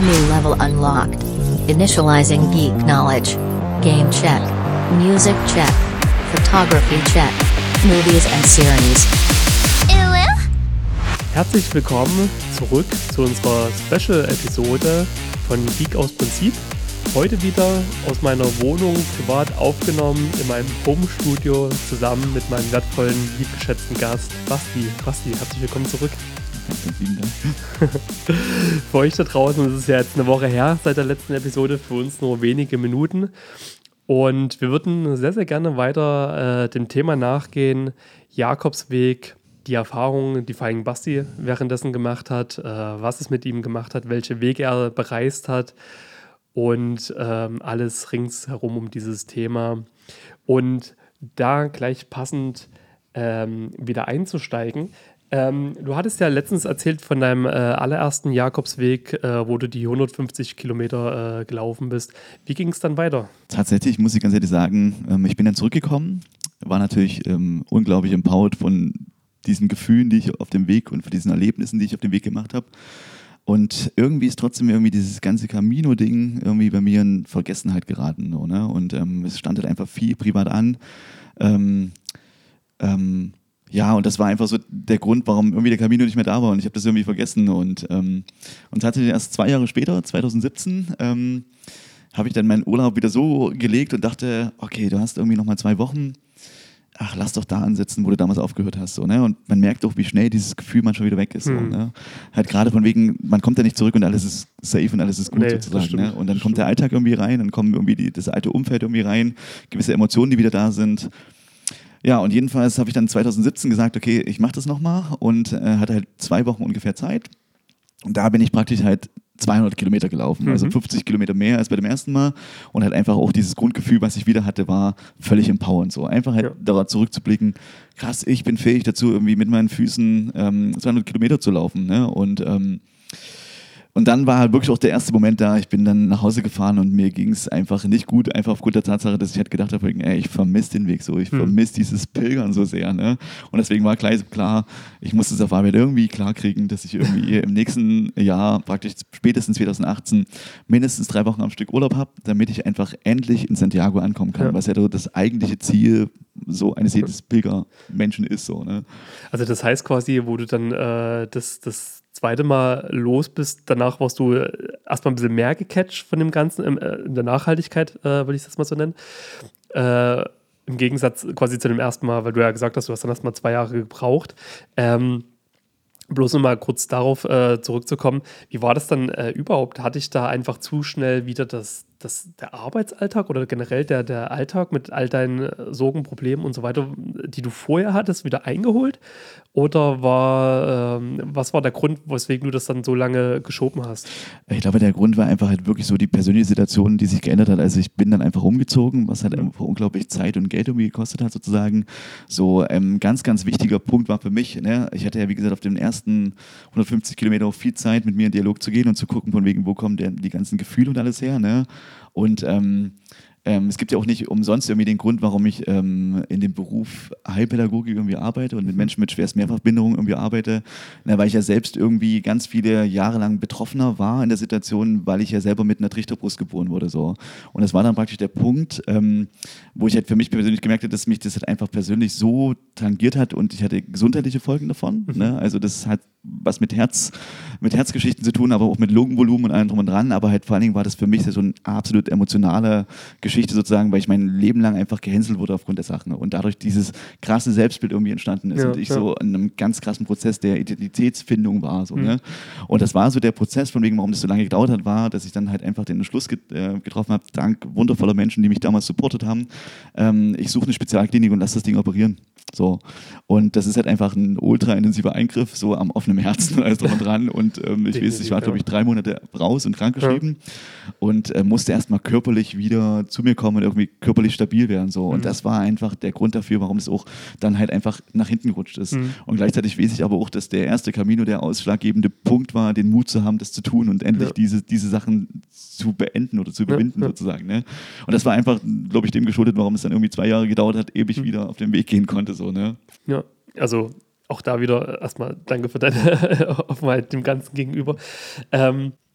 New level unlocked. Initializing geek knowledge. Game check. Music check. Photography check. Movies and series. Herzlich willkommen zurück zu unserer Special-Episode von Geek aus Prinzip. Heute wieder aus meiner Wohnung privat aufgenommen in meinem Home-Studio zusammen mit meinem wertvollen, liebgeschätzten Gast Basti. Basti, herzlich willkommen zurück. für euch da draußen ist es ja jetzt eine Woche her seit der letzten Episode, für uns nur wenige Minuten. Und wir würden sehr, sehr gerne weiter äh, dem Thema nachgehen. Jakobsweg, die Erfahrungen, die vor allem Basti währenddessen gemacht hat, äh, was es mit ihm gemacht hat, welche Wege er bereist hat und ähm, alles ringsherum um dieses Thema. Und da gleich passend ähm, wieder einzusteigen. Ähm, du hattest ja letztens erzählt von deinem äh, allerersten Jakobsweg, äh, wo du die 150 Kilometer äh, gelaufen bist. Wie ging es dann weiter? Tatsächlich muss ich ganz ehrlich sagen, ähm, ich bin dann zurückgekommen, war natürlich ähm, unglaublich empowered von diesen Gefühlen, die ich auf dem Weg und von diesen Erlebnissen, die ich auf dem Weg gemacht habe. Und irgendwie ist trotzdem irgendwie dieses ganze Camino-Ding irgendwie bei mir in Vergessenheit geraten. So, ne? Und ähm, es stand halt einfach viel privat an. Ähm, ähm, ja, und das war einfach so der Grund, warum irgendwie der Camino nicht mehr da war und ich habe das irgendwie vergessen. Und, ähm, und tatsächlich erst zwei Jahre später, 2017, ähm, habe ich dann meinen Urlaub wieder so gelegt und dachte, okay, du hast irgendwie nochmal zwei Wochen ach, lass doch da ansetzen, wo du damals aufgehört hast. So, ne? Und man merkt auch, wie schnell dieses Gefühl manchmal wieder weg ist. Mhm. So, hm. ne? Halt gerade von wegen, man kommt ja nicht zurück und alles ist safe und alles ist gut nee, sozusagen. Ne? Und dann kommt der Alltag irgendwie rein, dann kommen irgendwie die, das alte Umfeld irgendwie rein, gewisse Emotionen, die wieder da sind. Ja, und jedenfalls habe ich dann 2017 gesagt, okay, ich mache das nochmal und äh, hatte halt zwei Wochen ungefähr Zeit. Und da bin ich praktisch halt 200 Kilometer gelaufen, also mhm. also 50 Kilometer mehr als bei dem ersten Mal und halt einfach auch dieses Grundgefühl, was ich wieder hatte, war völlig empowernd so. Einfach halt ja. darauf zurückzublicken, krass, ich bin fähig dazu, irgendwie mit meinen Füßen ähm, 200 Kilometer zu laufen ne? und ähm, und dann war halt wirklich auch der erste Moment da. Ich bin dann nach Hause gefahren und mir ging es einfach nicht gut, einfach aufgrund der Tatsache, dass ich halt gedacht habe, ey, ich vermisse den Weg so, ich hm. vermisse dieses Pilgern so sehr. Ne? Und deswegen war gleich klar, ich muss es auf Arbeit irgendwie klarkriegen, dass ich irgendwie im nächsten Jahr, praktisch spätestens 2018, mindestens drei Wochen am Stück Urlaub habe, damit ich einfach endlich in Santiago ankommen kann, ja. was ja das eigentliche Ziel so eines jedes Pilgermenschen ist. So, ne? Also das heißt quasi, wo du dann äh, das, das zweite Mal los bist, danach warst du äh, erstmal ein bisschen mehr gecatcht von dem Ganzen, äh, in der Nachhaltigkeit, äh, würde ich das mal so nennen. Äh, Im Gegensatz quasi zu dem ersten Mal, weil du ja gesagt hast, du hast dann erstmal zwei Jahre gebraucht. Ähm, bloß um mal kurz darauf äh, zurückzukommen, wie war das dann äh, überhaupt? Hatte ich da einfach zu schnell wieder das, das, der Arbeitsalltag oder generell der, der Alltag mit all deinen äh, Sorgen, Problemen und so weiter, die du vorher hattest, wieder eingeholt? Oder war, ähm, was war der Grund, weswegen du das dann so lange geschoben hast? Ich glaube, der Grund war einfach halt wirklich so die persönliche Situation, die sich geändert hat. Also ich bin dann einfach umgezogen, was halt mhm. einfach unglaublich Zeit und Geld irgendwie gekostet hat sozusagen. So ein ähm, ganz, ganz wichtiger Punkt war für mich, ne? ich hatte ja wie gesagt auf den ersten 150 Kilometer auch viel Zeit, mit mir in Dialog zu gehen und zu gucken, von wegen, wo kommen denn die ganzen Gefühle und alles her. Ne? Und ähm, ähm, es gibt ja auch nicht umsonst irgendwie den Grund, warum ich ähm, in dem Beruf Heilpädagogik irgendwie arbeite und mit Menschen mit schwerst Mehrfachbehinderung irgendwie arbeite, na, weil ich ja selbst irgendwie ganz viele Jahre lang Betroffener war in der Situation, weil ich ja selber mit einer Trichterbrust geboren wurde. So. Und das war dann praktisch der Punkt, ähm, wo ich halt für mich persönlich gemerkt habe, dass mich das halt einfach persönlich so tangiert hat und ich hatte gesundheitliche Folgen davon. Mhm. Ne? Also das hat was mit Herz, mit Herzgeschichten zu tun, aber auch mit Lungenvolumen und allem drum und dran. Aber halt vor allen Dingen war das für mich so eine absolut emotionale Geschichte sozusagen, weil ich mein Leben lang einfach gehänselt wurde aufgrund der Sachen. Und dadurch dieses krasse Selbstbild irgendwie entstanden ist ja, und ich ja. so in einem ganz krassen Prozess der Identitätsfindung war. So, mhm. ne? Und das war so der Prozess, von wegen, warum das so lange gedauert hat, war, dass ich dann halt einfach den Entschluss get äh, getroffen habe, dank wundervoller Menschen, die mich damals supportet haben. Ähm, ich suche eine Spezialklinik und lasse das Ding operieren. So. Und das ist halt einfach ein ultra intensiver Eingriff, so am offenen Herzen, alles drum und dran. Und ähm, ich weiß, ich war, glaube ich, drei Monate raus und krankgeschrieben ja. und äh, musste erstmal körperlich wieder zu mir kommen und irgendwie körperlich stabil werden. So. Und mhm. das war einfach der Grund dafür, warum es auch dann halt einfach nach hinten gerutscht ist. Mhm. Und gleichzeitig weiß ich aber auch, dass der erste Camino der ausschlaggebende Punkt war, den Mut zu haben, das zu tun und endlich ja. diese, diese Sachen zu beenden oder zu überwinden, ja, sozusagen. Ne? Und das war einfach, glaube ich, dem geschuldet, warum es dann irgendwie zwei Jahre gedauert hat, ewig mhm. wieder auf den Weg gehen konnte. So, ne? Ja, also auch da wieder erstmal danke für deine Offenheit dem Ganzen gegenüber. Ähm, äh,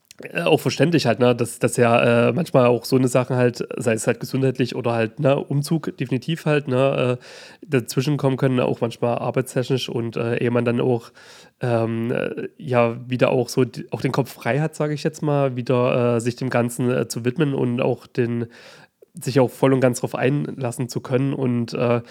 auch verständlich halt, ne, dass, dass ja äh, manchmal auch so eine Sache halt, sei es halt gesundheitlich oder halt, ne, Umzug definitiv halt, ne, äh, dazwischen kommen können, auch manchmal arbeitstechnisch und äh, ehe man dann auch ähm, äh, ja wieder auch so die, auch den Kopf frei hat, sage ich jetzt mal, wieder äh, sich dem Ganzen äh, zu widmen und auch den sich auch voll und ganz darauf einlassen zu können und äh,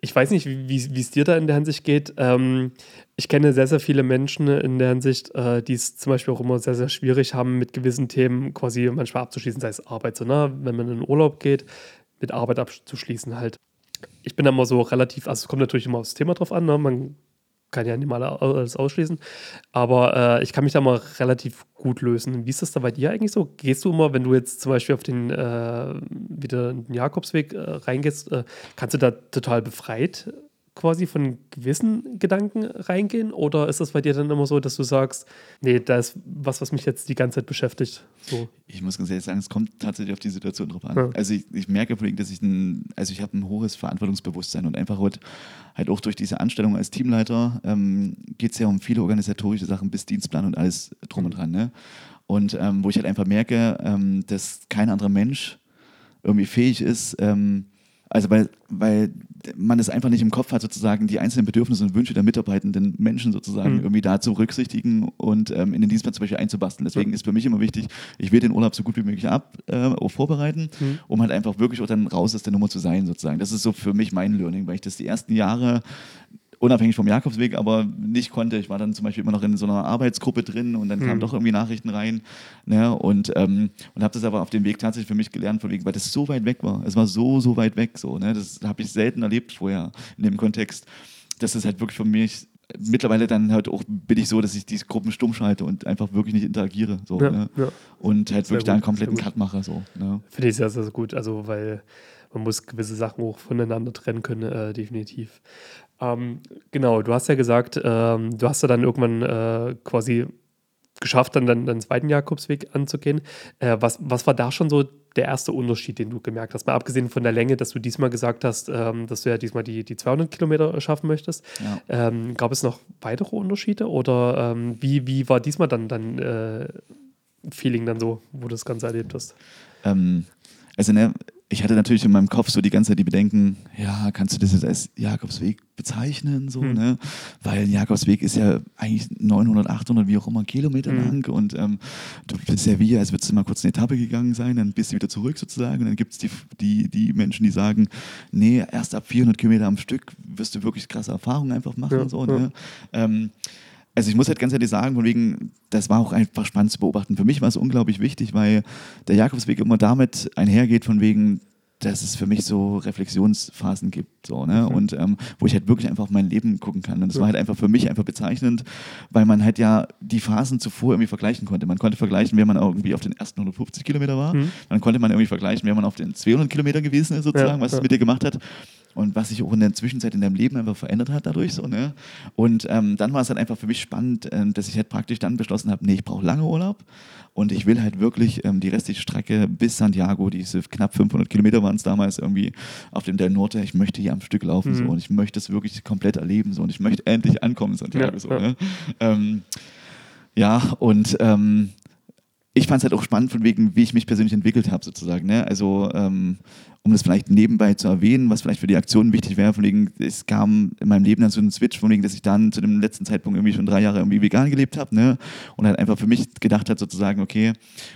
ich weiß nicht, wie es dir da in der Hinsicht geht. Ähm, ich kenne sehr, sehr viele Menschen in der Hinsicht, äh, die es zum Beispiel auch immer sehr, sehr schwierig haben, mit gewissen Themen quasi manchmal abzuschließen, sei es Arbeit, so, ne? wenn man in den Urlaub geht, mit Arbeit abzuschließen halt. Ich bin da immer so relativ, also es kommt natürlich immer aufs Thema drauf an, ne? man kann ja nicht mal alles ausschließen. Aber äh, ich kann mich da mal relativ gut lösen. Wie ist das da bei dir eigentlich so? Gehst du immer, wenn du jetzt zum Beispiel auf den äh, wieder den Jakobsweg äh, reingehst, äh, kannst du da total befreit quasi von gewissen Gedanken reingehen? Oder ist das bei dir dann immer so, dass du sagst, nee, da ist was, was mich jetzt die ganze Zeit beschäftigt? So. Ich muss ganz ehrlich sagen, es kommt tatsächlich auf die Situation drauf an. Ja. Also ich, ich merke, dass ich ein, also ich habe ein hohes Verantwortungsbewusstsein und einfach halt, halt auch durch diese Anstellung als Teamleiter ähm, geht es ja um viele organisatorische Sachen bis Dienstplan und alles drum und dran. Ne? Und ähm, wo ich halt einfach merke, ähm, dass kein anderer Mensch irgendwie fähig ist, ähm, also weil, weil man es einfach nicht im Kopf hat, sozusagen die einzelnen Bedürfnisse und Wünsche der mitarbeitenden Menschen sozusagen mhm. irgendwie da zu berücksichtigen und ähm, in den Dienstplan zum Beispiel einzubasteln. Deswegen mhm. ist für mich immer wichtig, ich will den Urlaub so gut wie möglich ab äh, vorbereiten, mhm. um halt einfach wirklich auch dann raus aus der Nummer zu sein sozusagen. Das ist so für mich mein Learning, weil ich das die ersten Jahre unabhängig vom Jakobsweg, aber nicht konnte. Ich war dann zum Beispiel immer noch in so einer Arbeitsgruppe drin und dann kamen doch irgendwie Nachrichten rein. Ne? Und, ähm, und habe das aber auf dem Weg tatsächlich für mich gelernt, von wegen, weil das so weit weg war. Es war so, so weit weg. So, ne? Das habe ich selten erlebt vorher in dem Kontext. Das ist halt wirklich für mich mittlerweile dann halt auch bin ich so, dass ich diese Gruppen stumm schalte und einfach wirklich nicht interagiere. So, ja, ne? ja. Und halt sehr wirklich gut, da einen kompletten Cut mache. So, ne? Finde ich sehr, sehr gut. Also, weil man muss gewisse Sachen auch voneinander trennen können, äh, definitiv. Ähm, genau, du hast ja gesagt, ähm, du hast ja dann irgendwann äh, quasi geschafft, dann, dann den zweiten Jakobsweg anzugehen. Äh, was, was war da schon so der erste Unterschied, den du gemerkt hast? Mal abgesehen von der Länge, dass du diesmal gesagt hast, ähm, dass du ja diesmal die, die 200 Kilometer schaffen möchtest. Ja. Ähm, gab es noch weitere Unterschiede oder ähm, wie, wie war diesmal dann dein äh, Feeling dann so, wo du das Ganze erlebt hast? Ähm, also ne, ich hatte natürlich in meinem Kopf so die ganze Zeit die Bedenken, ja, kannst du das jetzt als Jakobsweg bezeichnen, so, hm. ne? Weil ein Jakobsweg ist ja eigentlich 900, 800, wie auch immer, Kilometer hm. lang und ähm, du bist ja wie, als würdest du mal kurz eine Etappe gegangen sein, dann bist du wieder zurück sozusagen und dann gibt es die, die, die Menschen, die sagen, nee, erst ab 400 Kilometer am Stück wirst du wirklich krasse Erfahrungen einfach machen, ja, so, ja. ne? Ähm, also ich muss halt ganz ehrlich sagen, von wegen, das war auch einfach spannend zu beobachten. Für mich war es unglaublich wichtig, weil der Jakobsweg immer damit einhergeht, von wegen, dass es für mich so Reflexionsphasen gibt, so, ne? Mhm. Und ähm, wo ich halt wirklich einfach auf mein Leben gucken kann. Und das war halt einfach für mich einfach bezeichnend, weil man halt ja die Phasen zuvor irgendwie vergleichen konnte. Man konnte vergleichen, wer man irgendwie auf den ersten 150 Kilometer war. Mhm. Dann konnte man irgendwie vergleichen, wer man auf den 200 Kilometer gewesen ist, sozusagen, ja, was ja. es mit dir gemacht hat und was sich auch in der Zwischenzeit in deinem Leben einfach verändert hat dadurch so. Ne? Und ähm, dann war es halt einfach für mich spannend, ähm, dass ich halt praktisch dann beschlossen habe, nee, ich brauche lange Urlaub und ich will halt wirklich ähm, die restliche Strecke bis Santiago, diese knapp 500 Kilometer waren es damals irgendwie auf dem Del Norte, ich möchte hier am Stück laufen mhm. so und ich möchte es wirklich komplett erleben so und ich möchte endlich ankommen Santiago ja, so. Ja. Ne? Ähm, ja, und ähm, ich fand es halt auch spannend, von wegen, wie ich mich persönlich entwickelt habe, sozusagen. Ne? Also, ähm, um das vielleicht nebenbei zu erwähnen, was vielleicht für die Aktion wichtig wäre, von wegen, es kam in meinem Leben dann so ein Switch, von wegen, dass ich dann zu dem letzten Zeitpunkt irgendwie schon drei Jahre irgendwie vegan gelebt habe, ne? Und halt einfach für mich gedacht hat, sozusagen, okay,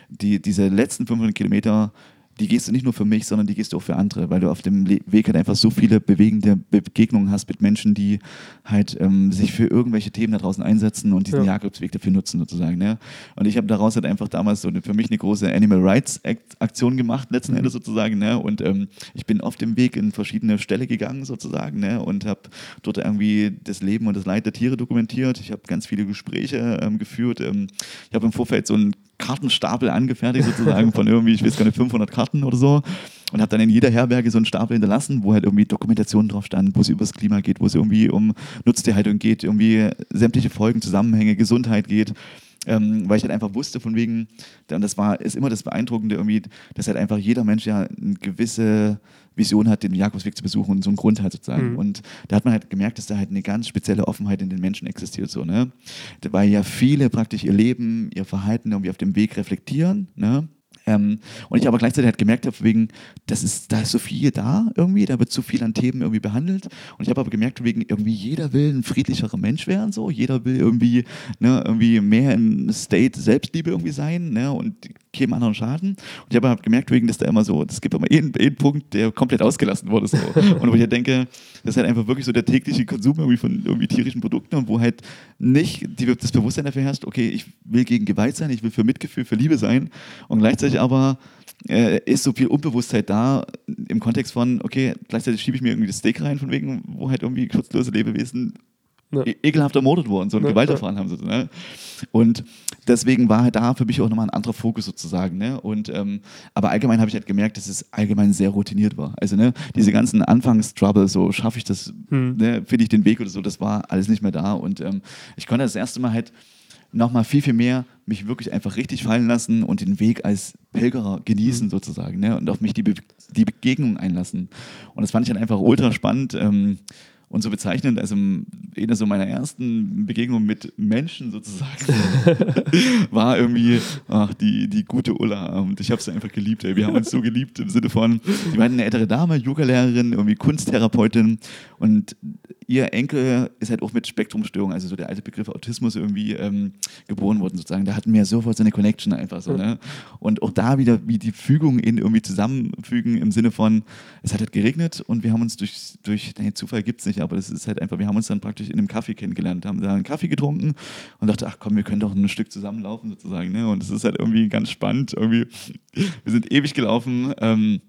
die, diese letzten 500 Kilometer die gehst du nicht nur für mich, sondern die gehst du auch für andere, weil du auf dem Weg halt einfach so viele bewegende Begegnungen hast mit Menschen, die halt ähm, sich für irgendwelche Themen da draußen einsetzen und diesen ja. Jakobsweg dafür nutzen sozusagen. Ne? Und ich habe daraus halt einfach damals so eine, für mich eine große Animal Rights Aktion gemacht, letzten mhm. Endes sozusagen. Ne? Und ähm, ich bin auf dem Weg in verschiedene Ställe gegangen sozusagen ne? und habe dort irgendwie das Leben und das Leid der Tiere dokumentiert. Ich habe ganz viele Gespräche ähm, geführt. Ähm, ich habe im Vorfeld so ein Kartenstapel angefertigt, sozusagen von irgendwie, ich weiß gar nicht, 500 Karten oder so. Und habe dann in jeder Herberge so einen Stapel hinterlassen, wo halt irgendwie Dokumentationen drauf stand, wo es über das Klima geht, wo es irgendwie um Nutztierhaltung geht, irgendwie sämtliche Folgen, Zusammenhänge, Gesundheit geht. ähm, weil ich halt einfach wusste, von wegen, und das war, ist immer das Beeindruckende irgendwie, dass halt einfach jeder Mensch ja eine gewisse Vision hat, den Jakobsweg zu besuchen und so einen Grund hat sozusagen. Mhm. Und da hat man halt gemerkt, dass da halt eine ganz spezielle Offenheit in den Menschen existiert, so, ne? Weil ja viele praktisch ihr Leben, ihr Verhalten irgendwie auf dem Weg reflektieren, ne? Ähm, und ich aber gleichzeitig halt gemerkt habe, wegen, das ist, da ist so viel da irgendwie, da wird so viel an Themen irgendwie behandelt. Und ich habe aber gemerkt, wegen, irgendwie jeder will ein friedlicherer Mensch werden, so, jeder will irgendwie, ne, irgendwie mehr im State Selbstliebe irgendwie sein, ne, und keinem anderen Schaden. Und ich habe halt gemerkt, wegen, dass da immer so, es gibt immer einen, einen Punkt, der komplett ausgelassen wurde, so. Und wo ich halt denke, das ist halt einfach wirklich so der tägliche Konsum irgendwie von irgendwie tierischen Produkten und wo halt nicht die, das Bewusstsein dafür herrscht, okay, ich will gegen Gewalt sein, ich will für Mitgefühl, für Liebe sein und gleichzeitig aber äh, ist so viel Unbewusstheit da im Kontext von, okay, gleichzeitig schiebe ich mir irgendwie das Steak rein, von wegen, wo halt irgendwie schutzlose Lebewesen Ja. e- ekelhaft ermordet wurden, so eine Ja, Gewalt ja. erfahren haben. So, ne? Und deswegen war halt da für mich auch nochmal ein anderer Fokus sozusagen. Ne? Und, ähm, aber allgemein habe ich halt gemerkt, dass es allgemein sehr routiniert war. Also ne, diese ganzen Anfangstrouble, so schaffe ich das, Hm. ne, finde ich den Weg oder so, das war alles nicht mehr da. Und ähm, ich konnte das erste Mal halt nochmal viel, viel mehr mich wirklich einfach richtig fallen lassen und den Weg als Pilgerer genießen sozusagen ne? und auf mich die, Be die Begegnung einlassen. Und das fand ich dann einfach ultra spannend ähm, und so bezeichnend, also eine so meiner ersten Begegnungen mit Menschen sozusagen war irgendwie ach, die, die gute Ulla und ich habe sie einfach geliebt. Ey. Wir haben uns so geliebt im Sinne von, die war eine ältere Dame, Yoga-Lehrerin, irgendwie Kunsttherapeutin und ihr Enkel ist halt auch mit Spektrumstörung, also so der alte Begriff Autismus irgendwie ähm, geboren worden sozusagen. Da hatten wir sofort so eine Connection einfach so. Ne? Und auch da wieder, wie die Fügung in irgendwie zusammenfügen im Sinne von, es hat halt geregnet und wir haben uns durch, durch nee, Zufall gibt es nicht, aber das ist halt einfach, wir haben uns dann praktisch in einem Kaffee kennengelernt, haben da einen Kaffee getrunken und dachte, ach komm, wir können doch ein Stück zusammenlaufen sozusagen. Ne? Und es ist halt irgendwie ganz spannend. Irgendwie, wir sind ewig gelaufen. Ähm,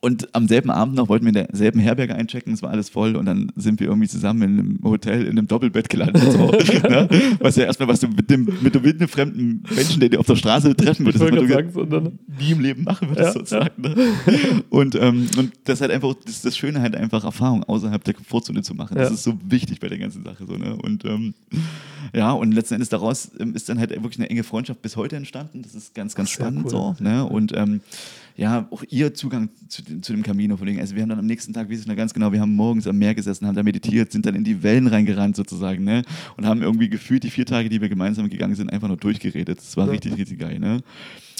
und am selben Abend noch wollten wir in derselben Herberge einchecken, es war alles voll und dann sind wir irgendwie zusammen in einem Hotel, in einem Doppelbett gelandet. So, ne? Was ja erstmal, was du mit dem, mit dem einem fremden Menschen, den du auf der Straße treffen würdest, was du sagen, sondern nie im Leben machen würdest, Ja, sozusagen. Ne? Und, ähm, und das ist halt einfach, das, ist das Schöne halt einfach Erfahrung außerhalb der Komfortzone zu machen. Das Ja. ist so wichtig bei der ganzen Sache. So, ne? Und ähm, ja, und letzten Endes daraus ähm, ist dann halt wirklich eine enge Freundschaft bis heute entstanden. Das ist ganz, ganz Sehr spannend cool. so. Ne? Und ähm, ja, auch ihr Zugang zu, dem- zu dem Camino von denen. Also wir haben dann am nächsten Tag, weiß ich noch ganz genau, wir haben morgens am Meer gesessen, haben da meditiert, sind dann in die Wellen reingerannt sozusagen, ne? Und haben irgendwie gefühlt die vier Tage, die wir gemeinsam gegangen sind, einfach nur durchgeredet. Das war Ja. richtig, richtig geil, ne?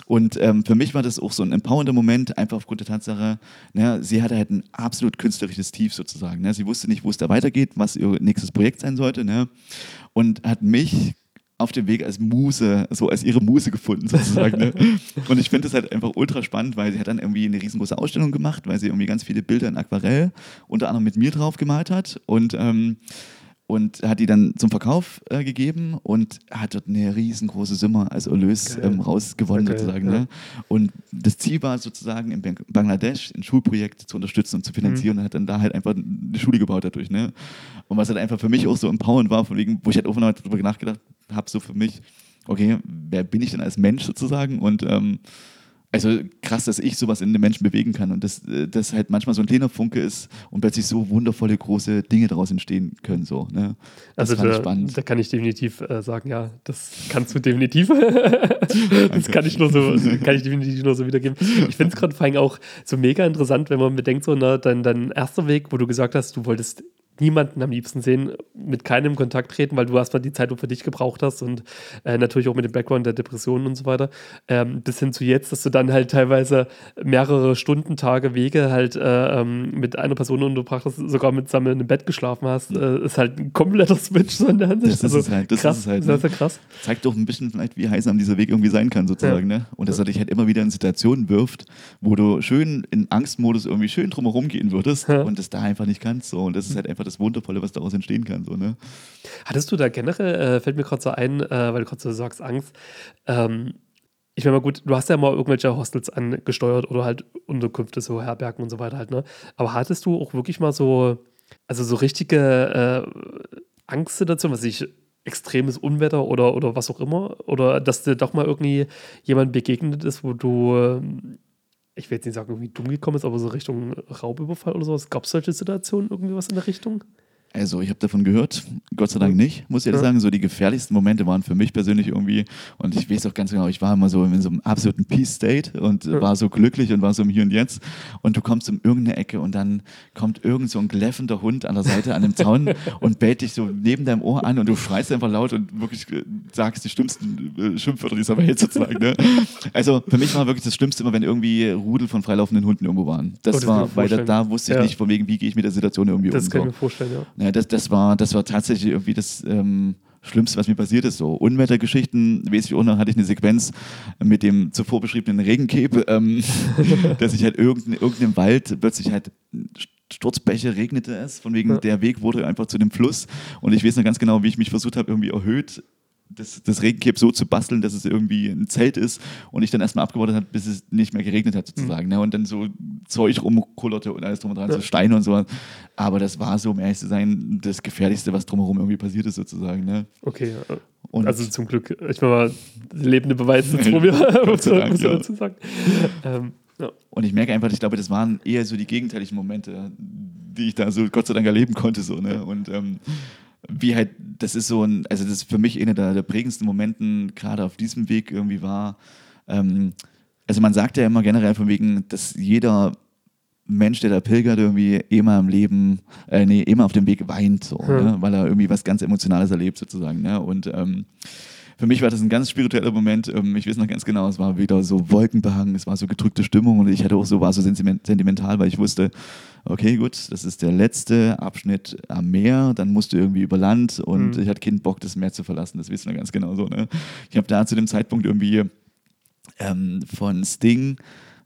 Und ähm, für mich war das auch so ein empowernder Moment, einfach aufgrund der Tatsache, ne, sie hatte halt ein absolut künstlerisches Tief sozusagen. Ne? Sie wusste nicht, wo es da weitergeht, was ihr nächstes Projekt sein sollte. Ne? Und hat mich auf dem Weg als Muse, so als ihre Muse gefunden sozusagen. Ne? Und ich finde das halt einfach ultra spannend, weil sie hat dann irgendwie eine riesengroße Ausstellung gemacht, weil sie irgendwie ganz viele Bilder in Aquarell unter anderem mit mir drauf gemalt hat und ähm, und hat die dann zum Verkauf äh, gegeben und hat dort eine riesengroße Summe als Erlös ähm, rausgewonnen geil, sozusagen. ja. Ne? Und das Ziel war sozusagen in Bang- Bangladesch ein Schulprojekt zu unterstützen und zu finanzieren Mhm. und hat dann da halt einfach eine Schule gebaut dadurch. Ne? Und was halt einfach für mich auch so empowernd war, von wegen, wo ich halt auch noch darüber nachgedacht habe, so für mich, okay, wer bin ich denn als Mensch sozusagen und ähm, also krass, dass ich sowas in den Menschen bewegen kann und dass äh, das halt manchmal so ein kleiner Funke ist und plötzlich so wundervolle große Dinge daraus entstehen können. So, ne? Das Also da, spannend. da kann ich definitiv äh, sagen, ja, das kannst du definitiv. das kann ich nur so, kann ich definitiv nur so wiedergeben. Ich finde es gerade vor allem auch so mega interessant, wenn man bedenkt, so, ne, dein, dein erster Weg, wo du gesagt hast, du wolltest niemanden am liebsten sehen, mit keinem in Kontakt treten, weil du erstmal die Zeit für dich gebraucht hast und äh, natürlich auch mit dem Background der Depressionen und so weiter, ähm, bis hin zu jetzt, dass du dann halt teilweise mehrere Stunden, Tage, Wege halt äh, ähm, mit einer Person unterbracht hast, sogar mit zusammen in einem Bett geschlafen hast, äh, ist halt ein kompletter Switch so in der Hinsicht. Das ist es halt, das krass, ist halt, sehr, ne? sehr krass. Zeigt doch ein bisschen vielleicht, wie heißam dieser Weg irgendwie sein kann, sozusagen. Ne? Und dass er dich halt immer wieder in Situationen wirft, wo du schön in Angstmodus irgendwie schön drumherum gehen würdest Ja. und das da einfach nicht kannst. So. Und das ist halt einfach das Wundervolle, was daraus entstehen kann. So, ne? Hattest du da generell, äh, fällt mir gerade so ein, äh, weil du gerade so sagst, Angst, ähm, ich meine mal gut, du hast ja mal irgendwelche Hostels angesteuert oder halt Unterkünfte, so Herbergen und so weiter halt, ne? Aber hattest du auch wirklich mal so, also so richtige äh, Angstsituationen, was ich extremes Unwetter oder, oder was auch immer? Oder dass dir doch mal irgendwie jemand begegnet ist, wo du, ähm, ich will jetzt nicht sagen, irgendwie dumm gekommen ist, aber so Richtung Raubüberfall oder sowas. Gab es solche Situationen, irgendwie was in der Richtung? Also, ich habe davon gehört, Gott sei Dank nicht, muss ich ehrlich Ja. sagen. So die gefährlichsten Momente waren für mich persönlich irgendwie, und ich weiß auch ganz genau, ich war immer so in so einem absoluten Peace-State und Ja. war so glücklich und war so im Hier und Jetzt. Und du kommst um irgendeine Ecke und dann kommt irgend so ein gläffender Hund an der Seite an dem Zaun und bellt dich so neben deinem Ohr an und du schreist einfach laut und wirklich äh, sagst die schlimmsten äh, Schimpfwörter dieser Welt sozusagen. Ne? Also, für mich war wirklich das Schlimmste immer, wenn irgendwie Rudel von freilaufenden Hunden irgendwo waren. Das, Oh, das kann ich war, weil da, da wusste ich Ja. nicht, von wegen, wie gehe ich mit der Situation irgendwie Das um. kann ich so. mir vorstellen, ja. Ja, das, das, war, das war tatsächlich irgendwie das ähm, Schlimmste, was mir passiert ist. So Unwettergeschichten, weiß ich auch noch, hatte ich eine Sequenz mit dem zuvor beschriebenen Regencape, ähm, dass ich halt irgendein, irgendeinem Wald plötzlich halt Sturzbäche regnete es, von wegen Ja. der Weg wurde einfach zu dem Fluss und ich weiß noch ganz genau, wie ich mich versucht habe, irgendwie erhöht das, das Regencape so zu basteln, dass es irgendwie ein Zelt ist und ich dann erstmal abgewartet habe, bis es nicht mehr geregnet hat sozusagen. Ne? Und dann so Zeug rumkullerte und alles drum und dran, Ja. so Steine und so. Aber das war so, um ehrlich zu sein, das Gefährlichste, was drumherum irgendwie passiert ist sozusagen. Ne? Okay, ja. Und also zum Glück, ich meine mal, lebende Beweise jetzt vor mir, muss man dazu sagen. Ähm, ja. Und ich merke einfach, ich glaube, das waren eher so die gegenteiligen Momente, die ich da so Gott sei Dank erleben konnte. So, ne? Und ähm, wie halt, das ist so ein, also das ist für mich einer der, der prägendsten Momenten, gerade auf diesem Weg irgendwie war. Ähm, also man sagt ja immer generell von wegen, dass jeder Mensch, der da pilgert, irgendwie immer im Leben, äh, nee, immer auf dem Weg weint, so, Hm. ne? weil er irgendwie was ganz Emotionales erlebt, sozusagen. Ne? Und ähm, für mich war das ein ganz spiritueller Moment. Ähm, ich weiß noch ganz genau, es war wieder so wolkenbehangen, es war so gedrückte Stimmung und ich hatte auch so, war so sentiment- sentimental, weil ich wusste, okay, gut, das ist der letzte Abschnitt am Meer, dann musst du irgendwie über Land und Mhm. ich hatte keinen Bock, das Meer zu verlassen, das wissen wir ganz genau so. Ne? Ich habe da zu dem Zeitpunkt irgendwie ähm, von Sting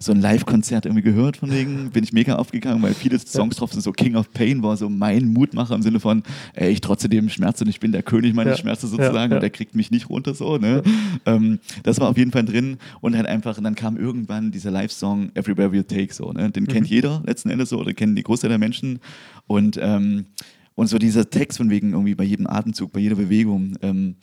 so ein Live-Konzert irgendwie gehört von wegen, bin ich mega aufgegangen, weil viele Songs drauf sind, so King of Pain war so mein Mutmacher im Sinne von, ey, ich trotze dem Schmerz und ich bin der König meines Ja. Schmerzes sozusagen Ja, und der kriegt mich nicht runter so, ne? Ähm, das war auf jeden Fall drin und halt einfach, und dann kam irgendwann dieser Live-Song Everywhere We Take so, ne? Den kennt jeder letzten Endes so oder kennen die Großteil der Menschen und ähm, und so dieser Text von wegen irgendwie bei jedem Atemzug, bei jeder Bewegung, ähm,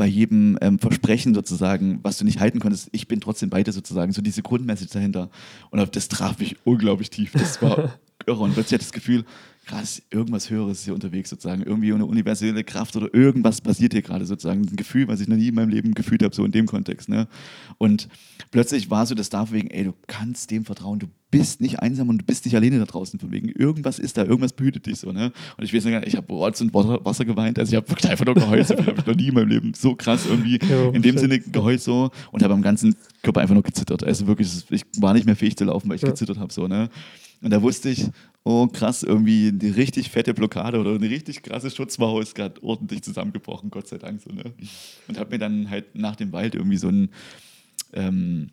bei jedem ähm, Versprechen sozusagen, was du nicht halten konntest, ich bin trotzdem bei dir sozusagen, so diese Grundmessage dahinter. Und auf das traf mich unglaublich tief. Das war irre. Und plötzlich hatte ich das Gefühl, krass, irgendwas Höheres ist hier unterwegs sozusagen. Irgendwie eine universelle Kraft oder irgendwas passiert hier gerade sozusagen. Ein Gefühl, was ich noch nie in meinem Leben gefühlt habe, so in dem Kontext. Ne? Und plötzlich war so das da wegen, ey, du kannst dem vertrauen, du bist nicht einsam und du bist nicht alleine da draußen von wegen. Irgendwas ist da, irgendwas behütet dich so. Ne? Und ich weiß nicht, ich habe Rotz und Wasser, geweint. Also ich habe wirklich einfach nur geheult. So habe ich noch nie in meinem Leben so krass irgendwie Ja, in dem. Sinne geheult so und habe am ganzen Körper einfach nur gezittert. Also wirklich, ich war nicht mehr fähig zu laufen, weil ich Ja. gezittert habe. So, ne? Und da wusste ich, oh krass, irgendwie die richtig fette Blockade oder eine richtig krasse Schutzmauer ist gerade ordentlich zusammengebrochen, Gott sei Dank. So, ne? Und habe mir dann halt nach dem Wald irgendwie so ein, ähm,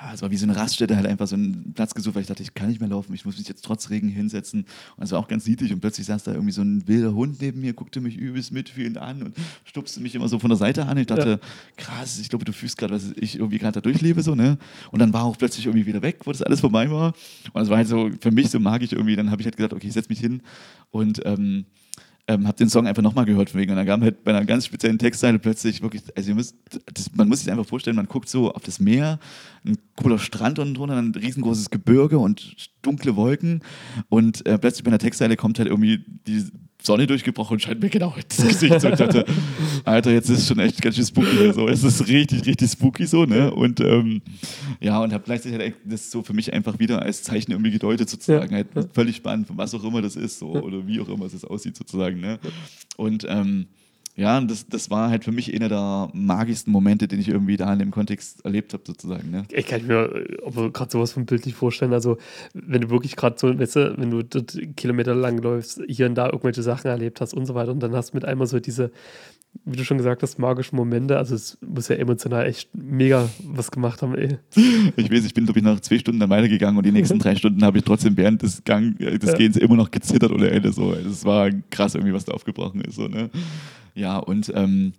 ja, es war wie so eine Raststätte, halt einfach so einen Platz gesucht, weil ich dachte, ich kann nicht mehr laufen, ich muss mich jetzt trotz Regen hinsetzen. Und es war auch ganz niedlich und plötzlich saß da irgendwie so ein wilder Hund neben mir, guckte mich übelst mitfühlend an und stupste mich immer so von der Seite an. Ich dachte, krass, ich glaube, du fühlst gerade, was ich irgendwie gerade da durchlebe, so, ne? Und dann war auch plötzlich irgendwie wieder weg, wo das alles vorbei war. Und es war halt so, für mich so magisch irgendwie, dann habe ich halt gesagt, okay, ich setze mich hin und ähm, ähm, habe den Song einfach nochmal gehört von wegen. Und dann kam halt bei einer ganz speziellen Textzeile plötzlich wirklich, also müsst, das, man muss sich einfach vorstellen, man guckt so auf das Meer, ein cooler Strand unten drunter, ein riesengroßes Gebirge und dunkle Wolken und äh, plötzlich bei einer Textzeile kommt halt irgendwie die Sonne durchgebrochen und scheint mir genau ins Gesicht. So, dachte, Alter, jetzt ist es schon echt ganz schön spooky hier. So. Es ist richtig, richtig spooky so, ne? Und ähm, ja, und habe gleichzeitig halt das so für mich einfach wieder als Zeichen irgendwie gedeutet, sozusagen. Ja. Halt völlig spannend, was auch immer das ist, so, oder wie auch immer es aussieht, sozusagen. Ne? Und ähm, ja, und das, das war halt für mich einer der magischsten Momente, den ich irgendwie da in dem Kontext erlebt habe, sozusagen. Ne? Ich kann mir gerade sowas von bildlich vorstellen. Also, wenn du wirklich gerade so, weißt du, wenn du dort Kilometer lang läufst, hier und da irgendwelche Sachen erlebt hast und so weiter, und dann hast du mit einmal so diese, wie du schon gesagt hast, magischen Momente. Also, es muss ja emotional echt mega was gemacht haben, ey. Ich weiß, ich bin, glaube ich, nach zwei Stunden dann weitergegangen und die nächsten drei Stunden habe ich trotzdem während des, Gang, äh, des Ja. Gehens immer noch gezittert ohne Ende. So. Es war krass irgendwie, was da aufgebrochen ist. So, ne? Ja, und ähm,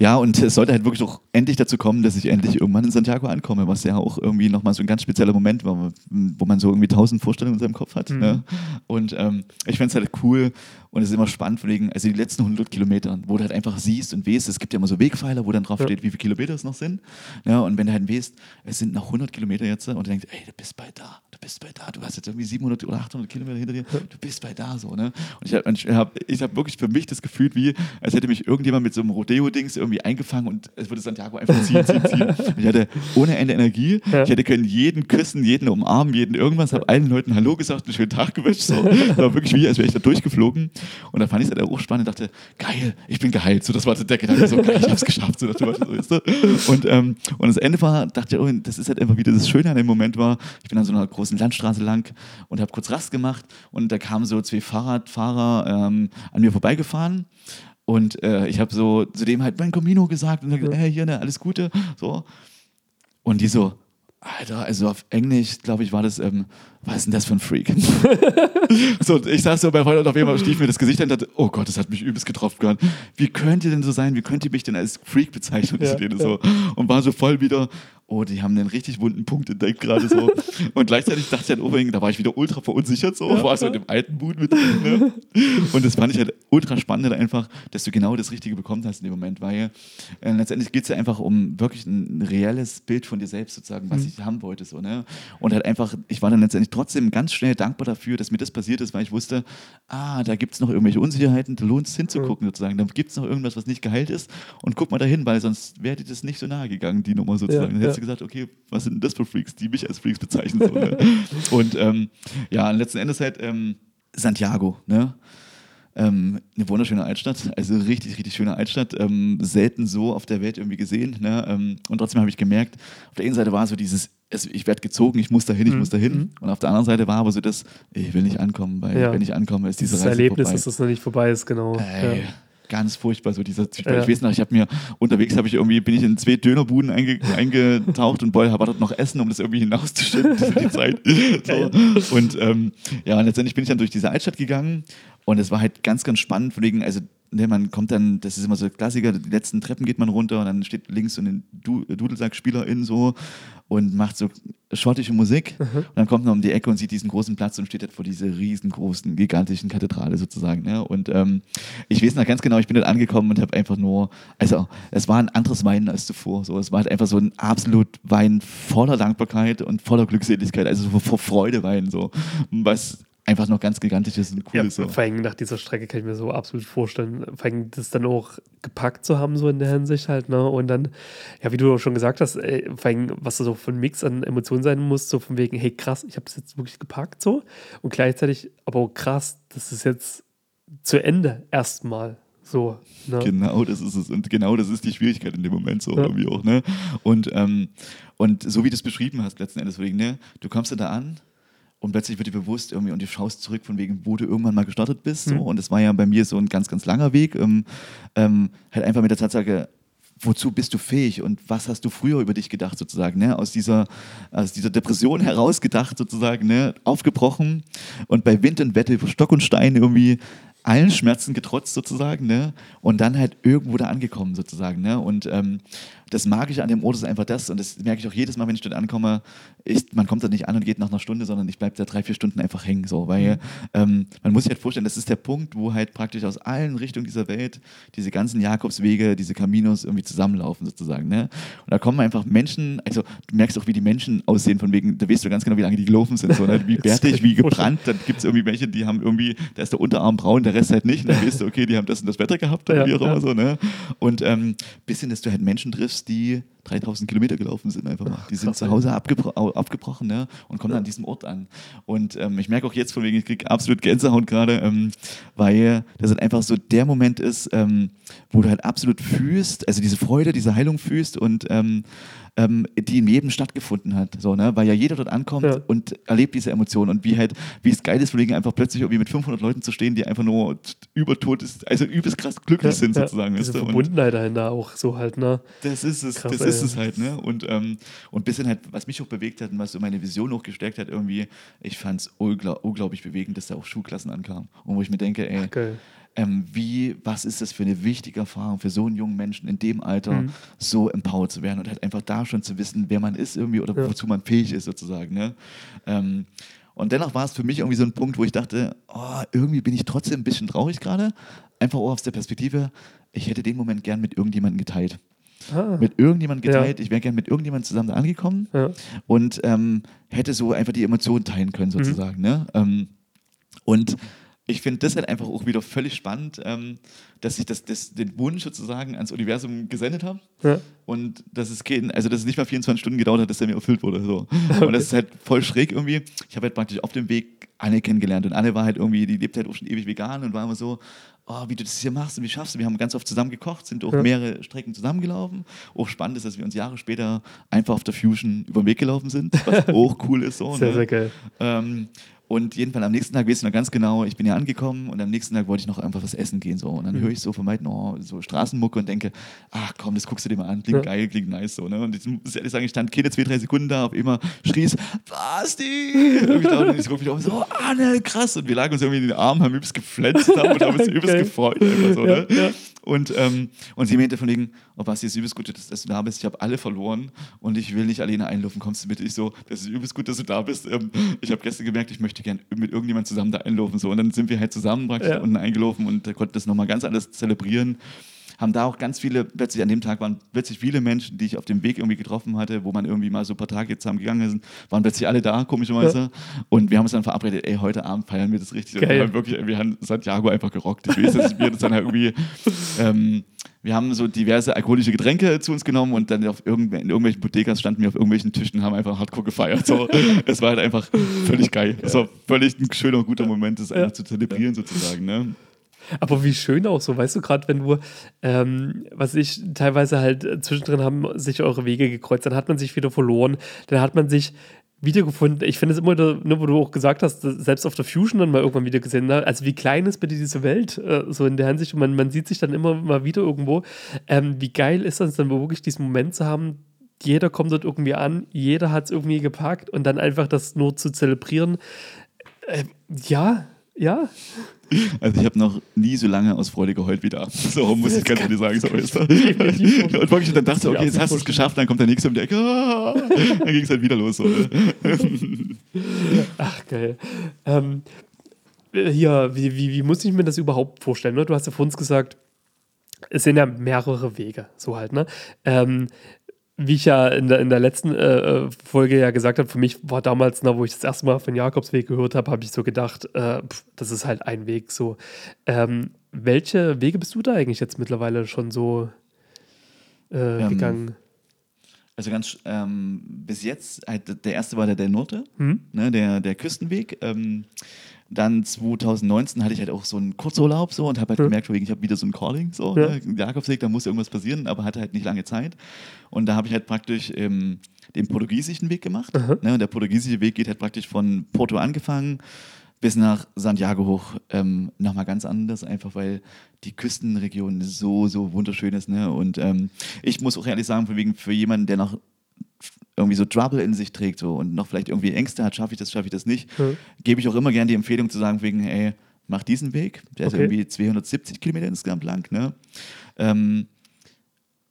ja, und es sollte halt wirklich auch endlich dazu kommen, dass ich endlich irgendwann in Santiago ankomme, was ja auch irgendwie nochmal so ein ganz spezieller Moment war, wo man so irgendwie tausend Vorstellungen in seinem Kopf hat. Mhm. Ne? Und ähm, ich fände es halt cool und es ist immer spannend, wegen, also die letzten 100 Kilometer, wo du halt einfach siehst und weißt, es gibt ja immer so Wegpfeiler, wo dann drauf Ja. steht, wie viele Kilometer es noch sind. Ja, und wenn du halt weißt, es sind noch 100 Kilometer jetzt und du denkst, ey, du bist bald da, bist bei da, du hast jetzt irgendwie 700 oder 800 Kilometer hinter dir, du bist bei da so, ne? Und ich habe ich hab, ich hab wirklich für mich das Gefühl, wie, als hätte mich irgendjemand mit so einem Rodeo-Dings irgendwie eingefangen und es würde Santiago einfach ziehen, ziehen, ziehen. Und ich hatte ohne Ende Energie, Ja. ich hätte können jeden küssen, jeden umarmen, jeden irgendwas, habe allen Leuten Hallo gesagt, einen schönen Tag gewünscht, so. Das war wirklich wie, als wäre ich da durchgeflogen. Und da fand ich es halt auch spannend und dachte, geil, ich bin geheilt, so, das war so der Gedanke, so, geil, ich hab's geschafft, so, so, weißt du? Und, ähm, und das Ende war, dachte ich, oh, das ist halt einfach wieder das Schöne an dem Moment war, ich bin an so einer großen Landstraße lang und habe kurz Rast gemacht und da kamen so zwei Fahrradfahrer ähm, an mir vorbeigefahren und äh, ich habe so zu dem halt mein Comino gesagt und dann gesagt, hey, hier, ne, alles Gute, so. Und die so, Alter, also auf Englisch, glaube ich, war das, ähm, was ist denn das für ein Freak? so, ich saß so bei Freunden und auf Fall stief mir das Gesicht an und dachte, oh Gott, das hat mich übelst getroffen gerade. Wie könnt ihr denn so sein? Wie könnt ihr mich denn als Freak bezeichnen? Ja, ja. so. Und war so voll wieder, oh, die haben einen richtig wunden Punkt entdeckt gerade so. und gleichzeitig dachte ich halt unbedingt, da war ich wieder ultra verunsichert so, war so in dem alten Mut mit drin. Ne? Und das fand ich halt ultra spannend halt einfach, dass du genau das Richtige bekommen hast in dem Moment, weil äh, letztendlich geht es ja einfach um wirklich ein reelles Bild von dir selbst sozusagen, was ich haben wollte so, ne? Und halt einfach, ich war dann letztendlich trotzdem ganz schnell dankbar dafür, dass mir das passiert ist, weil ich wusste, ah, da gibt es noch irgendwelche Unsicherheiten, da lohnt es hinzugucken sozusagen, da gibt es noch irgendwas, was nicht geheilt ist und guck mal dahin, weil sonst wäre dir das nicht so nahe gegangen, die Nummer sozusagen. Ja, dann hättest ja. du gesagt, okay, was sind denn das für Freaks, die mich als Freaks bezeichnen. So, ne? Und ähm, ja, letzten Endes halt ähm, Santiago, ne? Ähm, eine wunderschöne Altstadt, also richtig, richtig schöne Altstadt. Ähm, selten so auf der Welt irgendwie gesehen. Ne? Ähm, und trotzdem habe ich gemerkt, auf der einen Seite war so dieses, es, ich werde gezogen, ich muss dahin, ich Mhm. muss dahin. Und auf der anderen Seite war aber so das, ich will nicht ankommen, weil Ja. wenn ich ankomme, ist diese Dieses Reise Erlebnis, vorbei. dass das noch nicht vorbei ist, genau. Ey, Ja. Ganz furchtbar, so dieser Typ. Ja. Ich weiß noch, ich habe mir unterwegs habe ich irgendwie, bin ich in zwei Dönerbuden einge, eingetaucht und boy, war dort noch Essen, um das irgendwie hinauszuschicken, für die Zeit. So. Und ähm, ja, und letztendlich bin ich dann durch diese Altstadt gegangen und es war halt ganz, ganz spannend, von wegen, also ne, man kommt dann, das ist immer so Klassiker, die letzten Treppen geht man runter und dann steht links so ein du Dudelsack-SpielerIn so und macht so schottische Musik Mhm. und dann kommt man um die Ecke und sieht diesen großen Platz und steht halt vor dieser riesengroßen, gigantischen Kathedrale sozusagen. Ne? Und ähm, ich weiß noch ganz genau, ich bin dort angekommen und habe einfach nur, also es war ein anderes Weinen als zuvor. So, es war halt einfach so ein absolut Wein voller Dankbarkeit und voller Glückseligkeit, also so vor Freude weinen, so, was einfach noch ganz gigantisch ist und cool Ja, ist. So. vor allem nach dieser Strecke kann ich mir so absolut vorstellen, vor allem das dann auch gepackt zu haben, so in der Hinsicht halt, ne? Und dann, ja, wie du auch schon gesagt hast, ey, vor allem, was da so für ein Mix an Emotionen sein muss, so von wegen, hey krass, ich habe das jetzt wirklich gepackt so und gleichzeitig aber auch krass, das ist jetzt zu Ende erstmal so. Ne? Genau, das ist es. Und genau das ist die Schwierigkeit in dem Moment so Ja. irgendwie auch, ne? Und, ähm, und so wie du es beschrieben hast, letzten Endes, wegen, ne, du kommst da an und plötzlich wird dir bewusst irgendwie und du schaust zurück von wegen, wo du irgendwann mal gestartet bist. So. Mhm. Und es war ja bei mir so ein ganz, ganz langer Weg. Ähm, ähm, halt einfach mit der Tatsache, wozu bist du fähig und was hast du früher über dich gedacht sozusagen, ne? aus, dieser, aus dieser Depression herausgedacht sozusagen, ne? aufgebrochen und bei Wind und Wetter über Stock und Stein irgendwie allen Schmerzen getrotzt sozusagen ne? und dann halt irgendwo da angekommen sozusagen. Ne? Und ähm, das Magische an dem Ort ist einfach das und das merke ich auch jedes Mal, wenn ich dort ankomme, ich, man kommt da nicht an und geht nach einer Stunde, sondern ich bleibe da drei, vier Stunden einfach hängen, so, weil ähm, man muss sich halt vorstellen, das ist der Punkt, wo halt praktisch aus allen Richtungen dieser Welt diese ganzen Jakobswege, diese Caminos irgendwie zusammenlaufen sozusagen, ne? Und da kommen einfach Menschen, also du merkst auch, wie die Menschen aussehen, von wegen, da weißt du ganz genau, wie lange die gelaufen sind, so, ne? wie bärtig, wie gebrannt, dann gibt es irgendwie welche, die haben irgendwie, da ist der Unterarm braun, der Rest halt nicht, und dann weißt du, okay, die haben das und das Wetter gehabt oder Ja, wie auch immer ja. so, ne? Und ähm, bisschen, dass du halt Menschen triffst, die 3000 Kilometer gelaufen sind einfach mal. Die sind zu. Hause abgebro abgebrochen ne? und kommen an diesem Ort an. Und ähm, ich merke auch jetzt von wegen, ich kriege absolut Gänsehaut gerade, ähm, weil das halt einfach so der Moment ist, ähm, wo du halt absolut fühlst, also diese Freude, diese Heilung fühlst und ähm, ähm, die in jedem stattgefunden hat. So, ne? Weil ja jeder dort ankommt Ja. und erlebt diese Emotionen und wie halt, wie es geil ist, von wegen einfach plötzlich irgendwie mit 500 Leuten zu stehen, die einfach nur übertot ist, also übelst krass glücklich sind sozusagen. Diese weißt du? Und- Verbundenheit dahinter auch so halt, ne? das ist es, Krass, das ist ey. es halt, ne? Und, ähm, und bisschen halt, was mich auch bewegt hat und was so meine Vision auch gestärkt hat, irgendwie, ich fand es unglaublich bewegend, dass da auch Schulklassen ankamen. Und wo ich mir denke, ey, Geil. ähm, wie, was ist das für eine wichtige Erfahrung für so einen jungen Menschen in dem Alter, Mhm. so empowered zu werden und halt einfach da schon zu wissen, wer man ist irgendwie oder Ja. wozu man fähig ist, sozusagen, ne? Ähm, und dennoch war es für mich irgendwie so ein Punkt, wo ich dachte, oh, irgendwie bin ich trotzdem ein bisschen traurig gerade. Einfach auch aus der Perspektive, ich hätte den Moment gern mit irgendjemandem geteilt. Ah. mit irgendjemandem Ja. geteilt. Ich wäre gerne mit irgendjemandem zusammen da angekommen Ja. und ähm, hätte so einfach die Emotionen teilen Mhm. können, sozusagen. Ne? Ähm, und ich finde das halt einfach auch wieder völlig spannend, ähm, dass ich das, das, den Wunsch sozusagen ans Universum gesendet habe Ja. und dass es geht, also dass es nicht mal 24 Stunden gedauert hat, dass der mir erfüllt wurde. So. Und das ist halt voll schräg irgendwie. Ich habe halt praktisch auf dem Weg Anne kennengelernt und Anne war halt irgendwie, die lebt halt auch schon ewig vegan und war immer so, oh, wie du das hier machst und wie schaffst du. Wir haben ganz oft zusammen gekocht, sind auch Ja. mehrere Strecken zusammengelaufen. Auch spannend ist, dass wir uns Jahre später einfach auf der Fusion über den Weg gelaufen sind, was auch cool ist. So, Sehr, ne? sehr geil. Ähm, und jedenfalls am nächsten Tag weiß ich noch ganz genau, ich bin ja angekommen und am nächsten Tag wollte ich noch einfach was essen gehen. So. Und dann Mhm. höre ich so von weitem oh, so Straßenmucke und denke, ach komm, das guckst du dir mal an, klingt Ja. geil, klingt nice. So, ne? Und ich muss ehrlich sagen, ich stand keine zwei, drei Sekunden da, auf immer schrie es, Basti! Und ich dachte, ich gucke mich auf so, Anne, krass. Und wir lagen uns irgendwie in den Armen, haben übelst gefletzt haben und haben uns übelst Geil. gefreut. Einfach so, ne? Ja, ja. Und, ähm, und sie meinte von wegen, oh Basti, es ist übelst gut, dass, dass du da bist. Ich habe alle verloren und ich will nicht alleine einlaufen. Kommst du mit? Ich so, das ist übelst gut, dass du da bist. Ähm, ich habe gestern gemerkt, ich möchte gerne mit irgendjemandem zusammen da einlaufen. So. Und dann sind wir halt zusammen praktisch Ja. unten eingelaufen und konnten das nochmal ganz anders zelebrieren. Haben da auch ganz viele, plötzlich an dem Tag waren plötzlich viele Menschen, die ich auf dem Weg irgendwie getroffen hatte, wo man irgendwie mal so ein paar Tage zusammen gegangen ist, waren plötzlich alle da, komischerweise. Und wir haben uns dann verabredet, ey, heute Abend feiern wir das richtig. Und Geil. wir haben wirklich, wir haben Santiago einfach gerockt. Ich weiß, dass wir das dann halt irgendwie, ähm, wir haben so diverse alkoholische Getränke zu uns genommen und dann auf irgendw in irgendwelchen Bodegas standen wir auf irgendwelchen Tischen und haben einfach hardcore gefeiert. So, es war halt einfach völlig geil. Es war völlig ein schöner, guter Moment, das einfach zu zelebrieren sozusagen. Ne? Aber wie schön auch so, weißt du, gerade wenn du, ähm, was ich teilweise halt zwischendrin haben sich eure Wege gekreuzt, dann hat man sich wieder verloren, dann hat man sich wiedergefunden. Ich finde es immer, ne, wo du auch gesagt hast, selbst auf der Fusion dann mal irgendwann wieder gesehen, ne? also wie klein ist bitte diese Welt, äh, so in der Hinsicht, und man, man sieht sich dann immer mal wieder irgendwo. Ähm, wie geil ist das dann wirklich, diesen Moment zu haben, jeder kommt dort irgendwie an, jeder hat es irgendwie gepackt und dann einfach das nur zu zelebrieren. Äh, ja, ja, Also ich habe noch nie so lange aus Freude geheult wie da. So muss ich ganz ehrlich sagen. So ist das. Und wirklich, dann dachte ich, okay, jetzt hast du es geschafft, dann kommt der nächste um die Ecke. Dann ging es halt wieder los. So, ne? Ach, geil. Ähm, äh, hier, wie, wie, wie muss ich mir das überhaupt vorstellen? Ne? Du hast ja vor uns gesagt, es sind ja mehrere Wege, so halt, ne? Ähm, wie ich ja in der, in der letzten äh, äh, Folge ja gesagt habe, für mich war damals, na, wo ich das erste Mal von Jakobsweg gehört habe, habe ich so gedacht, äh, pf, das ist halt ein Weg so. Ähm, welche Wege bist du da eigentlich jetzt mittlerweile schon so äh, Ähm, gegangen? Also ganz ähm, bis jetzt, halt, der erste war der, der Norte, Hm? ne, der, der Küstenweg. Ähm, dann 2019 hatte ich halt auch so einen Kurzurlaub so und habe halt Ja. gemerkt, ich habe wieder so ein Calling, so, Ja. ne, Jakobsweg, da muss irgendwas passieren, aber hatte halt nicht lange Zeit. Und da habe ich halt praktisch ähm, den portugiesischen Weg gemacht. Aha. Ne, und der portugiesische Weg geht halt praktisch von Porto angefangen bis nach Santiago hoch. Ähm, Nochmal ganz anders, einfach weil die Küstenregion so, so wunderschön ist. Ne? Und ähm, ich muss auch ehrlich sagen, von wegen für jemanden, der noch irgendwie so Trouble in sich trägt so, und noch vielleicht irgendwie Ängste hat, schaffe ich das, schaffe ich das nicht, Ja. gebe ich auch immer gerne die Empfehlung zu sagen, wegen, ey, mach diesen Weg, der ist Okay. irgendwie 270 Kilometer insgesamt lang, ne? Ähm,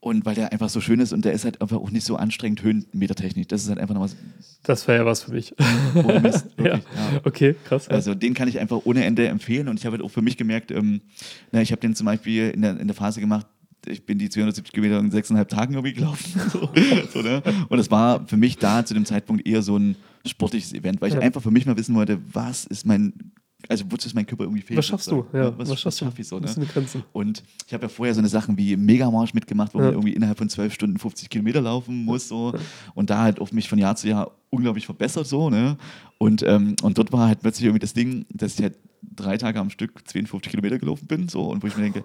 und weil der einfach so schön ist und der ist halt einfach auch nicht so anstrengend höhenmetertechnisch. Das ist halt einfach noch was Das wäre ja was für mich. ohne Mist, ja. ja. Okay, krass. Also den kann ich einfach ohne Ende empfehlen und ich habe halt auch für mich gemerkt, ähm, na, ich habe den zum Beispiel in der, in der Phase gemacht, ich bin die 270 Kilometer in sechseinhalb Tagen irgendwie gelaufen. so, so, ne? Und das war für mich da zu dem Zeitpunkt eher so ein sportliches Event, weil ich Ja. einfach für mich mal wissen wollte, was ist mein, also wozu ist mein Körper irgendwie fähig? was schaffst du? sozusagen, Ja, ne? was, was schaffst du? schaffe ich so? Was Ne? Und ich habe ja vorher so eine Sachen wie Megamarsch mitgemacht, wo Ja. man irgendwie innerhalb von zwölf Stunden 50 Kilometer laufen muss. So. Und da halt auf mich von Jahr zu Jahr unglaublich verbessert. So, ne? und, ähm, und dort war halt plötzlich irgendwie das Ding, dass ich halt drei Tage am Stück 52 Kilometer gelaufen bin. So, und wo ich mir denke,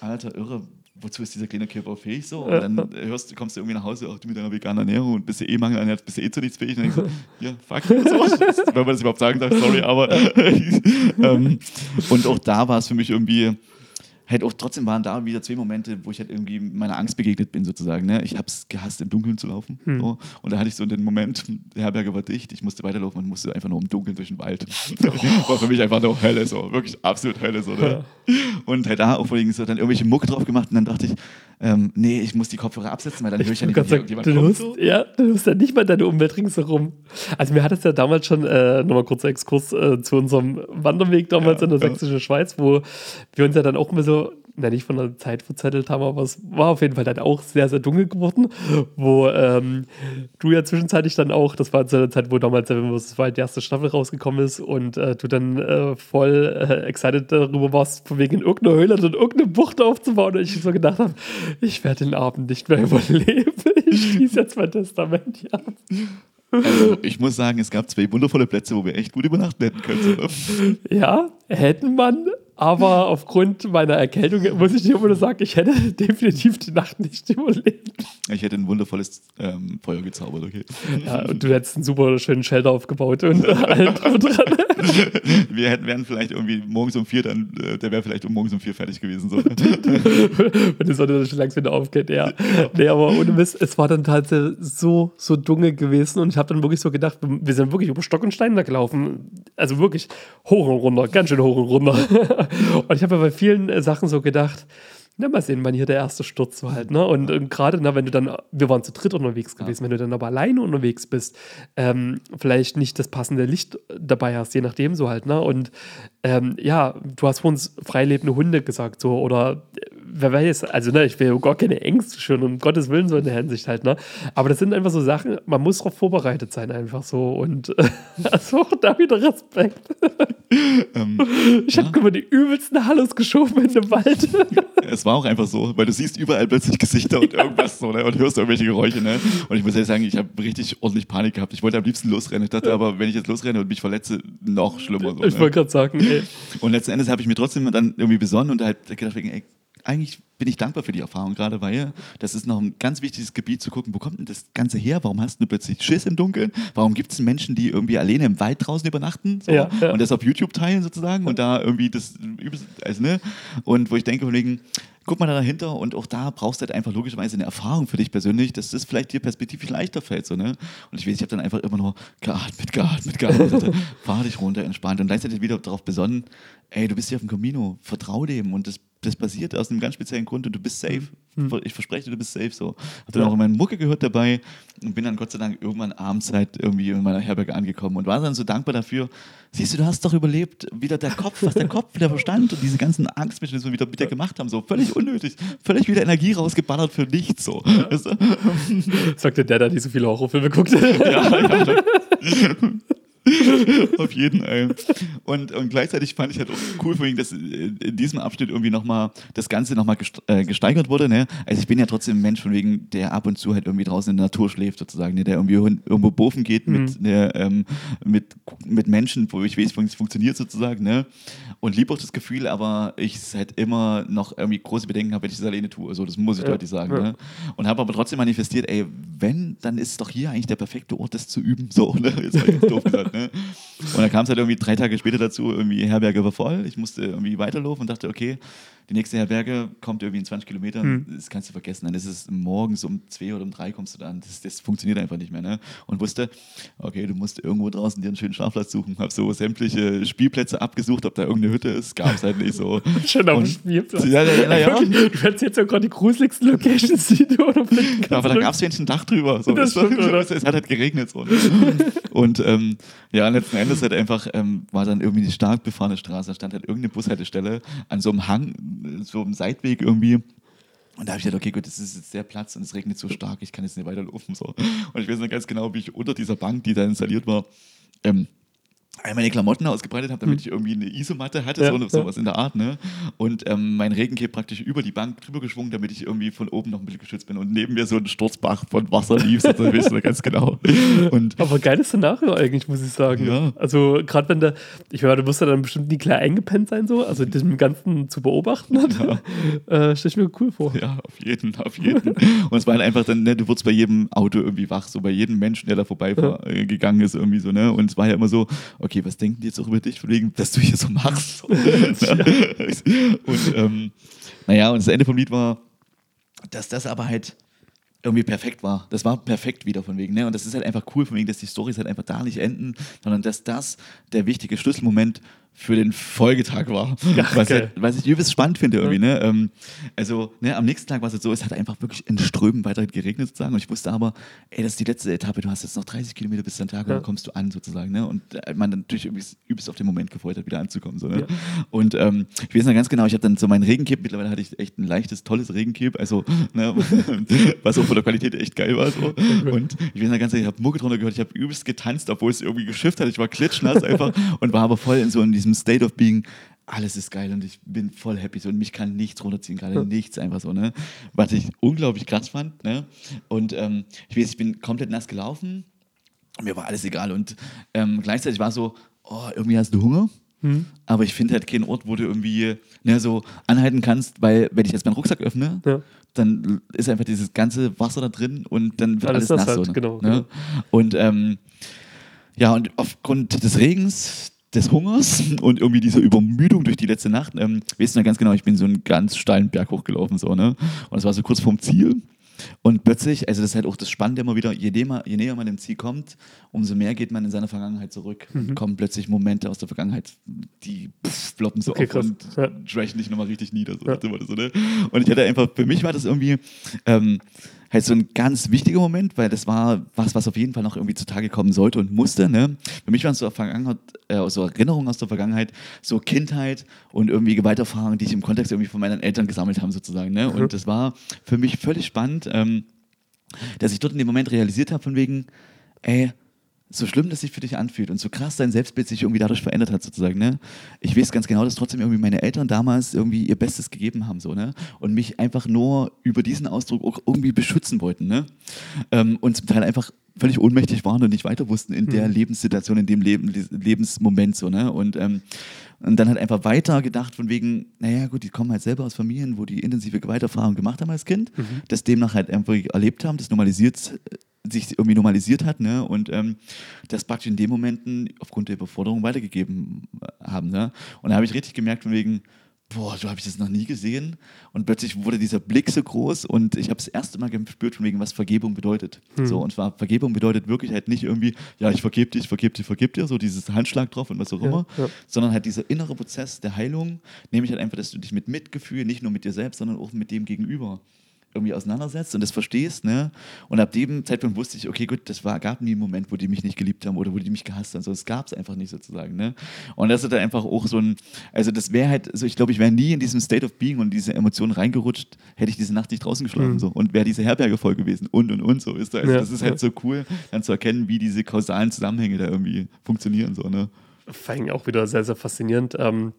alter Irre, wozu ist dieser kleine Körper fähig? So? Und dann hörst, kommst du irgendwie nach Hause, auch du mit deiner veganen Ernährung und bist du eh mangelernährt, bist du eh zu nichts fähig. Und dann denkst du, ja, fuck, so, wenn man das überhaupt sagen darf, sorry, aber ähm, und auch da war es für mich irgendwie halt auch trotzdem waren da wieder zwei Momente, wo ich halt irgendwie meiner Angst begegnet bin, sozusagen. Ne? Ich habe es gehasst, im Dunkeln zu laufen. Hm. So. Und da hatte ich so den Moment, die Herberge war dicht, ich musste weiterlaufen und musste einfach nur im Dunkeln durch den Wald. War für mich einfach nur Hölle, so. Wirklich absolut Hölle, so. Ne? Und halt da auch vorhin so dann irgendwelche Mucke drauf gemacht und dann dachte ich, ähm, nee, ich muss die Kopfhörer absetzen, weil dann höre ich ja nicht, irgendjemand du hörst, So. ja, du hörst ja nicht mal deine Umwelt ringsherum. Also mir hat es ja damals schon, äh, nochmal kurzer Exkurs äh, zu unserem Wanderweg damals Ja, in der ja. sächsischen Schweiz, wo wir uns ja dann auch immer so, na, nicht von der Zeit verzettelt haben, aber es war auf jeden Fall dann auch sehr, sehr dunkel geworden, wo ähm, du ja zwischenzeitlich dann auch, das war zu der Zeit, wo damals das war die erste Staffel rausgekommen ist und äh, du dann äh, voll äh, excited darüber warst, von wegen in irgendeiner Höhle dann irgendeine Bucht aufzubauen und ich so gedacht habe, ich werde den Abend nicht mehr überleben. Ich schließe jetzt mein Testament hier ab. Also, ich muss sagen, es gab zwei wundervolle Plätze, wo wir echt gut übernachten hätten können. So. Ja, hätten man, aber aufgrund meiner Erkältung muss ich dir immer nur sagen, ich hätte definitiv die Nacht nicht überlebt. Ich hätte ein wundervolles ähm, Feuer gezaubert, okay. Ja, und du hättest einen super schönen Shelter aufgebaut und allen dran. Wir hätten, wären vielleicht irgendwie morgens um vier, dann, äh, der wäre vielleicht um morgens um vier fertig gewesen. So. Wenn die Sonne dann schon langsam wieder aufgeht, ja. Nee, aber ohne Mist, es war dann tatsächlich so, so dunkel gewesen und ich habe dann wirklich so gedacht, wir sind wirklich über Stock und Stein da gelaufen. Also wirklich hoch und runter, ganz schön hoch und runter. Und ich habe ja bei vielen äh, Sachen so gedacht, na, mal sehen, wann hier der erste Sturz war halt, ne? Und, und gerade, na, wenn du dann, wir waren zu dritt unterwegs gewesen, wenn du dann aber alleine unterwegs bist, ähm, vielleicht nicht das passende Licht dabei hast, je nachdem so halt, ne? Und ähm, ja, du hast vor uns freilebende Hunde gesagt, so, oder äh, wer weiß, also ne, ich will ja gar keine Ängste schüren, um Gottes Willen so in der Hinsicht halt, ne? Aber das sind einfach so Sachen, man muss darauf vorbereitet sein, einfach so. Und also auch da wieder Respekt. ähm, ich habe immer die übelsten Hallos geschoben in dem Wald. es war auch einfach so, weil du siehst überall plötzlich Gesichter und irgendwas so, ne? Und hörst irgendwelche Geräusche, ne? Und ich muss ehrlich sagen, ich habe richtig ordentlich Panik gehabt. Ich wollte am liebsten losrennen. Ich dachte aber, wenn ich jetzt losrenne und mich verletze, noch schlimmer. So, ich ne? wollte gerade sagen, ey. Und letzten Endes habe ich mir trotzdem dann irgendwie besonnen und halt gedacht, ey, eigentlich bin ich dankbar für die Erfahrung gerade, weil das ist noch ein ganz wichtiges Gebiet zu gucken, wo kommt denn das Ganze her? Warum hast du plötzlich Schiss im Dunkeln? Warum gibt es Menschen, die irgendwie alleine im Wald draußen übernachten so, Ja, ja. und das auf YouTube teilen sozusagen und da irgendwie das also, ne? Und wo ich denke, von wegen, guck mal da dahinter und auch da brauchst du halt einfach logischerweise eine Erfahrung für dich persönlich, dass das vielleicht dir perspektivisch leichter fällt. So, ne? Und ich weiß, ich habe dann einfach immer nur geatmet, geatmet, geatmet. Fahr dich runter, entspannt und gleichzeitig wieder darauf besonnen, ey, du bist hier auf dem Camino, vertrau dem und das, das passiert aus einem ganz speziellen Grund und du bist safe. Ich verspreche dir, du bist safe so. Hab dann Ja. auch meine Mucke gehört dabei und bin dann Gott sei Dank irgendwann abends halt irgendwie in meiner Herberge angekommen und war dann so dankbar dafür. Siehst du, du hast doch überlebt, wieder der Kopf, was der Kopf, der Verstand und diese ganzen Angstmechanismen wieder mit dir gemacht haben, so völlig unnötig, völlig wieder Energie rausgeballert für nichts so. Weißt du? Sagte der, der nicht so viele Horrorfilme guckt. ja, ja. Auf jeden Fall. Und, und gleichzeitig fand ich halt auch cool, vor allem, dass in diesem Abschnitt irgendwie nochmal das Ganze nochmal äh, gesteigert wurde. Ne? Also ich bin ja trotzdem ein Mensch, von wegen, der ab und zu halt irgendwie draußen in der Natur schläft, sozusagen, ne? der irgendwie irgendwo bofen geht mit, ne, ähm, mit, mit Menschen, wo ich weiß, wie es funktioniert sozusagen. Ne? Und liebe auch das Gefühl, aber ich halt immer noch irgendwie große Bedenken habe, wenn ich das alleine tue. Also das muss ich Ja, deutlich sagen. ja. Ne? Und habe aber trotzdem manifestiert, ey, wenn, dann ist doch hier eigentlich der perfekte Ort, das zu üben. So, ne? Jetzt mal ganz doof gesagt, ne? Und dann kam es halt irgendwie drei Tage später dazu, irgendwie Herberge war voll. Ich musste irgendwie weiterlaufen und dachte, okay, die nächste Herberge kommt irgendwie in 20 Kilometern. Hm. Das kannst du vergessen. Dann ist es morgens um zwei oder um drei kommst du da an. Das, das funktioniert einfach nicht mehr. Ne? Und wusste, okay, du musst irgendwo draußen dir einen schönen Schlafplatz suchen. Hab so sämtliche Spielplätze abgesucht, ob da irgendeine Hütte ist. Gab es halt nicht so. Schon auf dem Spielplatz. Ja, ja, ja, ja. Du erzählst ja gerade die gruseligsten Locations, die du oder kannst. Ja, aber da gab es wenigstens ein Dach drüber. So. Das Es war- stimmt, oder? es hat halt geregnet. So. Und ähm, ja, letzten Endes halt einfach ähm, war dann irgendwie eine stark befahrene Straße. Da stand halt irgendeine Bushaltestelle an so einem Hang, so einem Seitweg irgendwie. Und da habe ich gedacht, okay, gut, das ist jetzt der Platz und es regnet so stark, ich kann jetzt nicht weiterlaufen. So. Und ich weiß noch ganz genau, wie ich unter dieser Bank, die da installiert war, ähm, all meine Klamotten ausgebreitet habe, damit ich irgendwie eine Isomatte hatte, Hm. Ja, so, ja. sowas in der Art, ne? Und ähm, mein Regencape praktisch über die Bank drüber geschwungen, damit ich irgendwie von oben noch ein bisschen geschützt bin. Und neben mir so ein Sturzbach von Wasser lief, so, das weißt du ganz genau. Und Aber geiles Szenario eigentlich, muss ich sagen. Ja. Also gerade wenn der, ich meine, du musst ja dann bestimmt nie klar eingepennt sein, so, also dem Ganzen zu beobachten. äh, Stell ich mir cool vor. ja, auf jeden, auf jeden. Und es war halt einfach dann, ne, du wurdest bei jedem Auto irgendwie wach, so bei jedem Menschen, der da vorbei war, äh, ist, irgendwie so, ne? Und es war ja immer so, okay, was denken die jetzt auch über dich, von wegen, dass du hier so machst? Und ähm, naja, und das Ende vom Lied war, dass das aber halt irgendwie perfekt war. Das war perfekt wieder von wegen. Ne? Und das ist halt einfach cool von wegen, dass die Storys halt einfach da nicht enden, sondern dass das der wichtige Schlüsselmoment für den Folgetag war. Ja, was, halt, was ich übelst spannend finde irgendwie. Ne? Ähm, also ne, am nächsten Tag war es halt so, es hat einfach wirklich in Strömen weiter geregnet sozusagen. Und ich wusste aber, ey, das ist die letzte Etappe, du hast jetzt noch 30 Kilometer bis zum Tag und Ja. dann kommst du an sozusagen. Ne? Und äh, man natürlich übelst, auf den Moment gefreut hat, wieder anzukommen. So, ne? Ja. Und ähm, ich weiß noch ganz genau, ich habe dann so meinen Regencape, mittlerweile hatte ich echt ein leichtes, tolles Regencape, also ne, was auch von der Qualität echt geil war. So. Und ich weiß noch ganz genau, ich habe Mucke drunter gehört, ich habe übelst getanzt, obwohl es irgendwie geschifft hat. Ich war klitschnass einfach und war aber voll in so in diesem State of being, alles ist geil und ich bin voll happy so und mich kann nichts runterziehen, gerade Ja. nichts einfach so, ne? Was ich unglaublich krass fand, ne? Und ähm, ich weiß, ich bin komplett nass gelaufen, mir war alles egal und ähm, gleichzeitig war so, oh, irgendwie hast du Hunger? Hm? Aber ich finde halt keinen Ort, wo du irgendwie ne, so anhalten kannst, weil wenn ich jetzt meinen Rucksack öffne, Ja. dann ist einfach dieses ganze Wasser da drin und dann wird Alles alles, nass halt, so, genau, ne? genau. Und ähm, ja, und aufgrund des Regens, des Hungers und irgendwie dieser Übermüdung durch die letzte Nacht, ähm, weißt du noch ganz genau, ich bin so einen ganz steilen Berg hochgelaufen, so, ne? Und es war so kurz vorm Ziel. Und plötzlich, also das ist halt auch das Spannende immer wieder, je näher, je näher man dem Ziel kommt, umso mehr geht man in seine Vergangenheit zurück Mhm. und kommen plötzlich Momente aus der Vergangenheit, die pff, ploppen so Okay, auf krass. und Ja. trashen dich nochmal richtig nieder. So Ja. so, ne? Und ich hatte einfach, für mich war das irgendwie ähm, halt so ein ganz wichtiger Moment, weil das war was, was auf jeden Fall noch irgendwie zutage kommen sollte und musste. Ne? Für mich waren es so, Vergangenheit, äh, so Erinnerungen aus der Vergangenheit, so Kindheit und irgendwie Gewalterfahrungen, die ich im Kontext irgendwie von meinen Eltern gesammelt habe, sozusagen. Ne? Und das war für mich völlig spannend, ähm, dass ich dort in dem Moment realisiert habe, von wegen, ey, so schlimm das sich für dich anfühlt und so krass dein Selbstbild sich irgendwie dadurch verändert hat, sozusagen, ne? Ich weiß ganz genau, dass trotzdem irgendwie meine Eltern damals irgendwie ihr Bestes gegeben haben, so, ne? Und mich einfach nur über diesen Ausdruck auch irgendwie beschützen wollten, ne? Ähm, und zum Teil einfach völlig ohnmächtig waren und nicht weiter wussten in der Lebenssituation, in dem Leben, Lebensmoment, so, ne? Und, ähm, und dann halt einfach weiter gedacht von wegen, naja gut, die kommen halt selber aus Familien, wo die intensive Gewalterfahrung gemacht haben als Kind, das demnach halt einfach erlebt haben, das normalisiert sich irgendwie normalisiert hat, ne? Und ähm, das praktisch in den Momenten aufgrund der Überforderung weitergegeben haben, ne? Und da habe ich richtig gemerkt, von wegen, boah, so habe ich das noch nie gesehen. Und plötzlich wurde dieser Blick so groß und ich habe das erste Mal gespürt, von wegen, was Vergebung bedeutet. So, und zwar Vergebung bedeutet wirklich halt nicht irgendwie, ja, ich vergebe dich, ich vergebe dir, vergebe dir, so dieses Handschlag drauf und was auch Ja, immer, ja. sondern halt dieser innere Prozess der Heilung, nämlich halt einfach, dass du dich mit Mitgefühl, nicht nur mit dir selbst, sondern auch mit dem Gegenüber irgendwie auseinandersetzt und das verstehst, ne? Und ab dem Zeitpunkt wusste ich, okay, gut, das war, gab nie einen Moment, wo die mich nicht geliebt haben oder wo die mich gehasst haben, sondern es gab es einfach nicht sozusagen, ne? Und das ist dann einfach auch so ein, also das wäre halt, so ich glaube, ich wäre nie in diesem State of Being und diese Emotionen reingerutscht, hätte ich diese Nacht nicht draußen geschlafen, Mhm. so und wäre diese Herberge voll gewesen und und und so ist da. Also Ja, das ist halt ja. so cool, dann zu erkennen, wie diese kausalen Zusammenhänge da irgendwie funktionieren, so, ne? vor allem auch wieder sehr, sehr faszinierend. Ähm,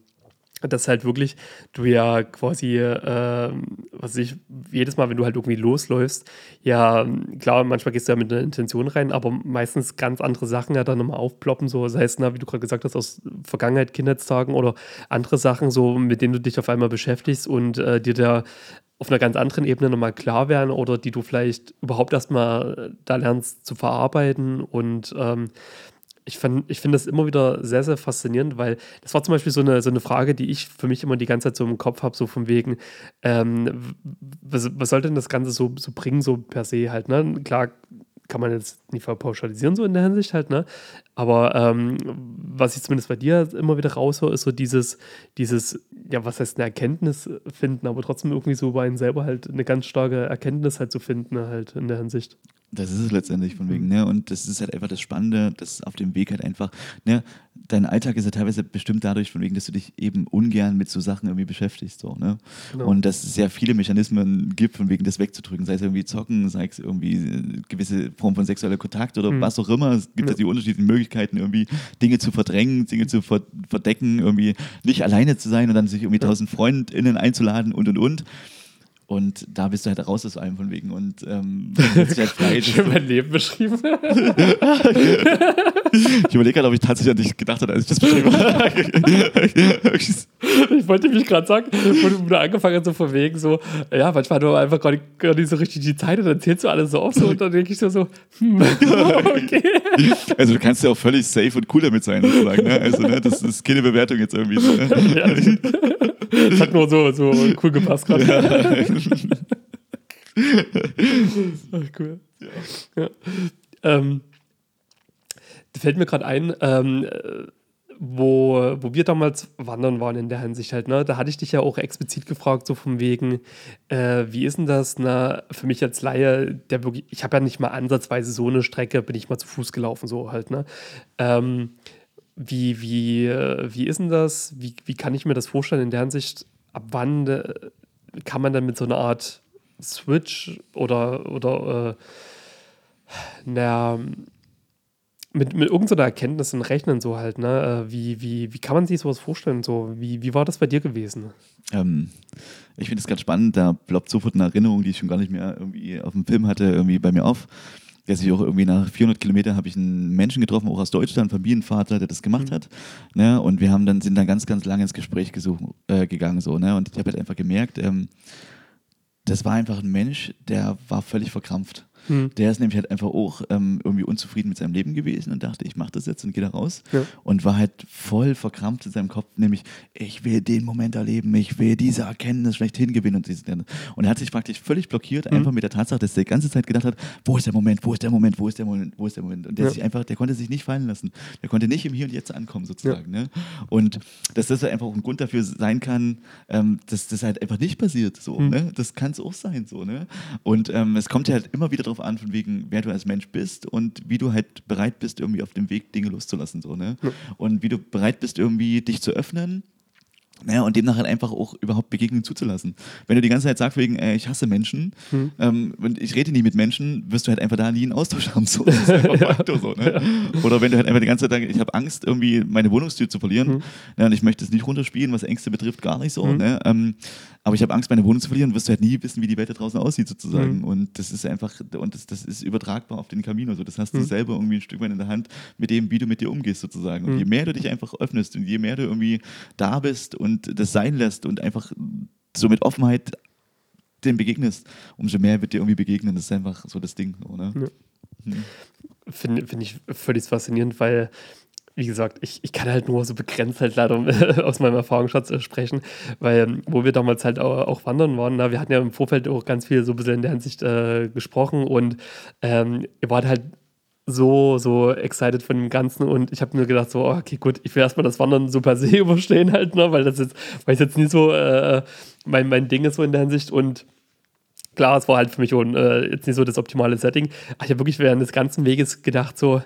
dass halt wirklich du ja quasi, ähm, was ich, jedes Mal, wenn du halt irgendwie losläufst, ja, klar, manchmal gehst du ja mit einer Intention rein, aber meistens ganz andere Sachen ja dann nochmal aufploppen, so, sei es, na, wie du gerade gesagt hast, aus Vergangenheit, Kindheitstagen oder andere Sachen, so, mit denen du dich auf einmal beschäftigst und äh, dir da auf einer ganz anderen Ebene nochmal klar werden oder die du vielleicht überhaupt erstmal da lernst zu verarbeiten und ähm, ich, ich finde das immer wieder sehr, sehr faszinierend, weil das war zum Beispiel so eine, so eine Frage, die ich für mich immer die ganze Zeit so im Kopf habe, so von wegen, ähm, was, was soll denn das Ganze so, so bringen, so per se halt, ne? Klar kann man jetzt nicht verpauschalisieren, so in der Hinsicht halt, ne? Aber ähm, was ich zumindest bei dir immer wieder raushöre, ist so dieses, dieses, ja, was heißt eine Erkenntnis finden, aber trotzdem irgendwie so bei einem selber halt eine ganz starke Erkenntnis halt zu finden, halt in der Hinsicht. Das ist es letztendlich von wegen, ne? Und das ist halt einfach das Spannende, dass auf dem Weg halt einfach, ne? Dein Alltag ist ja teilweise bestimmt dadurch, von wegen, dass du dich eben ungern mit so Sachen irgendwie beschäftigst, so, ne? Genau. Und dass es sehr viele Mechanismen gibt, von wegen das wegzudrücken, sei es irgendwie zocken, sei es irgendwie äh, gewisse Form von sexueller Kontakt oder Mhm. was auch immer. Es gibt Ja. die unterschiedlichen Möglichkeiten, irgendwie Dinge zu verdrängen, Dinge zu ver verdecken, irgendwie nicht alleine zu sein und dann sich irgendwie Ja. tausend FreundInnen einzuladen und und und. Und da bist du halt raus aus allem von wegen und ähm, halt Schön mein Leben beschrieben. Ich überlege gerade, ob ich tatsächlich an dich gedacht habe, als ich das beschrieben habe. Ich wollte mich gerade sagen, wo du angefangen hast, so von wegen so, ja, manchmal du einfach gar nicht, gar nicht so richtig die Zeit und dann zählst du alles so auf so und dann denke ich so, so hm, okay. also du kannst ja auch völlig safe und cool damit sein, sozusagen. Ne? Also ne, das ist keine Bewertung jetzt irgendwie. Ne? Ja, das hat nur so, so cool gepasst gerade. Ach, cool. Ja. Ähm, da fällt mir gerade ein, ähm, äh, wo, wo wir damals wandern waren in der Hinsicht halt, ne, da hatte ich dich ja auch explizit gefragt, so von wegen, äh, wie ist denn das, ne, für mich als Laie, der wirklich, ich habe ja nicht mal ansatzweise so eine Strecke, bin ich mal zu Fuß gelaufen, so halt, ne. Ähm, wie, wie, äh, wie ist denn das? Wie, wie kann ich mir das vorstellen in der Hinsicht, ab wann äh, kann man dann mit so einer Art Switch oder, oder äh, na, mit, mit irgendeiner Erkenntnis in Rechnen so halt, ne? Äh, wie, wie, wie kann man sich sowas vorstellen? So, wie, wie war das bei dir gewesen? Ähm, ich finde es ganz spannend, da ploppt sofort eine Erinnerung, die ich schon gar nicht mehr irgendwie auf dem Film hatte, irgendwie bei mir auf. Der sich auch irgendwie nach 400 Kilometern habe ich einen Menschen getroffen, auch aus Deutschland, Familienvater, der das gemacht mhm. hat. Ne? Und wir haben dann, sind dann ganz, ganz lange ins Gespräch gesucht, äh, gegangen. So, ne? Und ich habe halt einfach gemerkt, ähm, das war einfach ein Mensch, der war völlig verkrampft. Mhm. Der ist nämlich halt einfach auch ähm, irgendwie unzufrieden mit seinem Leben gewesen und dachte, ich mache das jetzt und gehe da raus. Ja. Und war halt voll verkrampft in seinem Kopf, nämlich, ich will den Moment erleben, ich will diese Erkenntnis schlechthin gewinnen. Und, diese, und er hat sich praktisch völlig blockiert, mhm. einfach mit der Tatsache, dass er die ganze Zeit gedacht hat, wo ist der Moment, wo ist der Moment, wo ist der Moment, wo ist der Moment. Und der ja. sich einfach, der konnte sich nicht fallen lassen. Der konnte nicht im Hier und Jetzt ankommen, sozusagen. Ja. Ne? Und dass das halt einfach auch ein Grund dafür sein kann, ähm, dass das halt einfach nicht passiert. So, mhm. ne? Das kann es auch sein. So, ne? Und ähm, es kommt ja halt immer wieder darauf an, von wegen, wer du als Mensch bist und wie du halt bereit bist, irgendwie auf dem Weg Dinge loszulassen. So, ne? Ja. Und wie du bereit bist, irgendwie dich zu öffnen naja, und demnach halt einfach auch überhaupt Begegnungen zuzulassen. Wenn du die ganze Zeit sagst, wegen, äh, ich hasse Menschen hm. ähm, und ich rede nie mit Menschen, wirst du halt einfach da nie einen Austausch haben. So. Das ist einfach ja. so, ne? Oder wenn du halt einfach die ganze Zeit sagst, ich habe Angst, irgendwie meine Wohnungstür zu verlieren hm. ja, und ich möchte es nicht runterspielen, was Ängste betrifft, gar nicht so. Hm. Ne? Ähm, aber ich habe Angst, meine Wohnung zu verlieren, wirst du halt nie wissen, wie die Welt da draußen aussieht, sozusagen. Mhm. Und das ist einfach, und das, das ist übertragbar auf den Kamin. Also das hast du selber irgendwie ein Stück weit in der Hand mit dem, wie du mit dir umgehst, sozusagen. Und mhm. je mehr du dich einfach öffnest und je mehr du irgendwie da bist und das sein lässt und einfach so mit Offenheit dem begegnest, umso mehr wird dir irgendwie begegnen. Das ist einfach so das Ding. Oder? Ja. Hm. Finde find ich völlig faszinierend, weil wie gesagt, ich, ich kann halt nur so begrenzt halt leider aus meinem Erfahrungsschatz sprechen, weil ähm, wo wir damals halt auch, auch, wandern waren, na, wir hatten ja im Vorfeld auch ganz viel so ein bisschen in der Hinsicht äh, gesprochen und ähm, ihr wart halt so, so excited von dem Ganzen und ich habe mir gedacht, so, okay, gut, ich will erstmal das Wandern so per se überstehen halt, ne, weil das jetzt, weil es jetzt nie so äh, mein, mein Ding ist so in der Hinsicht und klar, es war halt für mich auch, äh, jetzt nicht so das optimale Setting, aber ich habe wirklich während des ganzen Weges gedacht, so,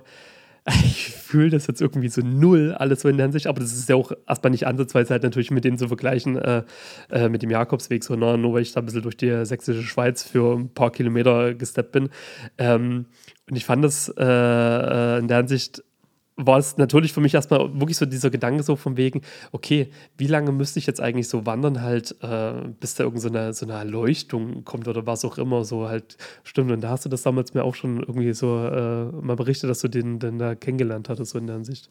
ich fühle das jetzt irgendwie so null, alles so in der Hinsicht, aber das ist ja auch erstmal nicht ansatzweise halt natürlich mit denen zu vergleichen, äh, äh, mit dem Jakobsweg, so, ne? nur weil ich da ein bisschen durch die sächsische Schweiz für ein paar Kilometer gesteppt bin. Ähm, und ich fand das äh, äh in der Hinsicht war es natürlich für mich erstmal wirklich so dieser Gedanke so von wegen, okay, wie lange müsste ich jetzt eigentlich so wandern halt, äh, bis da irgendeine so, so eine Erleuchtung kommt oder was auch immer so halt stimmt. Und da hast du das damals mir auch schon irgendwie so äh, mal berichtet, dass du den, den da kennengelernt hattest, so in der Ansicht.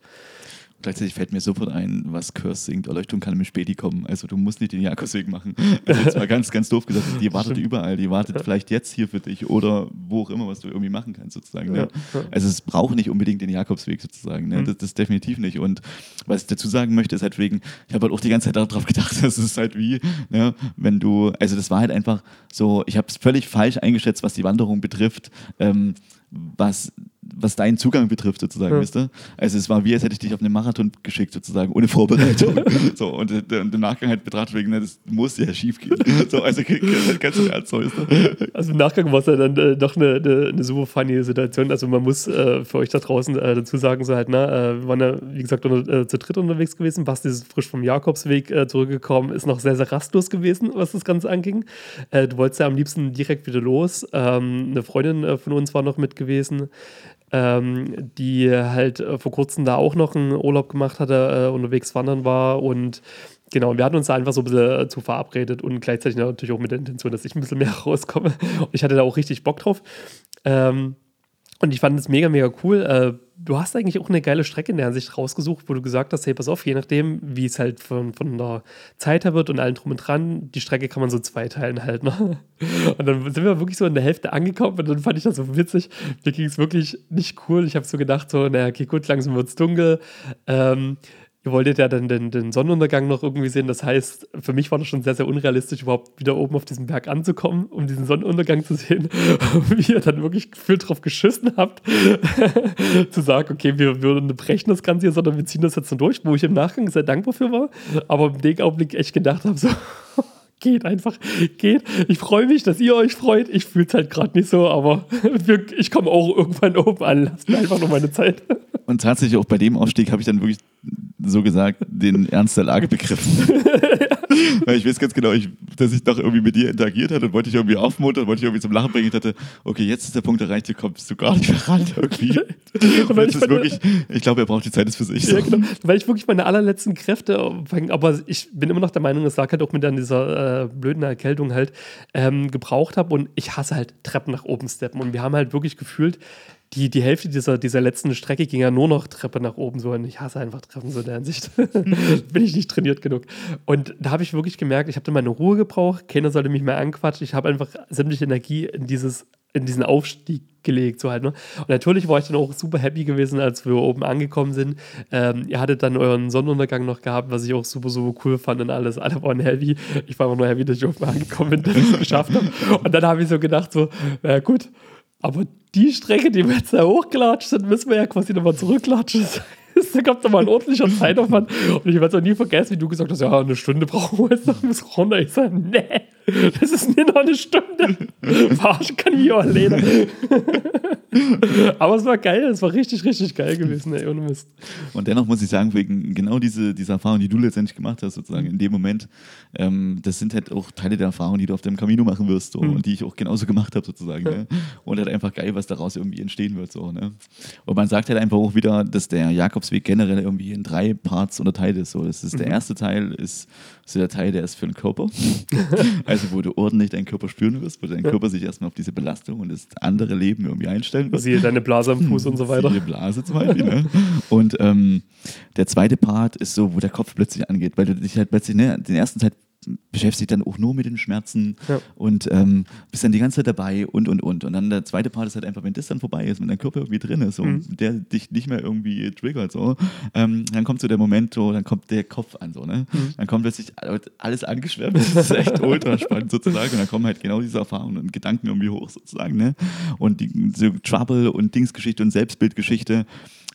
Gleichzeitig fällt mir sofort ein, was Curse singt, Erleuchtung kann im Späti kommen. Also du musst nicht den Jakobsweg machen. Also jetzt mal ganz, ganz doof gesagt, die wartet Stimmt. überall, die wartet vielleicht jetzt hier für dich oder wo auch immer, was du irgendwie machen kannst sozusagen. Ne? Ja. Also es braucht nicht unbedingt den Jakobsweg sozusagen. Ne? Mhm. Das, das definitiv nicht. Und was ich dazu sagen möchte, ist halt wegen, ich habe halt auch die ganze Zeit darauf gedacht, das ist halt wie, ne? wenn du, also das war halt einfach so, ich habe es völlig falsch eingeschätzt, was die Wanderung betrifft. Ähm, was was deinen Zugang betrifft, sozusagen, ja. wisst ihr? Also es war wie, als hätte ich dich auf einen Marathon geschickt, sozusagen, ohne Vorbereitung. so, und, und im Nachgang halt betrachtet wegen, das muss ja schief gehen. so, also ganz im Ernst, das. Also im Nachgang war es ja dann äh, doch eine, eine, eine, super funny Situation. Also man muss äh, für euch da draußen äh, dazu sagen, so halt, na, äh, wir waren ja, wie gesagt, unter, äh, zu dritt unterwegs gewesen. Basti ist frisch vom Jakobsweg äh, zurückgekommen, ist noch sehr, sehr rastlos gewesen, was das Ganze anging. du wolltest ja am liebsten direkt wieder los. Ähm, eine Freundin von uns war noch mit gewesen ähm, die halt äh, vor kurzem da auch noch einen Urlaub gemacht hatte, äh, unterwegs wandern war und Genau, wir hatten uns da einfach so ein bisschen äh, zu verabredet und gleichzeitig natürlich auch mit der Intention, dass ich ein bisschen mehr rauskomme. Ich hatte da auch richtig Bock drauf. Ähm, und ich fand es mega, mega cool. Äh, du hast eigentlich auch eine geile Strecke in der Ansicht rausgesucht, wo du gesagt hast, hey, pass auf, je nachdem, wie es halt von, von der Zeit her wird und allen drum und dran, die Strecke kann man so zweiteilen halt. Ne? Und dann sind wir wirklich so in der Hälfte angekommen und dann fand ich das so witzig. Mir ging es wirklich nicht cool. Ich habe so gedacht, so, naja, okay, gut, langsam wird es dunkel. Ähm, ihr wolltet ja dann den, den Sonnenuntergang noch irgendwie sehen. Das heißt, für mich war das schon sehr, sehr unrealistisch, überhaupt wieder oben auf diesem Berg anzukommen, um diesen Sonnenuntergang zu sehen. Wie ihr dann wirklich gefühlt drauf geschissen habt, zu sagen, okay, wir würden brechen das Ganze hier, sondern wir ziehen das jetzt noch durch, wo ich im Nachgang sehr dankbar für war. Aber im dem Augenblick echt gedacht habe, so, geht einfach, geht. Ich freue mich, dass ihr euch freut. Ich fühle es halt gerade nicht so, aber ich komme auch irgendwann oben an. Lasst mir einfach nur meine Zeit. Und tatsächlich auch bei dem Aufstieg habe ich dann wirklich so gesagt den Ernst der Lage begriffen. Weil ich weiß ganz genau, ich, dass ich doch irgendwie mit dir interagiert hatte und wollte dich irgendwie aufmuntern, wollte ich irgendwie zum Lachen bringen. Ich dachte, okay, jetzt ist der Punkt erreicht, hier kommst du gar nicht mehr ran irgendwie. Und jetzt ist wirklich, ich glaube, er braucht die Zeit für sich. Ja, genau. Weil ich wirklich meine allerletzten Kräfte, aber ich bin immer noch der Meinung, es lag halt auch mit dieser äh, blöden Erkältung halt ähm, gebraucht habe und ich hasse halt Treppen nach oben steppen und wir haben halt wirklich gefühlt, die, die Hälfte dieser, dieser letzten Strecke ging ja nur noch Treppe nach oben so und ich hasse einfach Treppen so in der Hinsicht. Bin ich nicht trainiert genug. Und da habe ich wirklich gemerkt, ich habe dann meine Ruhe gebraucht, keiner sollte mich mehr anquatschen, ich habe einfach sämtliche Energie in dieses in diesen Aufstieg gelegt. So halt, ne? Und natürlich war ich dann auch super happy gewesen, als wir oben angekommen sind. Ähm, ihr hattet dann euren Sonnenuntergang noch gehabt, was ich auch super, super cool fand und alles. Alle waren happy. Ich war aber nur happy, dass ich oben angekommen bin, dass ich es geschafft habe. Und dann habe ich so gedacht, so, na gut, aber die Strecke, die wir jetzt da hochgelatscht sind, müssen wir ja quasi nochmal zurücklatschen. Da kommt nochmal ein ordentlicher Zeitaufwand. Und ich werde es auch nie vergessen, wie du gesagt hast, ja, eine Stunde brauchen wir jetzt noch bis runter. Ich sage, nee, das ist nicht noch eine Stunde. Verarschen kann ich auch alleine. Aber es war geil, es war richtig, richtig geil gewesen, ey, ohne Mist. Und dennoch muss ich sagen, wegen genau diese, diese Erfahrung, die du letztendlich gemacht hast, sozusagen in dem Moment, ähm, das sind halt auch Teile der Erfahrung, die du auf dem Camino machen wirst so, mhm. und die ich auch genauso gemacht habe, sozusagen. Ne? Und halt einfach geil, was daraus irgendwie entstehen wird. So, ne? Und man sagt halt einfach auch wieder, dass der Jakobsweg generell irgendwie in drei Parts unterteilt ist. So. Das ist der mhm. erste Teil ist so der Teil, der ist für den Körper. also wo du ordentlich deinen Körper spüren wirst, wo dein Körper sich erstmal auf diese Belastung und das andere Leben irgendwie einstellen wird. Siehe deine Blase am Fuß und so weiter. Siehe Blase zum Beispiel. Ne? Und ähm, der zweite Part ist so, wo der Kopf plötzlich angeht, weil du dich halt plötzlich, ne, den ersten Zeit beschäftigt dann auch nur mit den Schmerzen ja. und ähm, bist dann die ganze Zeit dabei und und und. Und dann der zweite Part ist halt einfach, wenn das dann vorbei ist, wenn dein Körper irgendwie drin ist, so, mhm. der dich nicht mehr irgendwie triggert, so, ähm, dann kommt so der Moment, so, dann kommt der Kopf an, so, ne? Mhm. Dann kommt plötzlich alles angeschwärmt, das ist echt ultra spannend sozusagen. Und dann kommen halt genau diese Erfahrungen und Gedanken irgendwie hoch sozusagen, ne? Und die so Trouble und Dingsgeschichte und Selbstbildgeschichte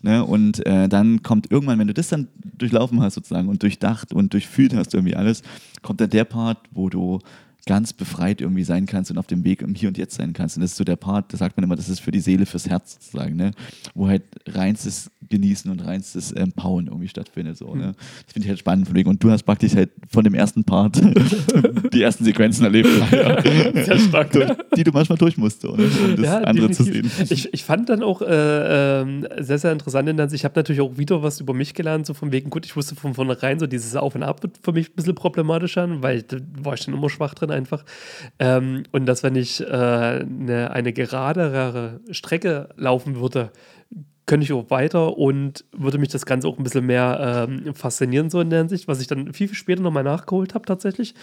Ne? Und äh, dann kommt irgendwann, wenn du das dann durchlaufen hast sozusagen und durchdacht und durchfühlt hast irgendwie alles, kommt dann der Part, wo du ganz befreit irgendwie sein kannst und auf dem Weg im Hier und Jetzt sein kannst. Und das ist so der Part, da sagt man immer, das ist für die Seele, fürs Herz sozusagen, ne? wo halt reinstes Genießen und reinstes Empowern irgendwie stattfindet. So, ne? Das finde ich halt spannend von wegen. Und du hast praktisch halt von dem ersten Part die ersten Sequenzen erlebt, ja. Sehr stark, ne? die du manchmal durch musst, so, ne? um das ja, andere definitiv. zu sehen. Ich, ich fand dann auch äh, äh, sehr, sehr interessant, denn ich habe natürlich auch wieder was über mich gelernt, so von wegen, gut, ich wusste von vornherein, so dieses Auf und Ab wird für mich ein bisschen problematischer, weil da war ich dann immer schwach drin einfach. Ähm, und dass, wenn ich äh, eine, eine geradere Strecke laufen würde, könnte ich auch weiter und würde mich das Ganze auch ein bisschen mehr ähm, faszinieren, so in der Hinsicht, was ich dann viel, viel später nochmal nachgeholt habe tatsächlich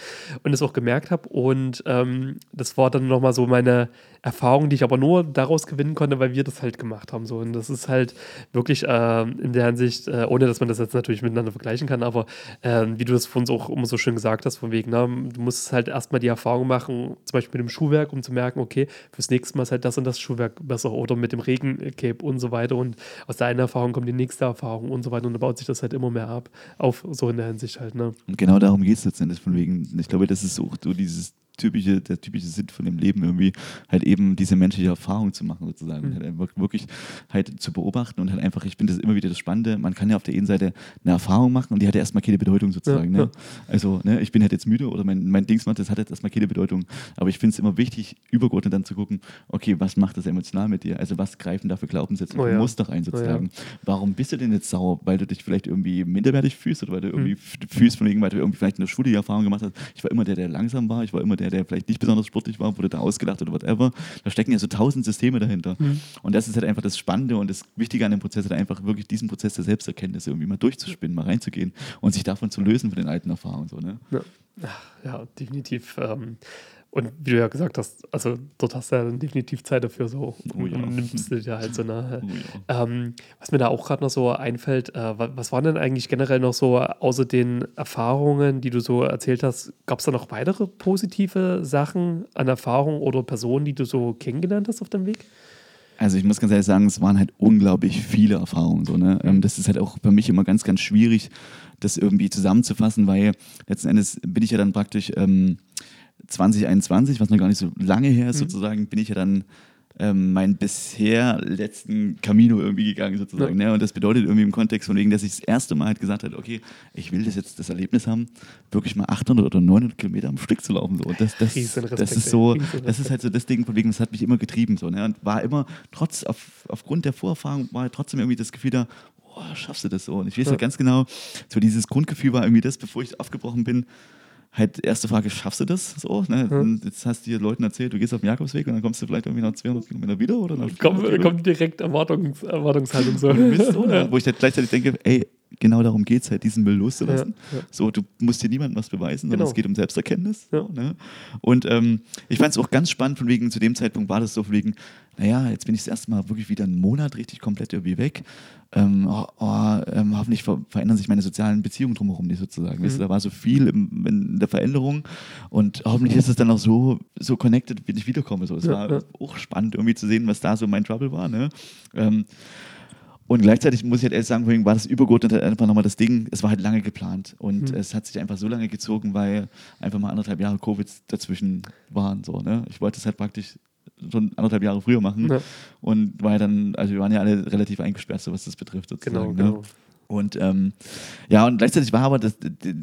und es auch gemerkt habe. Und ähm, das war dann nochmal so meine Erfahrung, die ich aber nur daraus gewinnen konnte, weil wir das halt gemacht haben. So. Und das ist halt wirklich äh, in der Hinsicht, äh, ohne dass man das jetzt natürlich miteinander vergleichen kann, aber äh, wie du das von uns auch immer so schön gesagt hast, von wegen, na, du musst halt erstmal die Erfahrung machen, zum Beispiel mit dem Schuhwerk, um zu merken, okay, fürs nächste Mal ist halt das und das Schuhwerk besser oder mit dem Regencape und so weiter. Und aus der einen Erfahrung kommt die nächste Erfahrung und so weiter. Und dann baut sich das halt immer mehr ab, auf so in der Hinsicht halt. Ne? Und genau darum geht es letztendlich von wegen, ich glaube, das ist auch so dieses typische, der typische Sinn von dem Leben irgendwie, halt eben diese menschliche Erfahrung zu machen sozusagen. Mhm. Halt wirklich halt zu beobachten und halt einfach, ich finde das immer wieder das Spannende, man kann ja auf der einen Seite eine Erfahrung machen und die hat ja erstmal keine Bedeutung sozusagen. Ja, ne? ja. Also ne, ich bin halt jetzt müde oder mein, mein Dings macht, das hat jetzt erstmal keine Bedeutung. Aber ich finde es immer wichtig, übergeordnet dann zu gucken, okay, was macht das emotional mit dir? Also was greifen da für Glaubenssätze oh, ja. Muster ein sozusagen? Oh, Warum bist du denn jetzt sauer? Weil du dich vielleicht irgendwie minderwertig fühlst oder weil du irgendwie mhm. fühlst von wegen, weil du irgendwie vielleicht eine Schule die Erfahrung gemacht hast. Ich war immer der, der langsam war, ich war immer der, der, vielleicht nicht besonders sportlich war, wurde da ausgelacht oder whatever. Da stecken ja so tausend Systeme dahinter. Mhm. Und das ist halt einfach das Spannende und das Wichtige an dem Prozess, halt einfach wirklich diesen Prozess der Selbsterkenntnis irgendwie mal durchzuspinnen, mal reinzugehen und sich davon zu lösen von den alten Erfahrungen. So, ne? ja. ja, definitiv. Ähm, Und wie du ja gesagt hast, also dort hast du ja dann definitiv Zeit dafür so Oh ja. und nimmst du dir halt so eine. Oh ja. Ähm, was mir da auch gerade noch so einfällt, äh, wa- was waren denn eigentlich generell noch so, außer den Erfahrungen, die du so erzählt hast, gab es da noch weitere positive Sachen an Erfahrungen oder Personen, die du so kennengelernt hast auf dem Weg? Also ich muss ganz ehrlich sagen, es waren halt unglaublich viele Erfahrungen. So, ne? Ähm, Das ist halt auch für mich immer ganz, ganz schwierig, das irgendwie zusammenzufassen, weil letzten Endes bin ich ja dann praktisch ähm, 2021, was noch gar nicht so lange her ist Mhm. sozusagen, bin ich ja dann ähm, meinen bisher letzten Camino irgendwie gegangen sozusagen. Ja. Ne? Und das bedeutet irgendwie im Kontext von wegen, dass ich das erste Mal halt gesagt habe, okay, ich will das jetzt das Erlebnis haben, wirklich mal 800 oder 900 Kilometer am Stück zu laufen. So. Und das, das, Respekt, das ist so, das ist halt so das Ding von wegen, das hat mich immer getrieben so, ne? Und war immer, trotz, auf, aufgrund der Vorerfahrung, war halt trotzdem irgendwie das Gefühl da, oh, schaffst du das so? Und ich weiß ja. Ja. ganz genau, so dieses Grundgefühl war irgendwie das, bevor ich aufgebrochen bin, halt erste Frage, schaffst du das so? Ne? Und jetzt hast du dir Leuten erzählt, du gehst auf den Jakobsweg und dann kommst du vielleicht irgendwie nach 200 Kilometer wieder oder nach 400 Komm, kommt direkt Erwartungs Erwartungshaltung so. Mist, oder? Wo ich halt gleichzeitig denke, ey, genau darum geht es halt, diesen Müll loszulassen. Ja, ja. So, du musst dir niemandem was beweisen, sondern Genau. es geht um Selbsterkenntnis. Ja. So, ne? Und ähm, ich fand es auch ganz spannend, von wegen, zu dem Zeitpunkt war das so von wegen, naja, jetzt bin ich das erste Mal wirklich wieder einen Monat richtig komplett irgendwie weg. Ähm, oh, oh, ähm, hoffentlich ver verändern sich meine sozialen Beziehungen drumherum nicht sozusagen. Weißt du, Mhm. da war so viel im, in der Veränderung und hoffentlich ist es dann auch so, so connected, wenn ich wiederkomme. So. Es war auch spannend irgendwie zu sehen, was da so mein Trouble war. Ne? Und gleichzeitig muss ich halt ehrlich sagen, vorhin war das übergeordnet halt einfach nochmal das Ding, es war halt lange geplant und Mhm. es hat sich einfach so lange gezogen, weil einfach mal anderthalb Jahre Covid dazwischen waren. So, ne? Ich wollte es halt praktisch schon anderthalb Jahre früher machen Ja, und war dann, also wir waren ja alle relativ eingesperrt, so was das betrifft sozusagen. genau, ne? genau. Und ähm, ja, und gleichzeitig war aber das,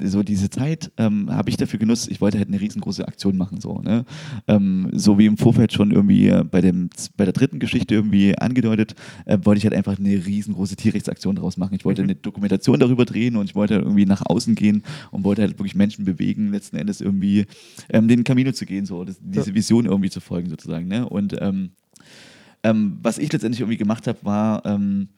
so diese Zeit, ähm, habe ich dafür genutzt, ich wollte halt eine riesengroße Aktion machen, so, ne? Ähm, so wie im Vorfeld schon irgendwie äh, bei, dem, bei der dritten Geschichte irgendwie angedeutet, äh, wollte ich halt einfach eine riesengroße Tierrechtsaktion daraus machen. Ich wollte Mhm. eine Dokumentation darüber drehen und ich wollte halt irgendwie nach außen gehen und wollte halt wirklich Menschen bewegen, letzten Endes irgendwie ähm, den Camino zu gehen, so, das, diese Vision irgendwie zu folgen sozusagen, ne? Und ähm, ähm, was ich letztendlich irgendwie gemacht habe, war, ähm,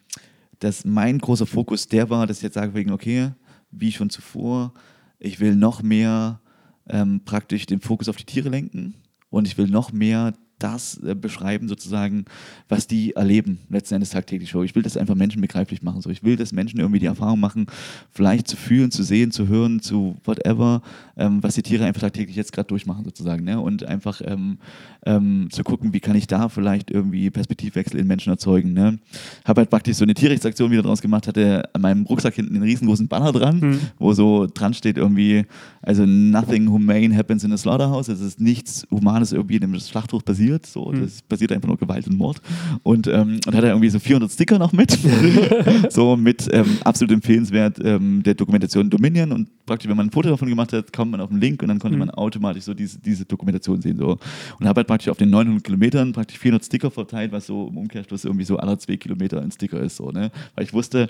dass mein großer Fokus der war, dass ich jetzt sage, wegen, okay, wie schon zuvor, ich will noch mehr ähm, praktisch den Fokus auf die Tiere lenken und ich will noch mehr das äh, beschreiben, sozusagen, was die erleben, letzten Endes tagtäglich. Ich will das einfach Menschen begreiflich machen. So. Ich will, dass Menschen irgendwie die Erfahrung machen, vielleicht zu fühlen, zu sehen, zu hören, zu whatever, ähm, was die Tiere einfach tagtäglich jetzt gerade durchmachen, sozusagen. Ne? Und einfach ähm, ähm, zu gucken, wie kann ich da vielleicht irgendwie Perspektivwechsel in Menschen erzeugen. Ne? Habe halt praktisch so eine Tierrechtsaktion wieder draus gemacht, hatte an meinem Rucksack hinten einen riesengroßen Banner dran, Mhm. wo so dran steht irgendwie, also nothing humane happens in a slaughterhouse, es ist nichts Humanes irgendwie in einem Schlachthof passiert, so, Mhm. das passiert einfach nur Gewalt und Mord. Und, ähm, und hat er irgendwie so 400 Sticker noch mit, so mit ähm, absolut empfehlenswert ähm, der Dokumentation Dominion und praktisch, wenn man ein Foto davon gemacht hat, kommt man auf den Link und dann konnte Mhm. man automatisch so diese, diese Dokumentation sehen. So. Und habe halt praktisch auf den 900 Kilometern praktisch 400 Sticker verteilt, was so im Umkehrschluss irgendwie so alle zwei Kilometer ein Sticker ist. So, ne? Weil ich wusste,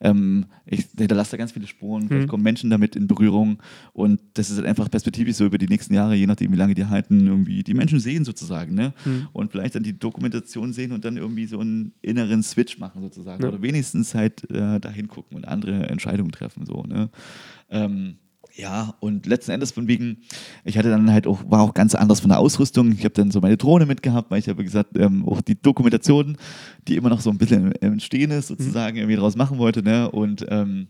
ähm, ich hinterlasse da ganz viele Spuren, vielleicht Mhm. kommen Menschen damit in Berührung und das ist halt einfach perspektivisch so über die nächsten Jahre, je nachdem, wie lange die halten, irgendwie die Menschen sehen sozusagen. Ne? Mhm. Und vielleicht dann die Dokumentation sehen und dann irgendwie so einen inneren Switch machen sozusagen. Ja. Oder wenigstens halt äh, dahin gucken und andere Entscheidungen treffen. So, ne? ähm, ja, und letzten Endes von wegen, ich hatte dann halt auch, war auch ganz anders von der Ausrüstung. Ich habe dann so meine Drohne mitgehabt, weil ich habe gesagt, ähm, auch die Dokumentation, die immer noch so ein bisschen im, im Stehen ist, sozusagen, irgendwie draus machen wollte, ne? Und ähm,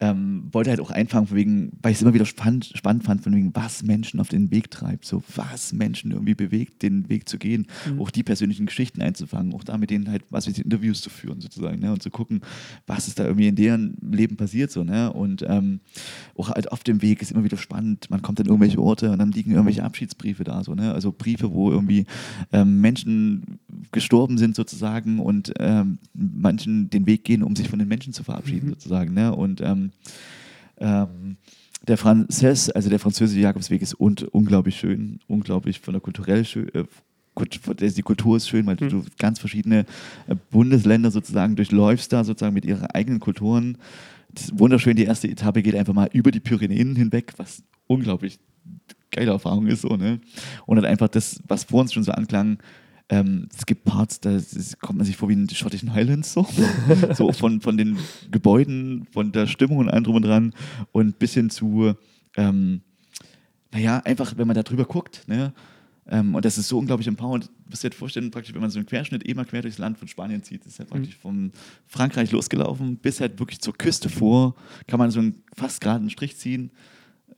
ähm, wollte halt auch einfangen, von wegen, weil ich es immer wieder spannend, spannend fand, von wegen, was Menschen auf den Weg treibt, so was Menschen irgendwie bewegt, den Weg zu gehen, Mhm. auch die persönlichen Geschichten einzufangen, auch da mit denen halt, was weiß ich, Interviews zu führen, sozusagen, ne, und zu gucken, was ist da irgendwie in deren Leben passiert, so, ne, und ähm, auch halt auf dem Weg ist immer wieder spannend, man kommt an irgendwelche Orte und dann liegen irgendwelche Abschiedsbriefe da, so, ne, also Briefe, wo irgendwie ähm, Menschen gestorben sind, sozusagen, und ähm, manchen den Weg gehen, um sich von den Menschen zu verabschieden, Mhm. sozusagen, ne, und ähm, ähm, der Franzess, also der französische Jakobsweg ist un unglaublich schön, unglaublich von der kulturell schön. Äh, die Kultur ist schön, weil du, Mhm. du ganz verschiedene äh, Bundesländer sozusagen durchläufst da sozusagen mit ihren eigenen Kulturen. Wunderschön, die erste Etappe geht einfach mal über die Pyrenäen hinweg, was unglaublich geile Erfahrung ist so, ne? Und dann einfach das, was vor uns schon so anklang, ähm, es gibt Parts, da kommt man sich vor wie in den schottischen Highlands so. so von, von den Gebäuden, von der Stimmung und allem drum und dran und bis hin zu ähm, naja, einfach, wenn man da drüber guckt, ne? Ähm, und das ist so unglaublich empowernd. Du musst dir vorstellen, praktisch, wenn man so einen Querschnitt immer quer durchs Land von Spanien zieht, ist halt praktisch von Frankreich losgelaufen bis halt wirklich zur Küste vor, kann man so einen fast geraden Strich ziehen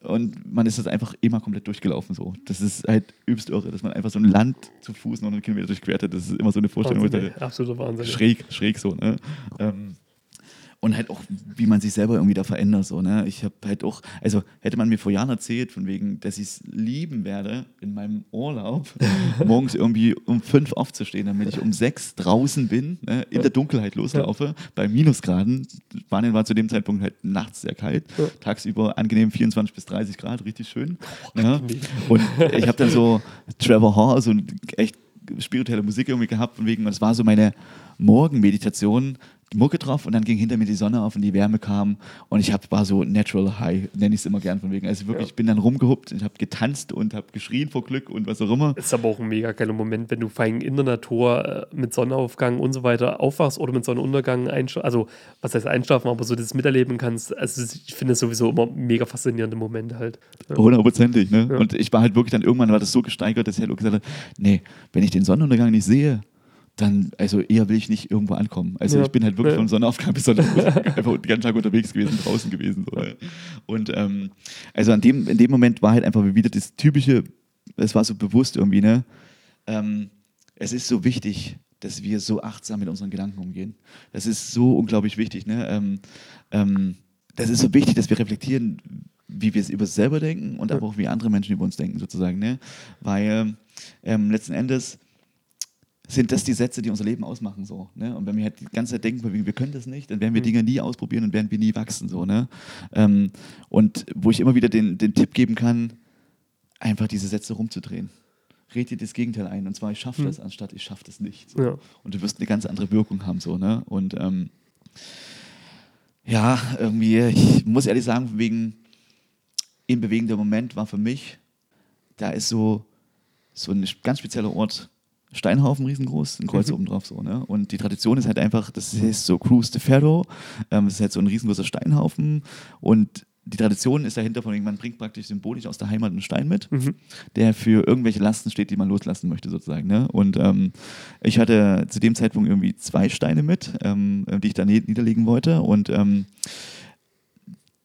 und man ist das einfach immer komplett durchgelaufen so. Das ist halt übelst irre, dass man einfach so ein Land zu Fuß noch einen Kilometer durchquert hat. Das ist immer so eine Vorstellung. Wahnsinn, ey. Absoluter Wahnsinn. schräg, schräg so, ne? Ähm, und halt auch, wie man sich selber irgendwie da verändert, so, ne? Ich habe halt auch, also hätte man mir vor Jahren erzählt, von wegen, dass ich es lieben werde, in meinem Urlaub morgens irgendwie um fünf aufzustehen, damit ich um sechs draußen bin, ne? in der Dunkelheit loslaufe, bei Minusgraden. Spanien war zu dem Zeitpunkt halt nachts sehr kalt, Ja. tagsüber angenehm 24 bis 30 Grad, richtig schön. ne? Und ich habe dann so Trevor Hall, so echt spirituelle Musik irgendwie gehabt, von wegen, es war so meine Morgenmeditation, Mucke drauf und dann ging hinter mir die Sonne auf und die Wärme kam und ich hab, war so natural high, nenne ich es immer gern von wegen. Also wirklich, Ja. ich bin dann rumgehuppt, ich habe getanzt und habe geschrien vor Glück und was auch immer. Ist aber auch ein mega geiler Moment, wenn du vor allem in der Natur äh, mit Sonnenaufgang und so weiter aufwachst oder mit Sonnenuntergang einschlafen, also was heißt einschlafen, aber so das miterleben kannst. Also ich finde es sowieso immer mega faszinierende Momente halt. Hundertprozentig, ne? Ja. Und ich war halt wirklich dann irgendwann war das so gesteigert, dass ich halt auch gesagt habe, nee, wenn ich den Sonnenuntergang nicht sehe, dann, also eher will ich nicht irgendwo ankommen. Also Ja. ich bin halt wirklich Ja. von Sonnenaufgang bis Sonnenuntergang einfach den ganzen Tag unterwegs gewesen, draußen gewesen. So? Und ähm, also an dem, in dem Moment war halt einfach wieder das typische, es war so bewusst irgendwie, ne? Ähm, es ist so wichtig, dass wir so achtsam mit unseren Gedanken umgehen. Das ist so unglaublich wichtig, ne? Ähm, ähm, das ist so wichtig, dass wir reflektieren, wie wir es über uns selber denken und aber auch wie andere Menschen über uns denken, sozusagen. Ne? Weil ähm, letzten Endes sind das die Sätze, die unser Leben ausmachen. So, ne? Und wenn wir halt die ganze Zeit denken, wir können das nicht, dann werden wir Mhm. Dinge nie ausprobieren und werden wir nie wachsen. So, ne? ähm, und wo ich immer wieder den, den Tipp geben kann, einfach diese Sätze rumzudrehen. Red dir das Gegenteil ein. Und zwar, ich schaffe Mhm. das, anstatt ich schaffe das nicht. So. Ja. Und du wirst eine ganz andere Wirkung haben. So, ne? Und ähm, ja, irgendwie, ich muss ehrlich sagen, wegen in bewegender Moment war für mich, da ist so, so ein ganz spezieller Ort, Steinhaufen riesengroß, ein Kreuz Mhm. oben drauf so, ne? Und die Tradition ist halt einfach, das heißt so Cruz de Ferro, ähm, das ist halt so ein riesengroßer Steinhaufen und die Tradition ist dahinter, von wegen, man bringt praktisch symbolisch aus der Heimat einen Stein mit, Mhm. der für irgendwelche Lasten steht, die man loslassen möchte, sozusagen. Ne? Und ähm, ich hatte zu dem Zeitpunkt irgendwie zwei Steine mit, ähm, die ich da nie- niederlegen wollte. Und ähm,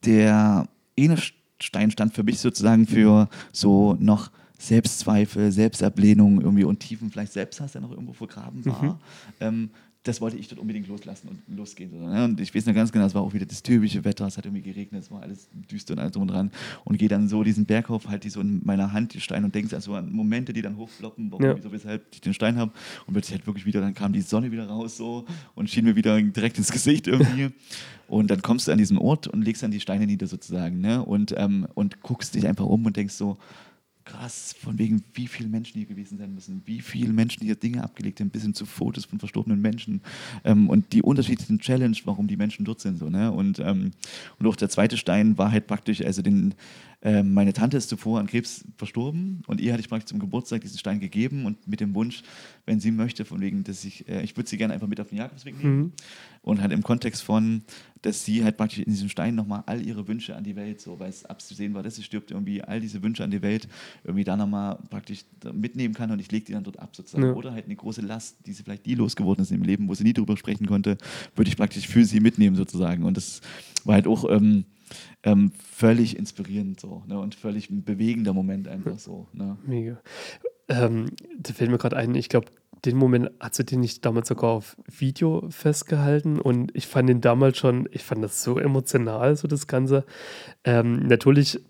der eine Stein stand für mich sozusagen für so noch Selbstzweifel, Selbstablehnung irgendwie und tiefen vielleicht Selbsthass, der noch irgendwo vergraben war. Mhm. Ähm, das wollte ich dort unbedingt loslassen und losgehen. Ne? Und ich weiß noch ganz genau, es war auch wieder das typische Wetter, es hat irgendwie geregnet, es war alles düster und alles drum und dran. Und gehe dann so diesen Berg hoch, halt die so in meiner Hand, die Steine und denke also an Momente, die dann hochploppen, warum, Ja. wieso, weshalb ich den Stein habe. Und plötzlich halt wirklich wieder, dann kam die Sonne wieder raus so und schien mir wieder direkt ins Gesicht irgendwie. und dann kommst du an diesen Ort und legst dann die Steine nieder sozusagen. Ne? Und, ähm, und guckst dich einfach um und denkst so, krass, von wegen, wie viele Menschen hier gewesen sein müssen, wie viele Menschen hier Dinge abgelegt haben, bis hin zu Fotos von verstorbenen Menschen ähm, und die unterschiedlichen Challenge, warum die Menschen dort sind. So, ne? und, ähm, und auch der zweite Stein war halt praktisch, also den, ähm, meine Tante ist zuvor an Krebs verstorben und ihr hatte ich praktisch zum Geburtstag diesen Stein gegeben und mit dem Wunsch, wenn sie möchte, von wegen, dass ich, äh, ich würde sie gerne einfach mit auf den Jakobsweg nehmen Mhm. und halt im Kontext von, dass sie halt praktisch in diesem Stein nochmal all ihre Wünsche an die Welt, so, weil es abzusehen war, dass sie stirbt, irgendwie all diese Wünsche an die Welt irgendwie da nochmal praktisch mitnehmen kann und ich lege die dann dort ab sozusagen. Ja. Oder halt eine große Last, die sie vielleicht nie losgeworden ist im Leben, wo sie nie drüber sprechen konnte, würde ich praktisch für sie mitnehmen sozusagen. Und das war halt auch ähm, ähm, völlig inspirierend so ne? und völlig ein bewegender Moment einfach so. Ne? Mega. Ähm, da fällt mir gerade ein, ich glaube, den Moment hast du den nicht damals sogar auf Video festgehalten und ich fand den damals schon, ich fand das so emotional, so das Ganze. Ähm, natürlich,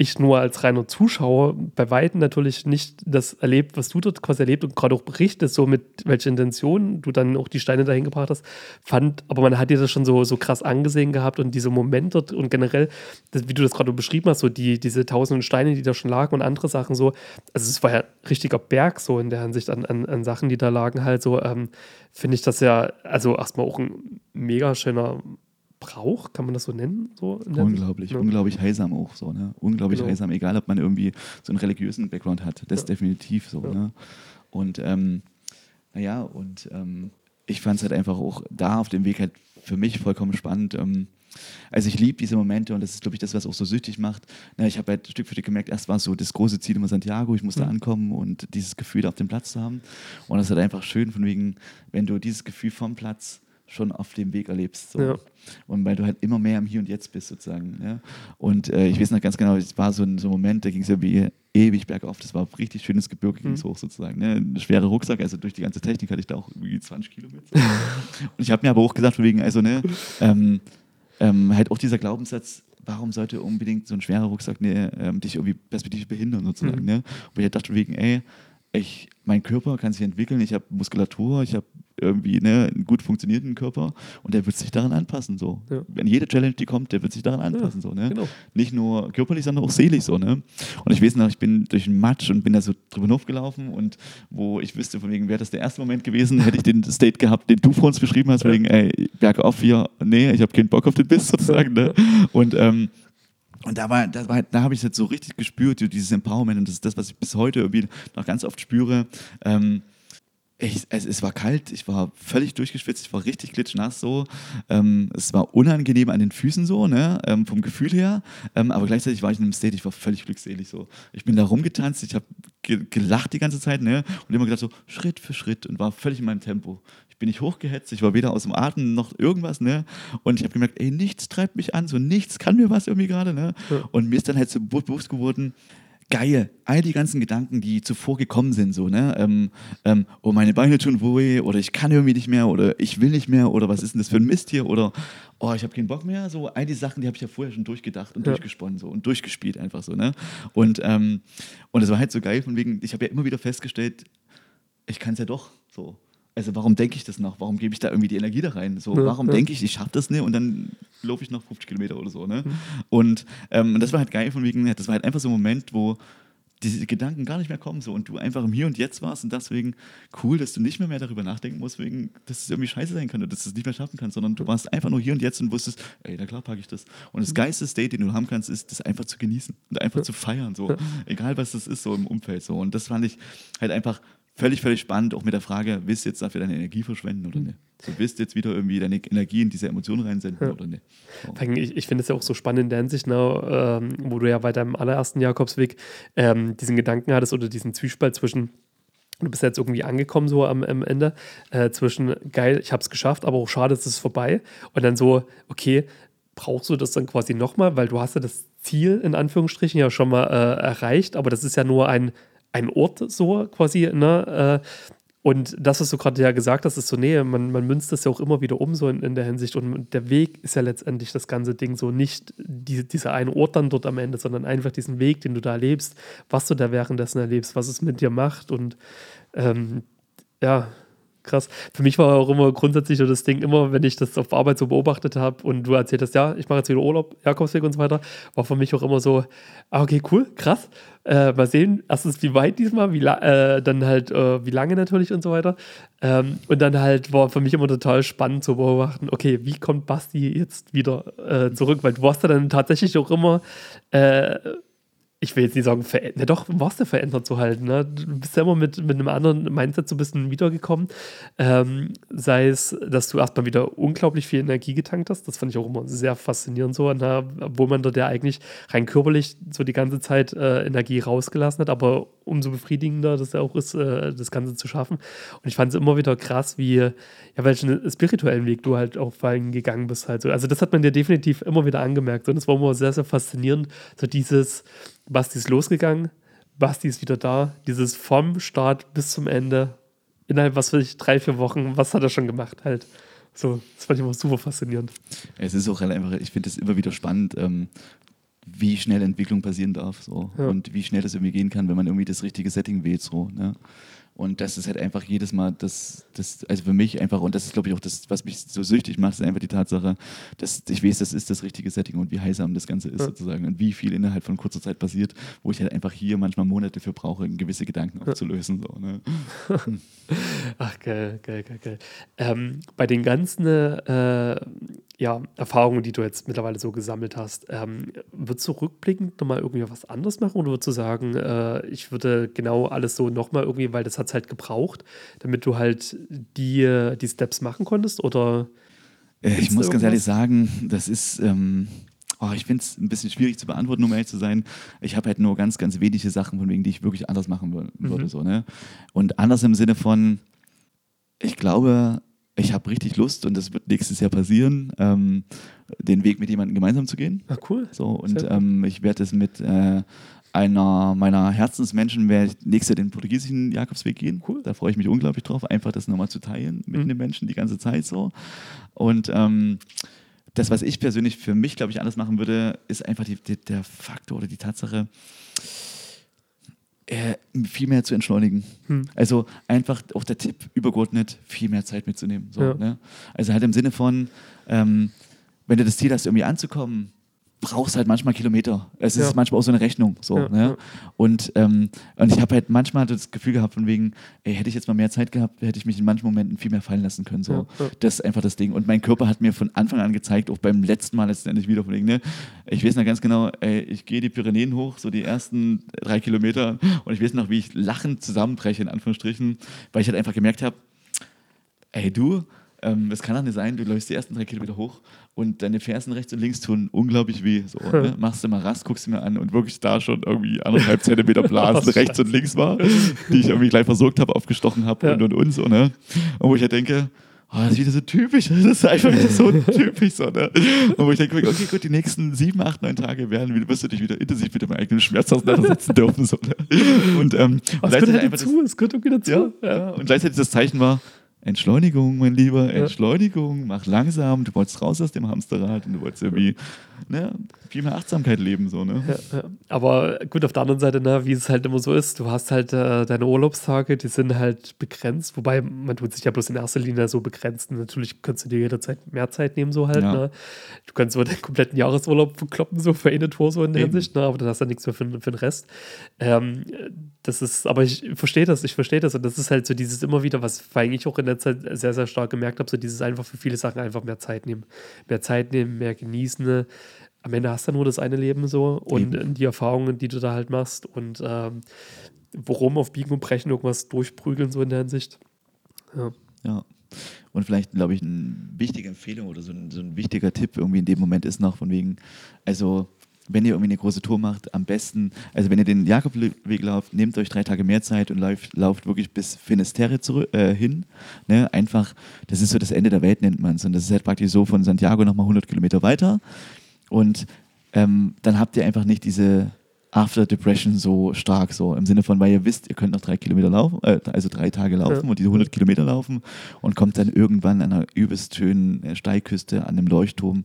ich nur als reiner Zuschauer bei Weitem natürlich nicht das erlebt, was du dort quasi erlebt und gerade auch berichtest, so mit welcher Intention du dann auch die Steine dahin gebracht hast, fand, aber man hat dir das schon so, so krass angesehen gehabt und diese Momente und generell, das, wie du das gerade beschrieben hast, so die, diese tausenden Steine, die da schon lagen und andere Sachen so, also es war ja ein richtiger Berg so in der Hinsicht an, an, an Sachen, die da lagen halt so, ähm, finde ich das ja, also erstmal auch ein mega schöner Brauch, kann man das so nennen? So? Unglaublich, Ja. unglaublich heilsam auch so, ne? Unglaublich Genau. heilsam, egal ob man irgendwie so einen religiösen Background hat. Das Ja. definitiv so, Ja. ne? Und ähm, naja, und ähm, ich fand es halt einfach auch da auf dem Weg halt für mich vollkommen spannend, ähm, also ich liebe diese Momente und das ist, glaube ich, das, was auch so süchtig macht. Na, ich habe halt Stück für Stück gemerkt, erst war es so das große Ziel immer Santiago, ich musste Mhm. ankommen und dieses Gefühl auf dem Platz zu haben. Und das ist halt einfach schön, von wegen, wenn du dieses Gefühl vom Platz schon auf dem Weg erlebst. So. Ja. Und weil du halt immer mehr im Hier und Jetzt bist, sozusagen. Ja? Und äh, ich weiß noch ganz genau, es war so ein, so ein Moment, da ging es ja wie ewig bergauf. Das war ein richtig schönes Gebirge, ging es Mhm. hoch sozusagen. Ne? Ein schwerer Rucksack, also durch die ganze Technik hatte ich da auch irgendwie 20 Kilo mit. und ich habe mir aber auch gesagt, von wegen, also, ne, ähm, ähm, halt auch dieser Glaubenssatz, warum sollte unbedingt so ein schwerer Rucksack ne, ähm, dich irgendwie perspektivisch behindern, sozusagen. Mhm. Ne? Und ich dachte von wegen, ey, ich, mein Körper kann sich entwickeln, ich habe Muskulatur, ich habe irgendwie ne, einen gut funktionierenden Körper und der wird sich daran anpassen. So. Ja. Wenn jede Challenge, die kommt, der wird sich daran anpassen. so, ne? Genau. Nicht nur körperlich, sondern auch seelisch. So, ne? Und ich weiß noch, ich bin durch den Matsch und bin da so drüber hinaufgelaufen und wo ich wüsste, von wegen, wäre das der erste Moment gewesen, hätte ich den State gehabt, den du vor uns beschrieben hast, Ja. wegen, ey, bergauf hier, nee, ich habe keinen Bock auf den Biss sozusagen. Ne? Und ähm, und da war, da, war, da habe ich es jetzt so richtig gespürt, dieses Empowerment. Und das ist das, was ich bis heute irgendwie noch ganz oft spüre. Ähm, ich, es, es war kalt, ich war völlig durchgeschwitzt, ich war richtig klitschnass so. Ähm, es war unangenehm an den Füßen so, ne, ähm, vom Gefühl her. Ähm, aber gleichzeitig war ich in einem State, ich war völlig glückselig so. Ich bin da rumgetanzt, ich habe ge gelacht die ganze Zeit, ne, und immer gedacht so Schritt für Schritt und war völlig in meinem Tempo. Ich bin nicht hochgehetzt, ich war weder aus dem Atem noch irgendwas, ne. Und ich habe gemerkt, ey, nichts treibt mich an, so nichts kann mir was irgendwie gerade, ne. Ja. Und mir ist dann halt so bewusst geworden, geil, all die ganzen Gedanken, die zuvor gekommen sind, so, ne, ähm, ähm, oh, meine Beine tun weh, oder ich kann irgendwie nicht mehr, oder ich will nicht mehr, oder was ist denn das für ein Mist hier, oder oh, ich habe keinen Bock mehr, so, all die Sachen, die habe ich ja vorher schon durchgedacht und Ja. durchgesponnen, so, und durchgespielt einfach so, ne, und, ähm, und es war halt so geil, von wegen, ich habe ja immer wieder festgestellt, ich kann es ja doch, so. Also warum denke ich das noch? Warum gebe ich da irgendwie die Energie da rein? So, Ja, warum ja. denke ich, ich schaffe das nicht und dann laufe ich noch 50 Kilometer oder so, ne? Mhm. Und ähm, das war halt geil von wegen, das war halt einfach so ein Moment, wo diese Gedanken gar nicht mehr kommen so und du einfach im Hier und Jetzt warst und deswegen cool, dass du nicht mehr, mehr darüber nachdenken musst, wegen, dass es irgendwie scheiße sein könnte, dass du es nicht mehr schaffen kannst, sondern du warst einfach nur hier und jetzt und wusstest, ey, na klar packe ich das. Und das geilste State, den du haben kannst, ist, das einfach zu genießen und einfach zu feiern, so. Egal was das ist, so im Umfeld, so. Und das fand ich halt einfach völlig, völlig spannend, auch mit der Frage, willst du jetzt dafür deine Energie verschwenden oder nicht? So, willst du jetzt wieder irgendwie deine Energie in diese Emotionen reinsenden Ja. oder nicht? Allem, Ich, ich finde es ja auch so spannend in der Hinsicht, ne, ähm, wo du ja bei deinem allerersten Jakobsweg ähm, diesen Gedanken hattest oder diesen Zwiespalt zwischen, du bist jetzt irgendwie angekommen so am, am Ende, äh, zwischen geil, ich habe es geschafft, aber auch schade, es ist vorbei. Und dann so, okay, brauchst du das dann quasi nochmal, weil du hast ja das Ziel in Anführungsstrichen ja schon mal äh, erreicht, aber das ist ja nur ein, ein Ort so quasi, ne? Äh, und das, was du gerade ja gesagt hast, ist so, nee, man, man münzt das ja auch immer wieder um, so in, in der Hinsicht. Und der Weg ist ja letztendlich das ganze Ding so nicht die, dieser eine Ort dann dort am Ende, sondern einfach diesen Weg, den du da erlebst, was du da währenddessen erlebst, was es mit dir macht. Und ähm, ja, krass. Für mich war auch immer grundsätzlich so das Ding, immer wenn ich das auf Arbeit so beobachtet habe und du erzählt hast, ja, ich mache jetzt wieder Urlaub, Jakobsweg und so weiter, war für mich auch immer so, ah, okay, cool, krass. Äh, mal sehen, erstens, wie weit diesmal, wie äh, dann halt, äh, wie lange natürlich und so weiter. Ähm, und dann halt war für mich immer total spannend zu beobachten, okay, wie kommt Basti jetzt wieder äh, zurück? Weil du warst ja dann tatsächlich auch immer, äh, ich will jetzt nicht sagen, verändert, ne, doch, warst du verändert zu halten. Ne? Du bist ja immer mit, mit einem anderen Mindset so ein bisschen wiedergekommen. Ähm, sei es, dass du erstmal wieder unglaublich viel Energie getankt hast. Das fand ich auch immer sehr faszinierend so, ne? obwohl man dort ja eigentlich rein körperlich so die ganze Zeit äh, Energie rausgelassen hat, aber umso befriedigender das ja auch ist, äh, das Ganze zu schaffen. Und ich fand es immer wieder krass, wie, ja, welchen spirituellen Weg du halt auch vor allem gegangen bist halt so. Also das hat man dir definitiv immer wieder angemerkt und das war immer sehr, sehr faszinierend, so dieses, Basti ist losgegangen, Basti ist wieder da, dieses vom Start bis zum Ende, innerhalb, was weiß ich, drei, vier Wochen, was hat er schon gemacht halt. So, das fand ich immer super faszinierend. Es ist auch halt einfach, ich finde es immer wieder spannend, ähm, wie schnell Entwicklung passieren darf so. Ja. und wie schnell das irgendwie gehen kann, wenn man irgendwie das richtige Setting wählt. So, ne? Und das ist halt einfach jedes Mal das, das, also für mich einfach, und das ist glaube ich auch das, was mich so süchtig macht, ist einfach die Tatsache, dass ich weiß, das ist das richtige Setting und wie heilsam das Ganze ist Ja. sozusagen und wie viel innerhalb von kurzer Zeit passiert, wo ich halt einfach hier manchmal Monate für brauche, gewisse Gedanken aufzulösen. So, ne? Ach, geil, geil, geil, geil. Ähm, bei den ganzen äh, ja, Erfahrungen, die du jetzt mittlerweile so gesammelt hast, ähm, würdest du rückblickend nochmal irgendwie was anderes machen oder würdest du sagen, äh, ich würde genau alles so nochmal irgendwie, weil das hat es halt gebraucht, damit du halt die, die Steps machen konntest oder Äh, ich muss ganz ehrlich sagen, das ist, ähm, oh, ich finde es ein bisschen schwierig zu beantworten, um ehrlich zu sein. Ich habe halt nur ganz, ganz wenige Sachen, von wegen, die ich wirklich anders machen wür- würde. Mhm. So, ne? Und anders im Sinne von, ich glaube, ich habe richtig Lust und das wird nächstes Jahr passieren, ähm, den Weg mit jemandem gemeinsam zu gehen. Ah, cool. So, und ähm, ich werde es mit äh, einer meiner Herzensmenschen, werde ich nächstes Jahr den portugiesischen Jakobsweg gehen. Cool. Da freue ich mich unglaublich drauf, einfach das nochmal zu teilen mit Mhm. den Menschen die ganze Zeit so. Und ähm, das, was ich persönlich für mich, glaube ich, anders machen würde, ist einfach die, die, der Faktor oder die Tatsache, äh, viel mehr zu entschleunigen. Hm. Also einfach auch der Tipp, übergeordnet viel mehr Zeit mitzunehmen. So, Ja. ne? Also halt im Sinne von, ähm, wenn du das Ziel hast, irgendwie anzukommen, brauchst halt manchmal Kilometer. Es ist Ja. manchmal auch so eine Rechnung. So, Ja, ne? ja. Und, ähm, und ich habe halt manchmal das Gefühl gehabt, von wegen, ey, hätte ich jetzt mal mehr Zeit gehabt, hätte ich mich in manchen Momenten viel mehr fallen lassen können. So. Das ist einfach das Ding. Und mein Körper hat mir von Anfang an gezeigt, auch beim letzten Mal letztendlich wieder von wegen, ne? Ich weiß noch ganz genau, ey, ich gehe die Pyrenäen hoch, so die ersten drei Kilometer, und ich weiß noch, wie ich lachend zusammenbreche, in Anführungsstrichen, weil ich halt einfach gemerkt habe, ey du, ähm, es kann doch nicht sein, du läufst die ersten drei Kilometer hoch und deine Fersen rechts und links tun unglaublich weh. So, ne? Machst du mal Rast, guckst du mir an und wirklich da schon irgendwie anderthalb Zentimeter Blasen Oh, rechts und links war, die ich irgendwie gleich versorgt habe, aufgestochen habe Ja. und und und so, ne? Und wo ich halt denke, Oh, das ist wieder so typisch. Das ist einfach wieder so typisch. So, ne? Und wo ich denke, okay, gut, die nächsten sieben, acht, neun Tage werden, wirst du dich wieder intensiv mit deinem eigenen Schmerz auseinandersetzen dürfen. So, ne? Und ähm, Aber es gehört halt dazu, es gehört irgendwie dazu. ja, ja. Und gleichzeitig das Zeichen war, Entschleunigung, mein Lieber. Entschleunigung, mach langsam, du wolltest raus aus dem Hamsterrad und du wolltest irgendwie ne, viel mehr Achtsamkeit leben. So, ne? Ja, ja. Aber gut, auf der anderen Seite, ne, wie es halt immer so ist, du hast halt äh, deine Urlaubstage, die sind halt begrenzt, wobei man tut sich ja bloß in erster Linie so begrenzt. Und natürlich kannst du dir jederzeit mehr Zeit nehmen, so halt. Ja. Ne? Du kannst so den kompletten Jahresurlaub verkloppen, so für eine Tour, so in der Eben. Hinsicht, ne? aber dann hast du nichts mehr für, für den Rest. Ähm, das ist, aber ich verstehe das, ich verstehe das. Und das ist halt so dieses immer wieder, was ich auch in der Zeit sehr, sehr stark gemerkt habe, so dieses einfach für viele Sachen einfach mehr Zeit nehmen. Mehr Zeit nehmen, mehr genießen. Am Ende hast du nur das eine Leben so und Eben. die Erfahrungen, die du da halt machst und ähm, worum auf Biegen und Brechen irgendwas durchprügeln, so in der Hinsicht. Ja. Ja. Und vielleicht, glaube ich, eine wichtige Empfehlung oder so ein, so ein wichtiger Tipp irgendwie in dem Moment ist noch von wegen, also wenn ihr irgendwie eine große Tour macht, am besten, also wenn ihr den Jakobweg lauft, nehmt euch drei Tage mehr Zeit und lauft, lauft wirklich bis Finisterre zurück, äh, hin. Ne? Einfach, das ist so das Ende der Welt, nennt man es. Und das ist halt praktisch so von Santiago nochmal 100 Kilometer weiter. Und ähm, dann habt ihr einfach nicht diese After Depression so stark, so im Sinne von, weil ihr wisst, ihr könnt noch drei Kilometer laufen, äh, also drei Tage laufen Ja. und diese 100 Kilometer laufen und kommt dann irgendwann an einer übelst schönen äh, Steilküste an einem Leuchtturm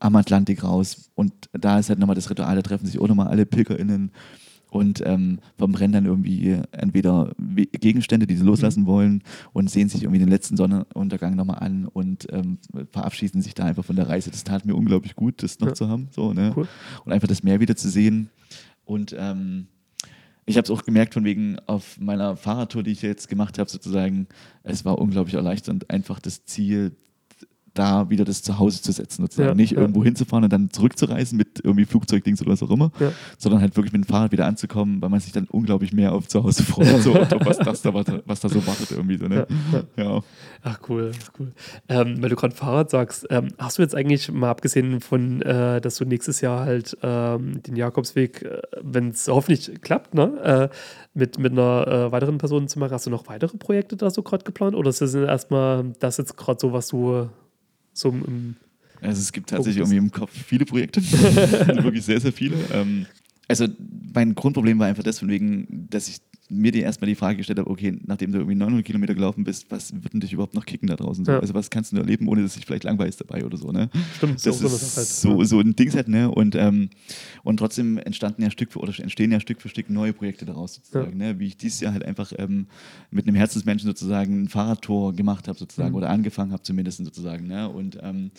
am Atlantik raus. Und da ist halt nochmal das Ritual, da treffen sich auch nochmal alle PilgerInnen und ähm, verbrennen dann irgendwie entweder We- Gegenstände, die sie loslassen wollen und sehen sich irgendwie den letzten Sonnenuntergang nochmal an und ähm, verabschieden sich da einfach von der Reise. Das tat mir unglaublich gut, das noch Ja. zu haben. So, ne? Cool. Und einfach das Meer wieder zu sehen. Und ähm, ich habe es auch gemerkt, von wegen auf meiner Fahrradtour, die ich jetzt gemacht habe, sozusagen, es war unglaublich erleichternd, einfach das Ziel, da wieder das Zuhause zu setzen, sozusagen. Ja, Nicht ja. irgendwo hinzufahren und dann zurückzureisen mit irgendwie Flugzeugdings oder was auch immer, Ja. sondern halt wirklich mit dem Fahrrad wieder anzukommen, weil man sich dann unglaublich mehr auf Zuhause freut, so, was, das da, was da so wartet irgendwie. So, ne? ja. Ach cool, cool. Ähm, weil du gerade Fahrrad sagst, ähm, hast du jetzt eigentlich mal abgesehen von, äh, dass du nächstes Jahr halt ähm, den Jakobsweg, äh, wenn es hoffentlich klappt, ne, äh, mit, mit einer äh, weiteren Person zu machen, hast du noch weitere Projekte da so gerade geplant? Oder ist das erstmal das jetzt gerade so, was du so im, im Also es gibt tatsächlich irgendwie im Kopf viele Projekte, also wirklich sehr, sehr viele. Ähm, also mein Grundproblem war einfach das, von wegen, dass ich mir die erstmal die Frage gestellt habe, okay, nachdem du irgendwie 900 Kilometer gelaufen bist, was wird denn dich überhaupt noch kicken da draußen? So? Ja. Also was kannst du erleben, ohne dass dich vielleicht langweilst dabei oder so, ne? Stimmt, Das so ist Sache so, halt. so ein Ding halt, ne? Und, ähm, und trotzdem entstanden ja Stück für, oder entstehen ja Stück für Stück neue Projekte daraus sozusagen, ne? Wie ich dieses Jahr halt einfach ähm, mit einem Herzensmenschen sozusagen ein Fahrradtour gemacht habe sozusagen Mhm. oder angefangen habe zumindest sozusagen, ne? Und ähm,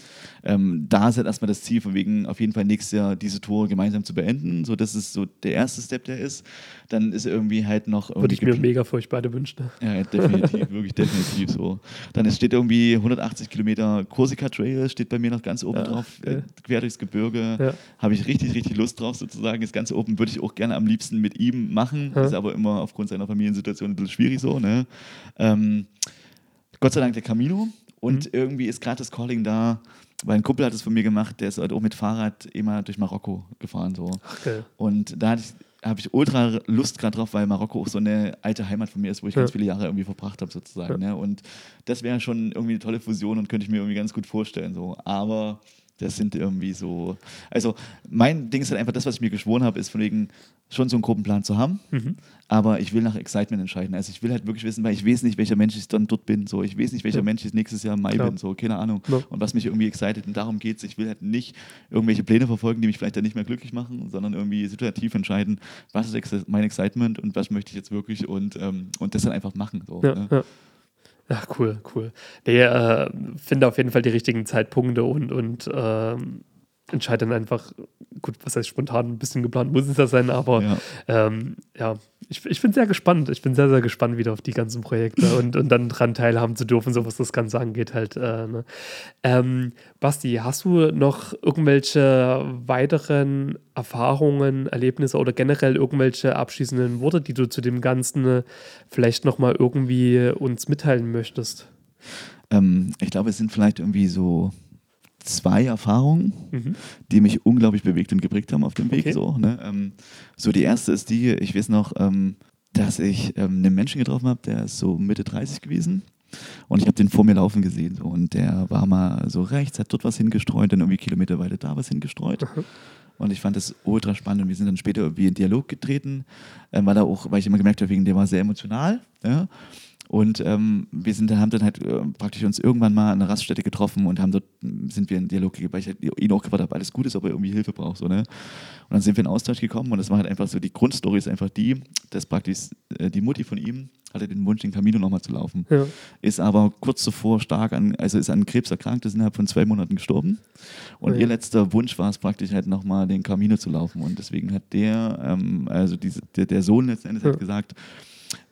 ähm, da ist halt erstmal das Ziel von wegen auf jeden Fall nächstes Jahr diese Tour gemeinsam zu beenden, so das ist so der erste Step, der ist. Dann ist irgendwie halt noch Würde irgendwie ich mir mega für euch beide wünschen. ja, definitiv, wirklich definitiv so. Dann es steht irgendwie 180 Kilometer Corsica Trail, steht bei mir noch ganz oben Ja, drauf, äh, geil. quer durchs Gebirge. Ja. Habe ich richtig, richtig Lust drauf sozusagen. Das ganze Open würde ich auch gerne am liebsten mit ihm machen, Ja. ist aber immer aufgrund seiner Familiensituation ein bisschen schwierig so. Ne? Ähm, Gott sei Dank der Camino Und Mhm. irgendwie ist gerade das Calling da, weil ein Kumpel hat es von mir gemacht, der ist halt auch mit Fahrrad immer durch Marokko gefahren. So. Geil. Und da hatte ich habe ich ultra Lust gerade drauf, weil Marokko auch so eine alte Heimat von mir ist, wo ich Ja. ganz viele Jahre irgendwie verbracht habe sozusagen. Ne? Und das wäre schon irgendwie eine tolle Fusion und könnte ich mir irgendwie ganz gut vorstellen. So. Aber das sind irgendwie so. Also mein Ding ist halt einfach das, was ich mir geschworen habe, ist von wegen schon so einen groben Plan zu haben. Mhm. Aber ich will nach Excitement entscheiden. Also ich will halt wirklich wissen, weil ich weiß nicht, welcher Mensch ich dann dort bin. So, ich weiß nicht, welcher Ja. Mensch ich nächstes Jahr im Mai Klar. bin. So, keine Ahnung. Ja. Und was mich irgendwie excited. Und darum geht es. Ich will halt nicht irgendwelche Pläne verfolgen, die mich vielleicht dann nicht mehr glücklich machen, sondern irgendwie situativ entscheiden, was ist mein Excitement und was möchte ich jetzt wirklich und, ähm, und das dann einfach machen. So, Ja, ne? ja. ja, cool, cool. Nee, äh, finde auf jeden Fall die richtigen Zeitpunkte und, und ähm, entscheide dann einfach, gut, was heißt spontan, ein bisschen geplant muss es ja sein, aber Ja. ähm, ja, ich, ich bin sehr gespannt. Ich bin sehr, sehr gespannt wieder auf die ganzen Projekte und, und dann dran teilhaben zu dürfen, so was das Ganze angeht halt. Äh, ne. ähm, Basti, hast du noch irgendwelche weiteren Erfahrungen, Erlebnisse oder generell irgendwelche abschließenden Worte, die du zu dem Ganzen äh, vielleicht nochmal irgendwie uns mitteilen möchtest? Ähm, ich glaube, es sind vielleicht irgendwie so zwei Erfahrungen, Mhm. die mich unglaublich bewegt und geprägt haben auf dem Weg. Okay. So, ne? ähm, so die erste ist die, ich weiß noch, ähm, dass ich ähm, einen Menschen getroffen habe, der ist so Mitte 30 gewesen. Und ich habe den vor mir laufen gesehen. So, und der war mal so rechts, hat dort was hingestreut, dann irgendwie Kilometer weiter da was hingestreut. Und ich fand das ultra spannend. Und wir sind dann später irgendwie in Dialog getreten, ähm, weil, er auch, weil ich immer gemerkt habe, wegen der war sehr emotional. Ja? Und ähm, wir sind, haben dann halt äh, praktisch uns irgendwann mal an einer Raststätte getroffen und haben dort, sind wir in Dialog gegangen, weil ich halt ihn auch gefragt habe, alles gut ist, ob er irgendwie Hilfe braucht. So, ne? Und dann sind wir in Austausch gekommen und das war halt einfach so, die Grundstory ist einfach die, dass praktisch äh, die Mutti von ihm hatte den Wunsch, den Camino nochmal zu laufen. Ja. Ist aber kurz zuvor stark an, also ist an Krebs erkrankt, ist innerhalb von zwei Monaten gestorben. Und ja. ihr letzter Wunsch war es praktisch halt nochmal den Camino zu laufen. Und deswegen hat der, ähm, also diese, der, der Sohn letzten Endes Ja. hat gesagt,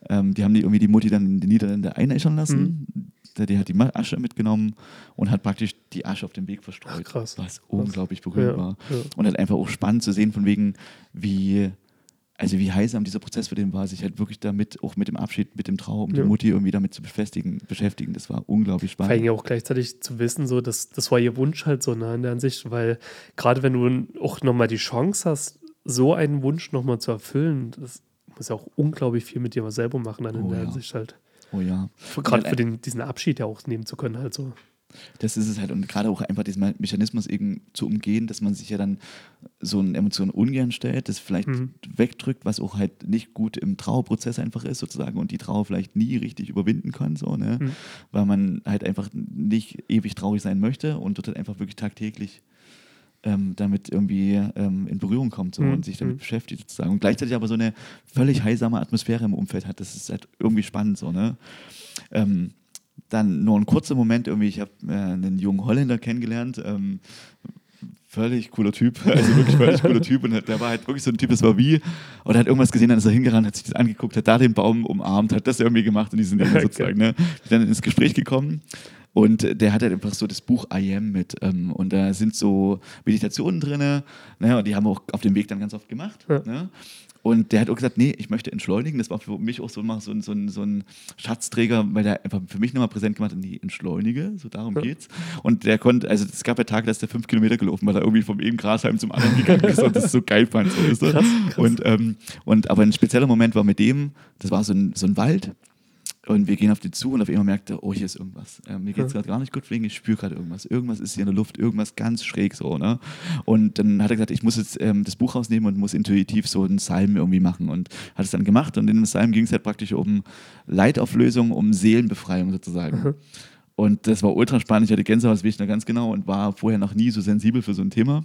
ähm, die haben die irgendwie die Mutti dann in die Niederlande einäschern lassen. Mhm. Der, die hat die Asche mitgenommen und hat praktisch die Asche auf dem Weg verstreut. Ach, krass. Was unglaublich berührend Ja, war. ja. Und halt einfach auch spannend zu sehen, von wegen, wie, also wie heilsam dieser Prozess für den war, sich halt wirklich damit, auch mit dem Abschied, mit dem Trauer um Ja. die Mutti irgendwie damit zu beschäftigen, beschäftigen. Das war unglaublich Vor allem spannend. ja auch gleichzeitig zu wissen, so, dass das war ihr Wunsch halt so ne, in der Ansicht, weil gerade wenn du auch nochmal die Chance hast, so einen Wunsch nochmal zu erfüllen, das muss ja auch unglaublich viel mit dir selber machen dann in Oh der ja. Hinsicht halt. Oh ja. Gerade für den, diesen Abschied ja auch nehmen zu können halt so. Das ist es halt. Und gerade auch einfach diesen Mechanismus eben zu umgehen, dass man sich ja dann so eine Emotion ungern stellt, das vielleicht Mhm. wegdrückt, was auch halt nicht gut im Trauerprozess einfach ist, sozusagen, und die Trauer vielleicht nie richtig überwinden kann, so, ne? Mhm. Weil man halt einfach nicht ewig traurig sein möchte und dort halt einfach wirklich tagtäglich ähm, damit irgendwie ähm, in Berührung kommt so, Mhm. und sich damit Mhm. beschäftigt sozusagen. Und gleichzeitig aber so eine völlig heilsame Atmosphäre im Umfeld hat. Das ist halt irgendwie spannend so, ne? Ähm, dann nur ein kurzer Moment irgendwie, ich habe äh, einen jungen Holländer kennengelernt, ähm, völlig cooler Typ, also wirklich völlig cooler Typ und der war halt wirklich so ein Typ, das war wie, und er hat irgendwas gesehen, dann ist er hingerannt, hat sich das angeguckt, hat da den Baum umarmt, hat das irgendwie gemacht und die sind dann Okay. sozusagen, ne, dann ins Gespräch gekommen und der hat halt einfach so das Buch I Am mit ähm, und da sind so Meditationen drin, ne, und die haben wir auch auf dem Weg dann ganz oft gemacht, Ja. ne, und der hat auch gesagt, nee, ich möchte entschleunigen. Das war für mich auch so, so, ein, so, ein, so ein Schatzträger, weil der einfach für mich nochmal präsent gemacht hat, nee, entschleunige, so darum Ja. geht's. Und der konnte, also es gab ja Tage, da ist der fünf Kilometer gelaufen, weil er irgendwie vom eben Grasheim zum anderen gegangen ist und das so geil fand. So? Krass, krass. Und, ähm, und aber ein spezieller Moment war mit dem, das war so ein, so ein Wald. Und wir gehen auf die zu und auf einmal merkt er, oh, hier ist irgendwas. Ähm, mir geht es gerade gar nicht gut, wegen ich spüre gerade irgendwas. Irgendwas ist hier in der Luft, irgendwas ganz schräg so. Ne? Und dann hat er gesagt, ich muss jetzt ähm, das Buch rausnehmen und muss intuitiv so einen Psalm irgendwie machen. Und hat es dann gemacht. Und in dem Psalm ging es halt praktisch um Leitauflösung, um Seelenbefreiung sozusagen. Mhm. Und das war ultra spannend. Ich hatte Gänsehaut, das weiß ich noch ganz genau und war vorher noch nie so sensibel für so ein Thema.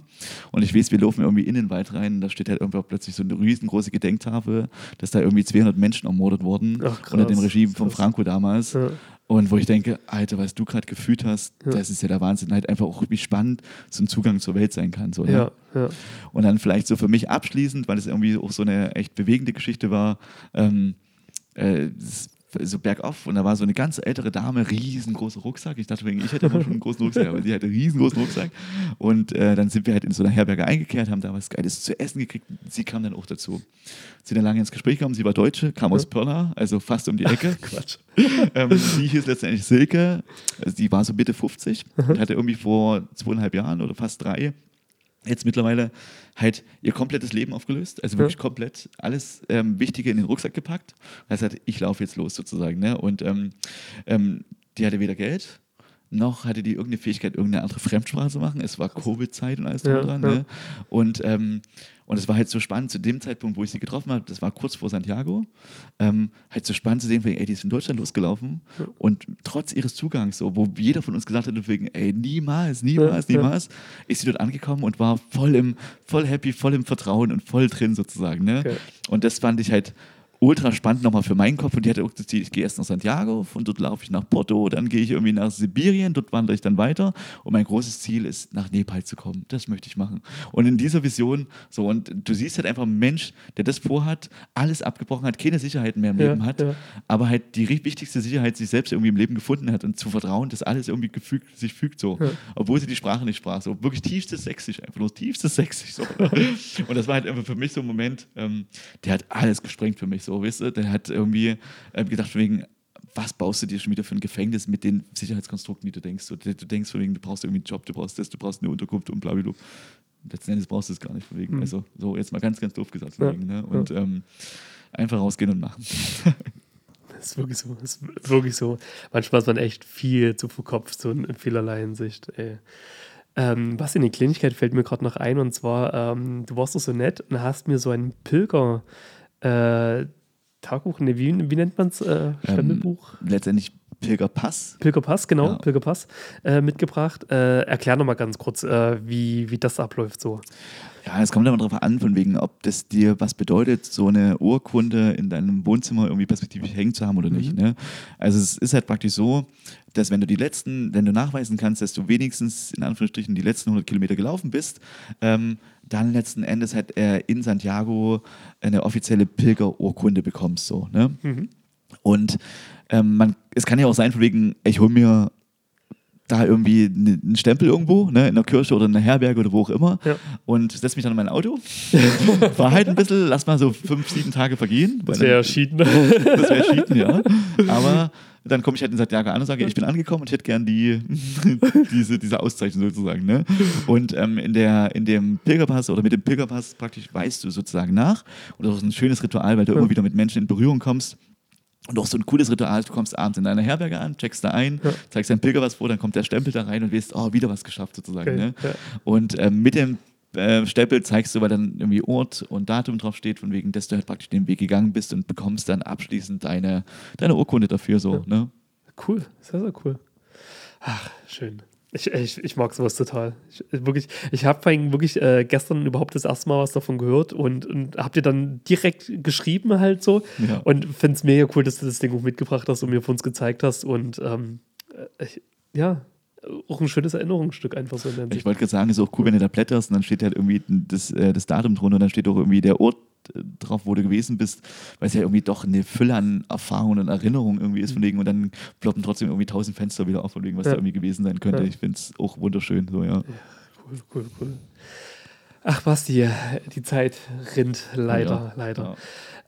Und ich weiß, wir laufen irgendwie in den Wald rein. Da steht halt irgendwie auch plötzlich so eine riesengroße Gedenktafel, dass da irgendwie 200 Menschen ermordet wurden Ach, unter dem Regime von. Franco damals. Ja. Und wo ich denke, Alter, was du gerade gefühlt hast, Ja. das ist ja der Wahnsinn. Halt einfach auch, wie spannend so ein Zugang zur Welt sein kann. So, ne? Ja, ja. Und dann vielleicht so für mich abschließend, weil es irgendwie auch so eine echt bewegende Geschichte war, ähm, äh, das so bergauf und da war so eine ganz ältere Dame, riesengroßer Rucksack. Ich dachte, ich hätte immer schon einen großen Rucksack, aber sie hatte einen riesengroßen Rucksack. Und äh, dann sind wir halt in so einer Herberge eingekehrt, haben da was Geiles zu essen gekriegt. Sie kam dann auch dazu. Sie dann lange ins Gespräch gekommen, sie war Deutsche, kam aus Pirna, also fast um die Ecke. Quatsch. ähm, die hieß letztendlich Silke, also die war so Mitte 50 und hatte irgendwie vor zweieinhalb Jahren oder fast drei jetzt mittlerweile halt ihr komplettes Leben aufgelöst, also wirklich Ja. komplett alles ähm, Wichtige in den Rucksack gepackt. Das heißt, ich laufe jetzt los sozusagen. Ne? Und ähm, ähm, die hatte weder Geld, noch hatte die irgendeine Fähigkeit, irgendeine andere Fremdsprache zu machen. Es war Covid-Zeit und alles drum Ja, dran. ja. Ne? Und, ähm, und es war halt so spannend zu dem Zeitpunkt, wo ich sie getroffen habe, das war kurz vor Santiago, ähm, halt so spannend zu sehen, wegen, ey, die ist in Deutschland losgelaufen und trotz ihres Zugangs, so, wo jeder von uns gesagt hat, wegen, ey, niemals, niemals, Ja, ja. niemals, ist sie dort angekommen und war voll im, voll happy, voll im Vertrauen und voll drin sozusagen. Ne? Okay. Und das fand ich halt ultra spannend nochmal für meinen Kopf. Und die hatte auch das Ziel, ich gehe erst nach Santiago, von dort laufe ich nach Porto, dann gehe ich irgendwie nach Sibirien, dort wandere ich dann weiter. Und mein großes Ziel ist, nach Nepal zu kommen. Das möchte ich machen. Und in dieser Vision, so, und du siehst halt einfach einen Mensch, der das vorhat, alles abgebrochen hat, keine Sicherheiten mehr im Ja, Leben hat, ja. aber halt die wichtigste Sicherheit sich selbst irgendwie im Leben gefunden hat und zu vertrauen, dass alles irgendwie gefügt, sich fügt so. Ja. Obwohl sie die Sprache nicht sprach. So wirklich tiefstes Sächsisch, einfach nur tiefstes Sächsisch. So. und das war halt einfach für mich so ein Moment, ähm, der hat alles gesprengt für mich, so, weißt du? Der hat irgendwie äh, gedacht, wegen, was baust du dir schon wieder für ein Gefängnis mit den Sicherheitskonstrukten, die du denkst? Du, du denkst von wegen, du brauchst irgendwie einen Job, du brauchst das, du brauchst eine Unterkunft und blablabla. Letzten Endes brauchst du es gar nicht von wegen. Mhm. Also, so jetzt mal ganz, ganz doof gesagt Ja, wegen. Ne? Und ähm, einfach rausgehen und machen. Das ist wirklich so. Das ist wirklich so. Manchmal ist man echt viel zu verkopft, so in, vielerlei Hinsicht. Ey. Ähm, was in die Kleinigkeit fällt mir gerade noch ein, und zwar, ähm, du warst doch so nett und hast mir so ein Pilger äh, Tagbuch, ne, wie, wie nennt man es? Äh, Stemmelbuch? Letztendlich Pilgerpass. Pilgerpass, genau, Ja. Pilgerpass äh, mitgebracht. Äh, erklär noch mal ganz kurz, äh, wie, wie das abläuft so. Ja, es kommt immer darauf an, von wegen, ob das dir was bedeutet, so eine Urkunde in deinem Wohnzimmer irgendwie perspektivisch hängen zu haben oder nicht. Mhm. Ne? Also es ist halt praktisch so, dass wenn du die letzten, wenn du nachweisen kannst, dass du wenigstens in Anführungsstrichen die letzten 100 Kilometer gelaufen bist, ähm, dann letzten Endes halt äh, in Santiago eine offizielle Pilgerurkunde bekommst. So, ne? Mhm. Und ähm, man, es kann ja auch sein, von wegen, ich hole mir da irgendwie ne- einen Stempel irgendwo, ne, in der Kirche oder in der Herberge oder wo auch immer Ja. und setze mich dann in mein Auto, fahr halt ein bisschen, lass mal so fünf, sieben Tage vergehen. Das wäre erschieden. das wäre Schieden, ja. Aber dann komme ich halt in Santiago an und sage, ich bin angekommen und ich hätte gern die, diese, diese Auszeichnung sozusagen. Ne? Und ähm, in, der, in dem Pilgerpass oder mit dem Pilgerpass praktisch weißt du sozusagen nach. Und das ist ein schönes Ritual, weil du Ja. immer wieder mit Menschen in Berührung kommst. Und auch so ein cooles Ritual, du kommst abends in deiner Herberge an, checkst da ein, Ja. zeigst deinen Pilgerpass vor, dann kommt der Stempel da rein und weißt, oh, wieder was geschafft sozusagen. Okay, Ne? ja. Und ähm, mit dem äh, Stempel zeigst du, weil dann irgendwie Ort und Datum drauf steht, von wegen, dass du halt praktisch den Weg gegangen bist und bekommst dann abschließend deine, deine Urkunde dafür so. Ja. Ne? Cool, sehr, sehr cool. Ach, schön. Ich, ich, ich mag sowas total. Ich, wirklich, ich habe vorhin wirklich äh, gestern überhaupt das erste Mal was davon gehört und, und habe dir dann direkt geschrieben halt so Ja. und finde es mega cool, dass du das Ding auch mitgebracht hast und mir von uns gezeigt hast und ähm, äh, ich, ja, auch ein schönes Erinnerungsstück einfach so in der Ich wollte gerade sagen, ist auch cool, wenn du da blätterst und dann steht halt irgendwie das, äh, das Datum drunter und dann steht auch irgendwie der Ort drauf, wo du gewesen bist, weil es ja irgendwie doch eine Fülle an Erfahrungen und Erinnerungen irgendwie ist von wegen und dann ploppen trotzdem irgendwie tausend Fenster wieder auf von wegen, was Ja. da irgendwie gewesen sein könnte. Ja. Ich finde es auch wunderschön, so, ja. Cool, cool, cool. Ach, Basti, die Zeit rinnt leider, Ja, leider.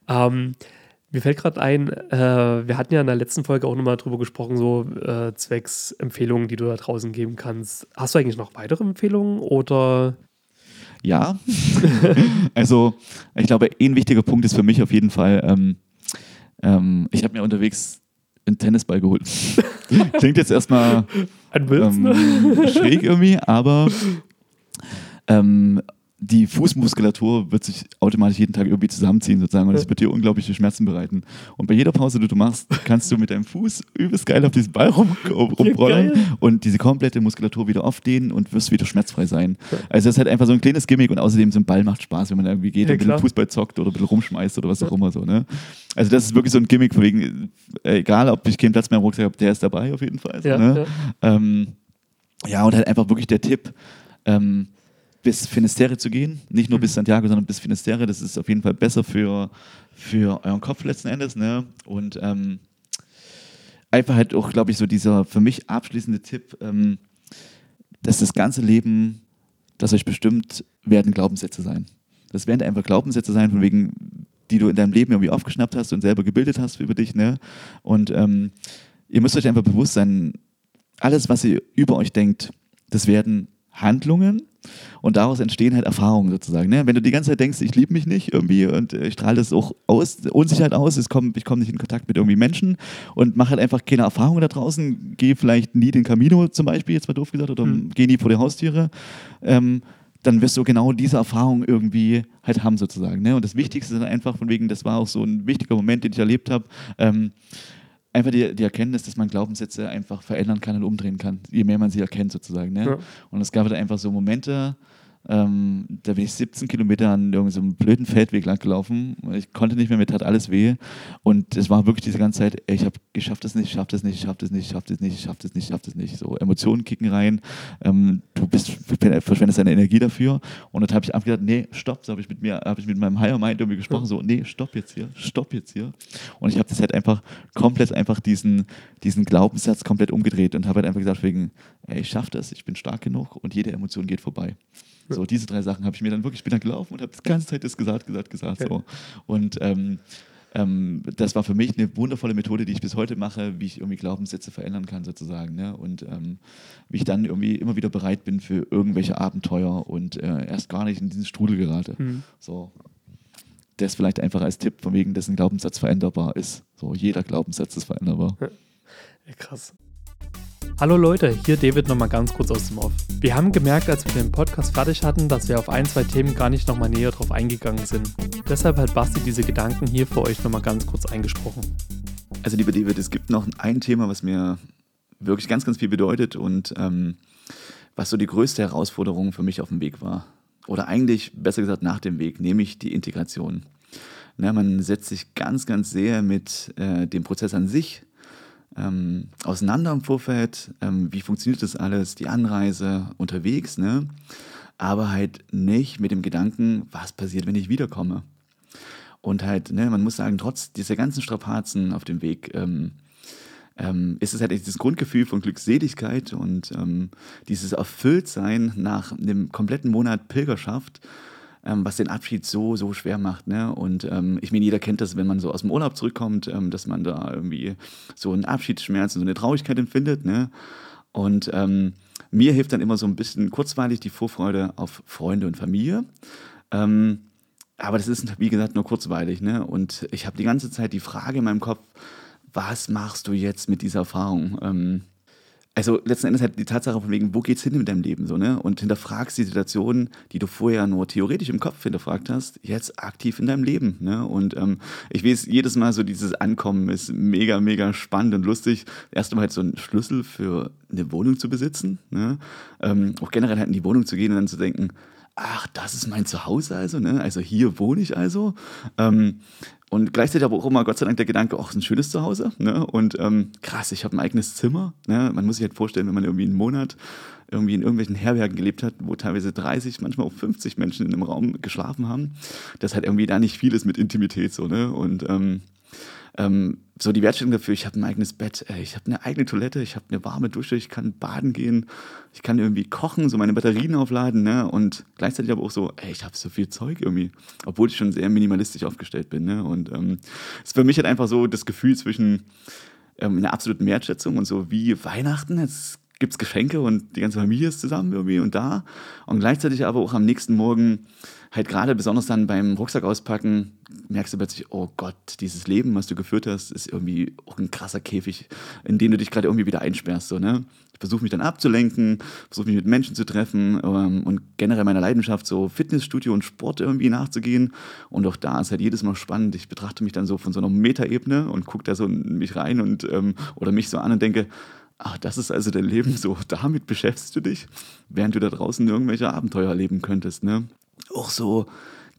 ja. Ähm, mir fällt gerade ein, äh, wir hatten ja in der letzten Folge auch nochmal drüber gesprochen, so äh, zwecks Empfehlungen, die du da draußen geben kannst. Hast du eigentlich noch weitere Empfehlungen oder? Ja, also ich glaube, ein wichtiger Punkt ist für mich auf jeden Fall, ähm, ähm, ich habe mir unterwegs einen Tennisball geholt. Klingt jetzt erstmal ne? ähm, schräg irgendwie, aber ähm, die Fußmuskulatur wird sich automatisch jeden Tag irgendwie zusammenziehen sozusagen und es wird dir unglaubliche Schmerzen bereiten. Und bei jeder Pause, die du machst, kannst du mit deinem Fuß übelst geil auf diesen Ball rum, rumrollern geil. und diese komplette Muskulatur wieder aufdehnen und wirst wieder schmerzfrei sein. Also das ist halt einfach so ein kleines Gimmick und außerdem so ein Ball macht Spaß, wenn man irgendwie geht Ja, und dem Fußball zockt oder ein bisschen rumschmeißt oder was auch immer so. Ne? Also das ist wirklich so ein Gimmick, von wegen, äh, egal ob ich keinen Platz mehr im Rucksack habe, der ist dabei auf jeden Fall. So, Ja, ne? ja. Ähm, ja, und halt einfach wirklich der Tipp, ähm, bis Finisterre zu gehen. Nicht nur bis Santiago, sondern bis Finisterre. Das ist auf jeden Fall besser für, für euren Kopf letzten Endes. Ne? Und ähm, einfach halt auch, glaube ich, so dieser für mich abschließende Tipp, ähm, dass das ganze Leben, das euch bestimmt, werden Glaubenssätze sein. Das werden einfach Glaubenssätze sein, von wegen, die du in deinem Leben irgendwie aufgeschnappt hast und selber gebildet hast über dich. Ne? Und ähm, ihr müsst euch einfach bewusst sein, alles, was ihr über euch denkt, das werden Handlungen und daraus entstehen halt Erfahrungen sozusagen. Ne? Wenn du die ganze Zeit denkst, ich liebe mich nicht irgendwie und ich strahle das auch aus, Unsicherheit aus, ich komme komm nicht in Kontakt mit irgendwie Menschen und mache halt einfach keine Erfahrungen da draußen, gehe vielleicht nie den Camino zum Beispiel, jetzt mal doof gesagt, oder mhm. gehe nie vor die Haustiere, ähm, dann wirst du genau diese Erfahrung irgendwie halt haben sozusagen. Ne? Und das Wichtigste ist einfach von wegen, das war auch so ein wichtiger Moment, den ich erlebt habe, ähm, einfach die, die Erkenntnis, dass man Glaubenssätze einfach verändern kann und umdrehen kann, je mehr man sie erkennt sozusagen. Ne? Ja. Und es gab halt einfach so Momente, ähm, da bin ich 17 Kilometer an irgendeinem so blöden Feldweg lang gelaufen. Ich konnte nicht mehr, mir tat alles weh. Und es war wirklich diese ganze Zeit, ey, ich habe geschafft es nicht, ich schaffe das nicht, ich schaffe das nicht, ich schaffe das nicht, ich schaffe das nicht, ich schaffe das nicht. So Emotionen kicken rein. Ähm, du bist, verschwendest deine Energie dafür. Und dann habe ich abgedacht, nee, stopp. So habe ich mit mir, habe ich mit meinem Higher Mind irgendwie gesprochen, so, nee, stopp jetzt hier, stopp jetzt hier. Und ich habe das halt einfach komplett einfach diesen, diesen Glaubenssatz komplett umgedreht und habe halt einfach gesagt, wegen, ey, ich schaffe das, ich bin stark genug und jede Emotion geht vorbei. So, diese drei Sachen habe ich mir dann wirklich, ich bin dann gelaufen und habe die ganze Zeit das gesagt, gesagt, gesagt. So. Und ähm, ähm, das war für mich eine wundervolle Methode, die ich bis heute mache, wie ich irgendwie Glaubenssätze verändern kann, sozusagen. Ne? Und ähm, wie ich dann irgendwie immer wieder bereit bin für irgendwelche Abenteuer und äh, erst gar nicht in diesen Strudel gerate. Mhm. So. Das vielleicht einfach als Tipp, von wegen, dass ein Glaubenssatz veränderbar ist. So, jeder Glaubenssatz ist veränderbar. Ja, krass. Hallo Leute, hier David nochmal ganz kurz aus dem Off. Wir haben gemerkt, als wir den Podcast fertig hatten, dass wir auf ein, zwei Themen gar nicht nochmal näher drauf eingegangen sind. Deshalb hat Basti diese Gedanken hier für euch nochmal ganz kurz eingesprochen. Also lieber David, es gibt noch ein Thema, was mir wirklich ganz, ganz viel bedeutet und ähm, was so die größte Herausforderung für mich auf dem Weg war. Oder eigentlich, besser gesagt, nach dem Weg, nämlich die Integration. Na, man setzt sich ganz, ganz sehr mit äh, dem Prozess an sich ähm, auseinander im Vorfeld, ähm, wie funktioniert das alles, die Anreise unterwegs, ne? aber halt nicht mit dem Gedanken, was passiert, wenn ich wiederkomme. Und halt, ne, man muss sagen, trotz dieser ganzen Strapazen auf dem Weg, ähm, ähm, ist es halt dieses Grundgefühl von Glückseligkeit und ähm, dieses Erfülltsein nach einem kompletten Monat Pilgerschaft, ähm, was den Abschied so, so schwer macht. Ne? Und ähm, ich meine, jeder kennt das, wenn man so aus dem Urlaub zurückkommt, ähm, dass man da irgendwie so einen Abschiedsschmerz und so eine Traurigkeit empfindet. Ne? Und ähm, mir hilft dann immer so ein bisschen kurzweilig die Vorfreude auf Freunde und Familie. Ähm, aber das ist, wie gesagt, nur kurzweilig. Ne? Und ich habe die ganze Zeit die Frage in meinem Kopf, was machst du jetzt mit dieser Erfahrung? Also letzten Endes halt die Tatsache von wegen, wo geht's hin mit deinem Leben so, ne? Und hinterfragst die Situationen, die du vorher nur theoretisch im Kopf hinterfragt hast, jetzt aktiv in deinem Leben, ne? Und ähm, ich weiß, jedes Mal so dieses Ankommen ist mega, mega spannend und lustig. Erstmal halt so ein Schlüssel für eine Wohnung zu besitzen, ne? Ähm, auch generell halt in die Wohnung zu gehen und dann zu denken, ach, das ist mein Zuhause also, ne? Also hier wohne ich also. Ähm, und gleichzeitig aber auch immer Gott sei Dank der Gedanke, ach, ist ein schönes Zuhause. Ne? Und ähm, krass, ich habe ein eigenes Zimmer. Ne? Man muss sich halt vorstellen, wenn man irgendwie einen Monat irgendwie in irgendwelchen Herbergen gelebt hat, wo teilweise 30, manchmal auch 50 Menschen in einem Raum geschlafen haben, dass halt irgendwie da nicht viel ist mit Intimität so, ne? Und ähm, ähm, so die Wertschätzung dafür, ich habe ein eigenes Bett, äh, ich habe eine eigene Toilette, ich habe eine warme Dusche, ich kann baden gehen, ich kann irgendwie kochen, so meine Batterien aufladen, ne? Und gleichzeitig aber auch so, ey, ich habe so viel Zeug irgendwie, obwohl ich schon sehr minimalistisch aufgestellt bin, ne? Und ähm, es ist für mich halt einfach so das Gefühl zwischen ähm, einer absoluten Wertschätzung und so wie Weihnachten, jetzt gibt es Geschenke und die ganze Familie ist zusammen irgendwie und da. Und gleichzeitig aber auch am nächsten Morgen halt gerade besonders dann beim Rucksack auspacken, merkst du plötzlich, oh Gott, dieses Leben, was du geführt hast, ist irgendwie auch ein krasser Käfig, in den du dich gerade irgendwie wieder einsperrst. So, ne? Ich versuche mich dann abzulenken, versuche mich mit Menschen zu treffen ähm, und generell meiner Leidenschaft, so Fitnessstudio und Sport irgendwie nachzugehen. Und auch da ist halt jedes Mal spannend. Ich betrachte mich dann so von so einer Metaebene und gucke da so in mich rein und ähm, oder mich so an und denke, ach, das ist also dein Leben so, damit beschäftigst du dich, während du da draußen irgendwelche Abenteuer erleben könntest, ne? Auch so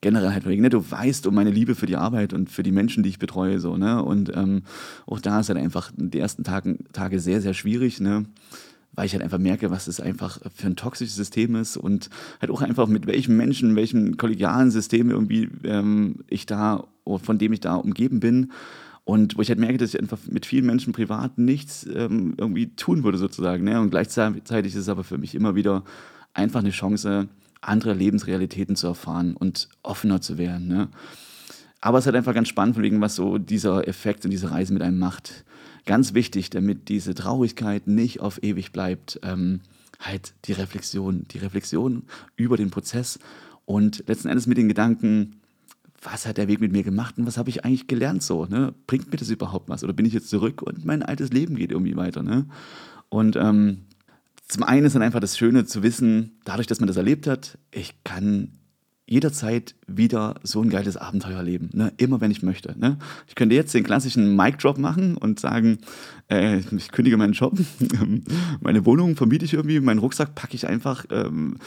generell halt wegen, ne, du weißt um meine Liebe für die Arbeit und für die Menschen, die ich betreue, so, ne, und ähm, auch da ist halt einfach die ersten Tagen, Tage sehr, sehr schwierig, ne, weil ich halt einfach merke, was es einfach für ein toxisches System ist und halt auch einfach mit welchen Menschen, welchen kollegialen System irgendwie ähm, ich da, von dem ich da umgeben bin Und wo ich halt merke, dass ich einfach mit vielen Menschen privat nichts ähm, irgendwie tun würde, sozusagen. Ne? Und gleichzeitig ist es aber für mich immer wieder einfach eine Chance, andere Lebensrealitäten zu erfahren und offener zu werden. Ne? Aber es ist halt einfach ganz spannend, von wegen, was so dieser Effekt und diese Reise mit einem macht. Ganz wichtig, damit diese Traurigkeit nicht auf ewig bleibt, ähm, halt die Reflexion, die Reflexion über den Prozess und letzten Endes mit den Gedanken, was hat der Weg mit mir gemacht und was habe ich eigentlich gelernt so, ne? Bringt mir das überhaupt was? Oder bin ich jetzt zurück und mein altes Leben geht irgendwie weiter, ne? Und ähm, zum einen ist dann einfach das Schöne zu wissen, dadurch, dass man das erlebt hat, ich kann jederzeit wieder so ein geiles Abenteuer erleben. Ne? Immer wenn ich möchte. Ne? Ich könnte jetzt den klassischen Mic-Drop machen und sagen, äh, ich kündige meinen Job, meine Wohnung vermiete ich irgendwie, meinen Rucksack packe ich einfach ähm,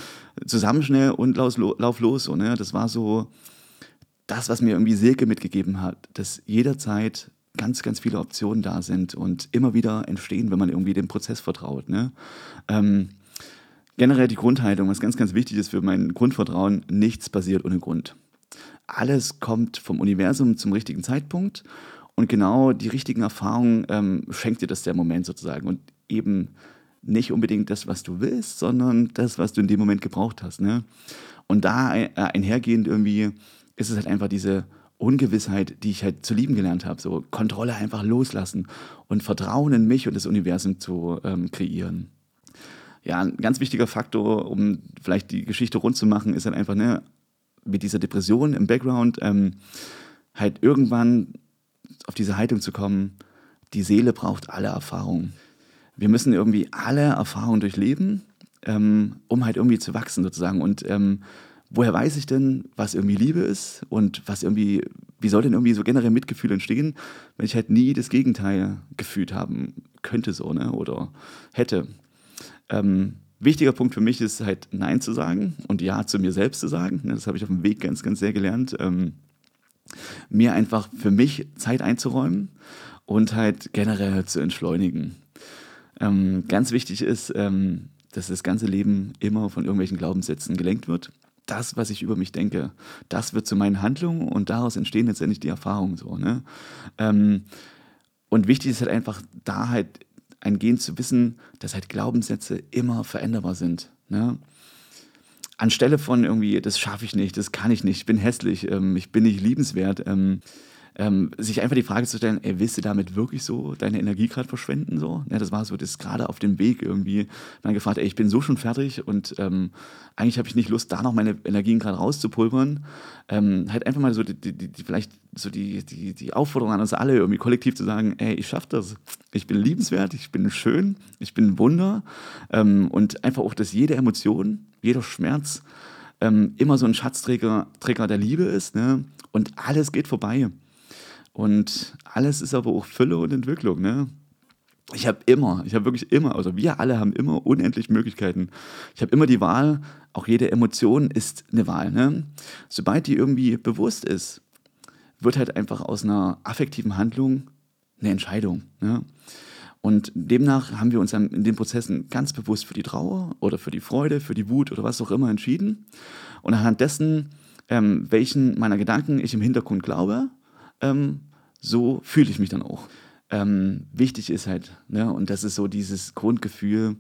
zusammen schnell und lauf, lauf los. So, ne? Das war so das, was mir irgendwie Silke mitgegeben hat, dass jederzeit ganz, ganz viele Optionen da sind und immer wieder entstehen, wenn man irgendwie dem Prozess vertraut. Ne? Ähm, generell die Grundhaltung, was ganz, ganz wichtig ist für mein Grundvertrauen, nichts passiert ohne Grund. Alles kommt vom Universum zum richtigen Zeitpunkt und genau die richtigen Erfahrungen ähm, schenkt dir das der Moment sozusagen und eben nicht unbedingt das, was du willst, sondern das, was du in dem Moment gebraucht hast. Ne? Und da äh, einhergehend irgendwie ist es halt einfach diese Ungewissheit, die ich halt zu lieben gelernt habe. So Kontrolle einfach loslassen und Vertrauen in mich und das Universum zu ähm, kreieren. Ja, ein ganz wichtiger Faktor, um vielleicht die Geschichte rund zu machen, ist halt einfach, ne, mit dieser Depression im Background, ähm, halt irgendwann auf diese Haltung zu kommen, die Seele braucht alle Erfahrungen. Wir müssen irgendwie alle Erfahrungen durchleben, ähm, um halt irgendwie zu wachsen sozusagen. Und ähm, woher weiß ich denn, was irgendwie Liebe ist und was irgendwie, wie soll denn irgendwie so generell Mitgefühl entstehen, wenn ich halt nie das Gegenteil gefühlt haben könnte so, ne, oder hätte. Ähm, wichtiger Punkt für mich ist halt Nein zu sagen und Ja zu mir selbst zu sagen. Ne, das habe ich auf dem Weg ganz, ganz sehr gelernt. Ähm, mir einfach für mich Zeit einzuräumen und halt generell zu entschleunigen. Ähm, ganz wichtig ist, ähm, dass das ganze Leben immer von irgendwelchen Glaubenssätzen gelenkt wird das, was ich über mich denke, das wird zu meinen Handlungen und daraus entstehen letztendlich die Erfahrungen so. Ne? Ähm, und wichtig ist halt einfach, da halt eingehend zu wissen, dass halt Glaubenssätze immer veränderbar sind. Ne? Anstelle von irgendwie, das schaffe ich nicht, das kann ich nicht, ich bin hässlich, ähm, ich bin nicht liebenswert, ähm, ähm, sich einfach die Frage zu stellen, ey, willst du damit wirklich so deine Energie gerade verschwenden? So? Ja, das war so, das gerade auf dem Weg irgendwie. Dann gefragt, ey, ich bin so schon fertig und ähm, eigentlich habe ich nicht Lust, da noch meine Energien gerade rauszupulvern. Ähm, halt einfach mal so die, die, die, vielleicht so die, die, die Aufforderung an uns alle, irgendwie kollektiv zu sagen, ey, ich schaffe das. Ich bin liebenswert, ich bin schön, ich bin ein Wunder. Ähm, und einfach auch, dass jede Emotion, jeder Schmerz ähm, immer so ein Schatzträger Träger der Liebe ist. Ne? Und alles geht vorbei. Und alles ist aber auch Fülle und Entwicklung. Ne? Ich habe immer, ich habe wirklich immer, also wir alle haben immer unendlich Möglichkeiten. Ich habe immer die Wahl, auch jede Emotion ist eine Wahl. Ne? Sobald die irgendwie bewusst ist, wird halt einfach aus einer affektiven Handlung eine Entscheidung. Ne? Und demnach haben wir uns in den Prozessen ganz bewusst für die Trauer oder für die Freude, für die Wut oder was auch immer entschieden. Und anhand dessen, ähm, welchen meiner Gedanken ich im Hintergrund glaube, ähm, so fühle ich mich dann auch. Ähm, wichtig ist halt, ne, und das ist so dieses Grundgefühl,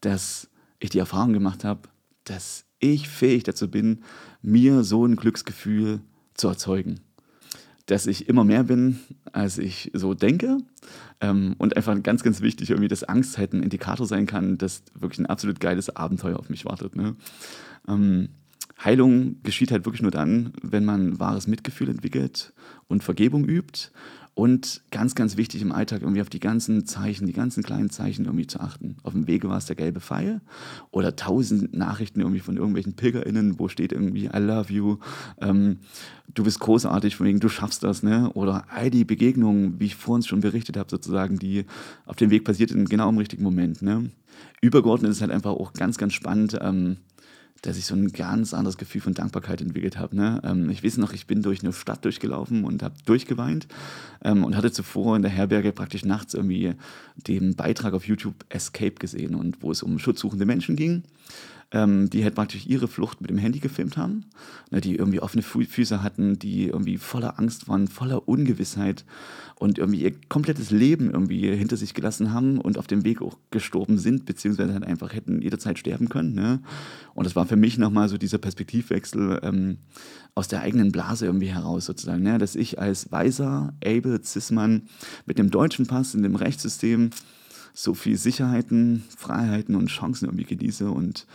dass ich die Erfahrung gemacht habe, dass ich fähig dazu bin, mir so ein Glücksgefühl zu erzeugen. Dass ich immer mehr bin, als ich so denke. Ähm, und einfach ganz, ganz wichtig, irgendwie, dass Angst halt ein Indikator sein kann, dass wirklich ein absolut geiles Abenteuer auf mich wartet. Ne? Ähm, Heilung geschieht halt wirklich nur dann, wenn man wahres Mitgefühl entwickelt und Vergebung übt und ganz, ganz wichtig im Alltag irgendwie auf die ganzen Zeichen, die ganzen kleinen Zeichen irgendwie zu achten. Auf dem Wege war es der gelbe Pfeil oder tausend Nachrichten irgendwie von irgendwelchen PilgerInnen, wo steht irgendwie I love you, ähm, du bist großartig, von wegen du schaffst das, ne? Oder all die Begegnungen, wie ich vorhin schon berichtet habe, sozusagen, die auf dem Weg passiert sind, genau im richtigen Moment, ne? Übergeordnet ist halt einfach auch ganz, ganz spannend, ähm, dass ich so ein ganz anderes Gefühl von Dankbarkeit entwickelt habe. Ne? Ähm, ich weiß noch, ich bin durch eine Stadt durchgelaufen und habe durchgeweint ähm, und hatte zuvor in der Herberge praktisch nachts irgendwie den Beitrag auf YouTube Escape gesehen und wo es um schutzsuchende Menschen ging. Ähm, die halt praktisch ihre Flucht mit dem Handy gefilmt haben, ne, die irgendwie offene Füße hatten, die irgendwie voller Angst waren, voller Ungewissheit und irgendwie ihr komplettes Leben irgendwie hinter sich gelassen haben und auf dem Weg auch gestorben sind, beziehungsweise halt einfach hätten jederzeit sterben können. Ne? Und das war für mich nochmal so dieser Perspektivwechsel ähm, aus der eigenen Blase irgendwie heraus sozusagen, ne? dass ich als weiser, able Cis-Mann mit dem deutschen Pass in dem Rechtssystem so viel Sicherheiten, Freiheiten und Chancen irgendwie genieße und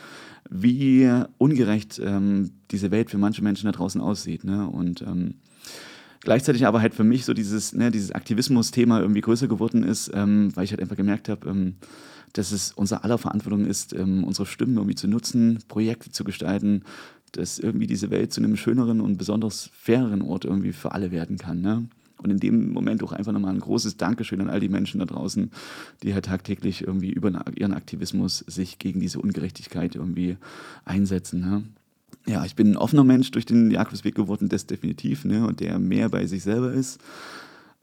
wie ungerecht ähm, diese Welt für manche Menschen da draußen aussieht. Ne? Und ähm, gleichzeitig aber halt für mich so dieses, ne, dieses Aktivismus-Thema irgendwie größer geworden ist, ähm, weil ich halt einfach gemerkt habe, ähm, dass es unser aller Verantwortung ist, ähm, unsere Stimmen irgendwie zu nutzen, Projekte zu gestalten, dass irgendwie diese Welt zu einem schöneren und besonders faireren Ort irgendwie für alle werden kann. Ne? Und in dem Moment auch einfach nochmal ein großes Dankeschön an all die Menschen da draußen, die halt tagtäglich irgendwie über ihren Aktivismus sich gegen diese Ungerechtigkeit irgendwie einsetzen. Ne? Ja, ich bin ein offener Mensch durch den Jakobsweg geworden, das definitiv, ne? und der mehr bei sich selber ist.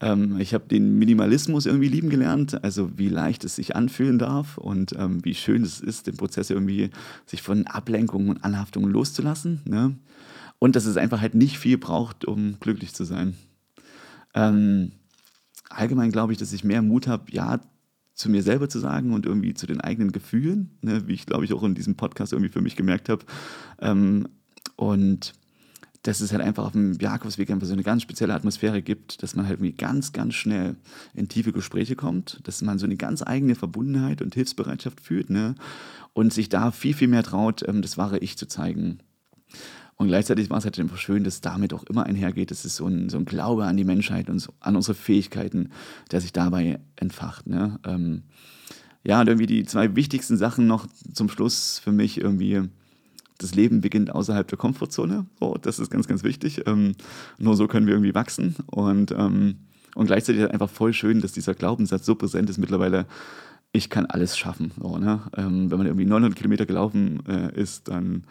Ähm, ich habe den Minimalismus irgendwie lieben gelernt, also wie leicht es sich anfühlen darf und ähm, wie schön es ist, den Prozess irgendwie sich von Ablenkungen und Anhaftungen loszulassen. Ne? Und dass es einfach halt nicht viel braucht, um glücklich zu sein. Ähm, allgemein glaube ich, dass ich mehr Mut habe, ja, zu mir selber zu sagen und irgendwie zu den eigenen Gefühlen, ne, wie ich glaube ich auch in diesem Podcast irgendwie für mich gemerkt habe. Ähm, und dass es halt einfach auf dem Jakobsweg einfach so eine ganz spezielle Atmosphäre gibt, dass man halt irgendwie ganz, ganz schnell in tiefe Gespräche kommt, dass man so eine ganz eigene Verbundenheit und Hilfsbereitschaft fühlt ne? und sich da viel, viel mehr traut, ähm, das wahre Ich zu zeigen. Und gleichzeitig war es halt einfach schön, dass damit auch immer einhergeht, dass es so ein, so ein Glaube an die Menschheit und so, an unsere Fähigkeiten, der sich dabei entfacht. Ne? Ähm, ja, und irgendwie die zwei wichtigsten Sachen noch zum Schluss für mich irgendwie, das Leben beginnt außerhalb der Komfortzone. Oh, das ist ganz, ganz wichtig. Ähm, nur so können wir irgendwie wachsen. Und, ähm, und gleichzeitig halt einfach voll schön, dass dieser Glaubenssatz so präsent ist mittlerweile, ich kann alles schaffen. So, ne? ähm, wenn man irgendwie 900 Kilometer gelaufen äh, ist, dann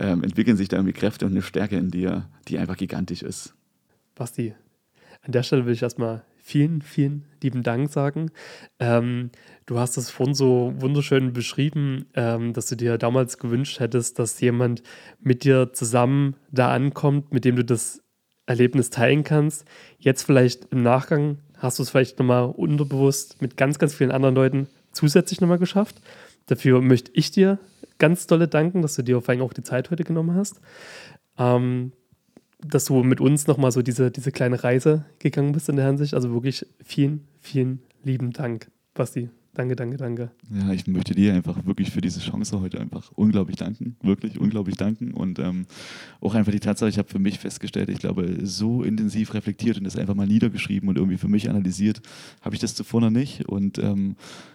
ähm, entwickeln sich da irgendwie Kräfte und eine Stärke in dir, die einfach gigantisch ist. Basti, an der Stelle will ich erstmal vielen, vielen lieben Dank sagen. Ähm, du hast es vorhin so wunderschön beschrieben, ähm, dass du dir damals gewünscht hättest, dass jemand mit dir zusammen da ankommt, mit dem du das Erlebnis teilen kannst. Jetzt vielleicht im Nachgang hast du es vielleicht nochmal unterbewusst mit ganz, ganz vielen anderen Leuten zusätzlich nochmal geschafft. Dafür möchte ich dir ganz dolle danken, dass du dir vor allem auch die Zeit heute genommen hast. Ähm, dass du mit uns nochmal so diese, diese kleine Reise gegangen bist in der Hinsicht. Also wirklich vielen, vielen lieben Dank, Basti. Danke, danke, danke. Ja, ich möchte dir einfach wirklich für diese Chance heute einfach unglaublich danken, wirklich unglaublich danken und ähm, auch einfach die Tatsache, ich habe für mich festgestellt, ich glaube, so intensiv reflektiert und das einfach mal niedergeschrieben und irgendwie für mich analysiert, habe ich das zuvor noch nicht und ähm,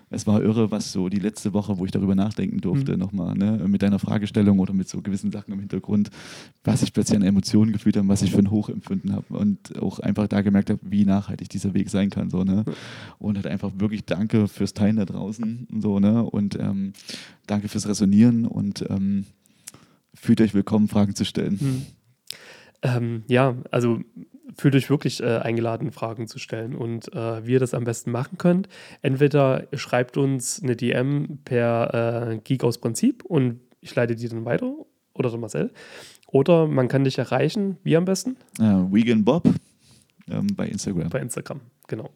es war irre, was so die letzte Woche, wo ich darüber nachdenken durfte, mhm. nochmal, ne, mit deiner Fragestellung oder mit so gewissen Sachen im Hintergrund, was ich plötzlich an Emotionen gefühlt habe, was ich für ein Hoch empfunden habe und auch einfach da gemerkt habe, wie nachhaltig dieser Weg sein kann. So, ne? Und halt einfach wirklich danke fürs Teilen da draußen so, ne? und ähm, danke fürs Resonieren und ähm, fühlt euch willkommen, Fragen zu stellen. Mhm. Ähm, ja, also fühlt euch wirklich äh, eingeladen, Fragen zu stellen. Und äh, wie ihr das am besten machen könnt, entweder ihr schreibt uns eine DM per äh, Geek aus Prinzip und ich leite die dann weiter oder der Marcel. Oder man kann dich erreichen, wie am besten? Uh, Vegan Bob ähm, bei Instagram. Bei Instagram, genau.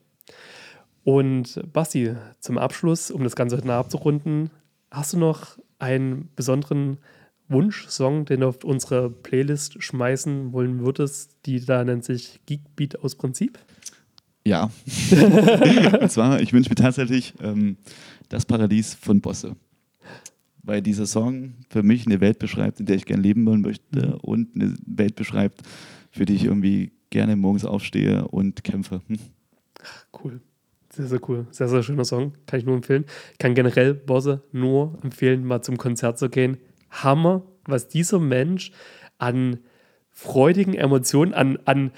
Und Basti, zum Abschluss, um das Ganze heute abzurunden, hast du noch einen besonderen Wunschsong, den du auf unsere Playlist schmeißen wollen würdest, die da nennt sich Geekbeat aus Prinzip? Ja. und zwar, ich wünsche mir tatsächlich ähm, das Paradies von Bosse. Weil dieser Song für mich eine Welt beschreibt, in der ich gerne leben wollen möchte mhm. und eine Welt beschreibt, für die ich irgendwie gerne morgens aufstehe und kämpfe. Cool. Sehr, sehr cool. Sehr, sehr schöner Song. Kann ich nur empfehlen. Ich kann generell Bosse nur empfehlen, mal zum Konzert zu gehen. Hammer, was dieser Mensch an freudigen Emotionen, an, an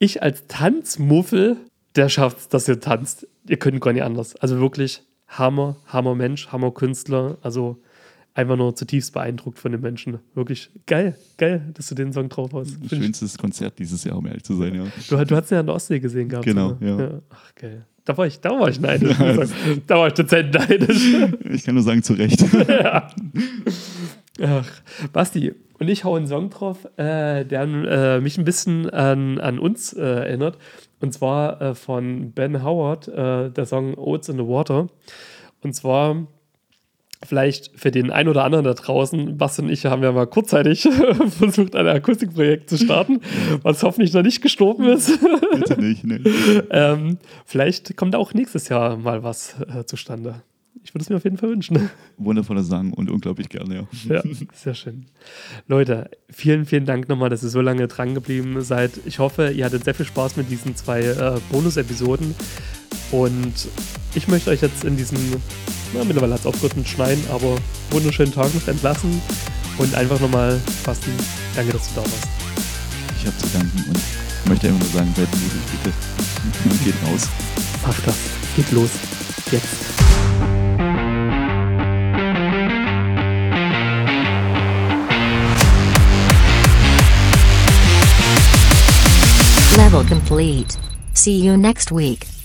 ich als Tanzmuffel, der schafft dass ihr tanzt. Ihr könnt gar nicht anders. Also wirklich Hammer, Hammer Mensch, Hammer Künstler. Also einfach nur zutiefst beeindruckt von den Menschen. Wirklich geil, geil, dass du den Song drauf hast. Schönstes Konzert dieses Jahr, um ehrlich zu sein, ja. Du, du hast ihn ja an der Ostsee gesehen gehabt. Genau, ja. ja. Ach, geil. Da war ich, da war ich neidisch. da war ich total neidisch. Ich kann nur sagen, zu Recht. ja. Ach, Basti, und ich hau einen Song drauf, äh, der äh, mich ein bisschen an, an uns äh, erinnert. Und zwar von Ben Howard, der Song Oats in the Water. Und zwar vielleicht für den einen oder anderen da draußen, Basti und ich haben ja mal kurzzeitig versucht, ein Akustikprojekt zu starten, was hoffentlich noch nicht gestorben ist. Bitte nicht, ne? ähm, vielleicht kommt auch nächstes Jahr mal was äh, zustande. Ich würde es mir auf jeden Fall wünschen. Wundervoller Sang und unglaublich gerne, ja. Ja, sehr schön. Leute, vielen, vielen Dank nochmal, dass ihr so lange dran geblieben seid. Ich hoffe, ihr hattet sehr viel Spaß mit diesen zwei äh, Bonus-Episoden. Und ich möchte euch jetzt in diesem, na, mittlerweile hat es aufgehört mit Schneien, aber wunderschönen Tag noch entlassen. Und einfach nochmal, Basti, danke, dass du da warst. Ich habe zu danken und möchte einfach nur sagen, seid mutig, bitte. Geht raus. Macht das. Geht los. Jetzt. Level complete. See you next week.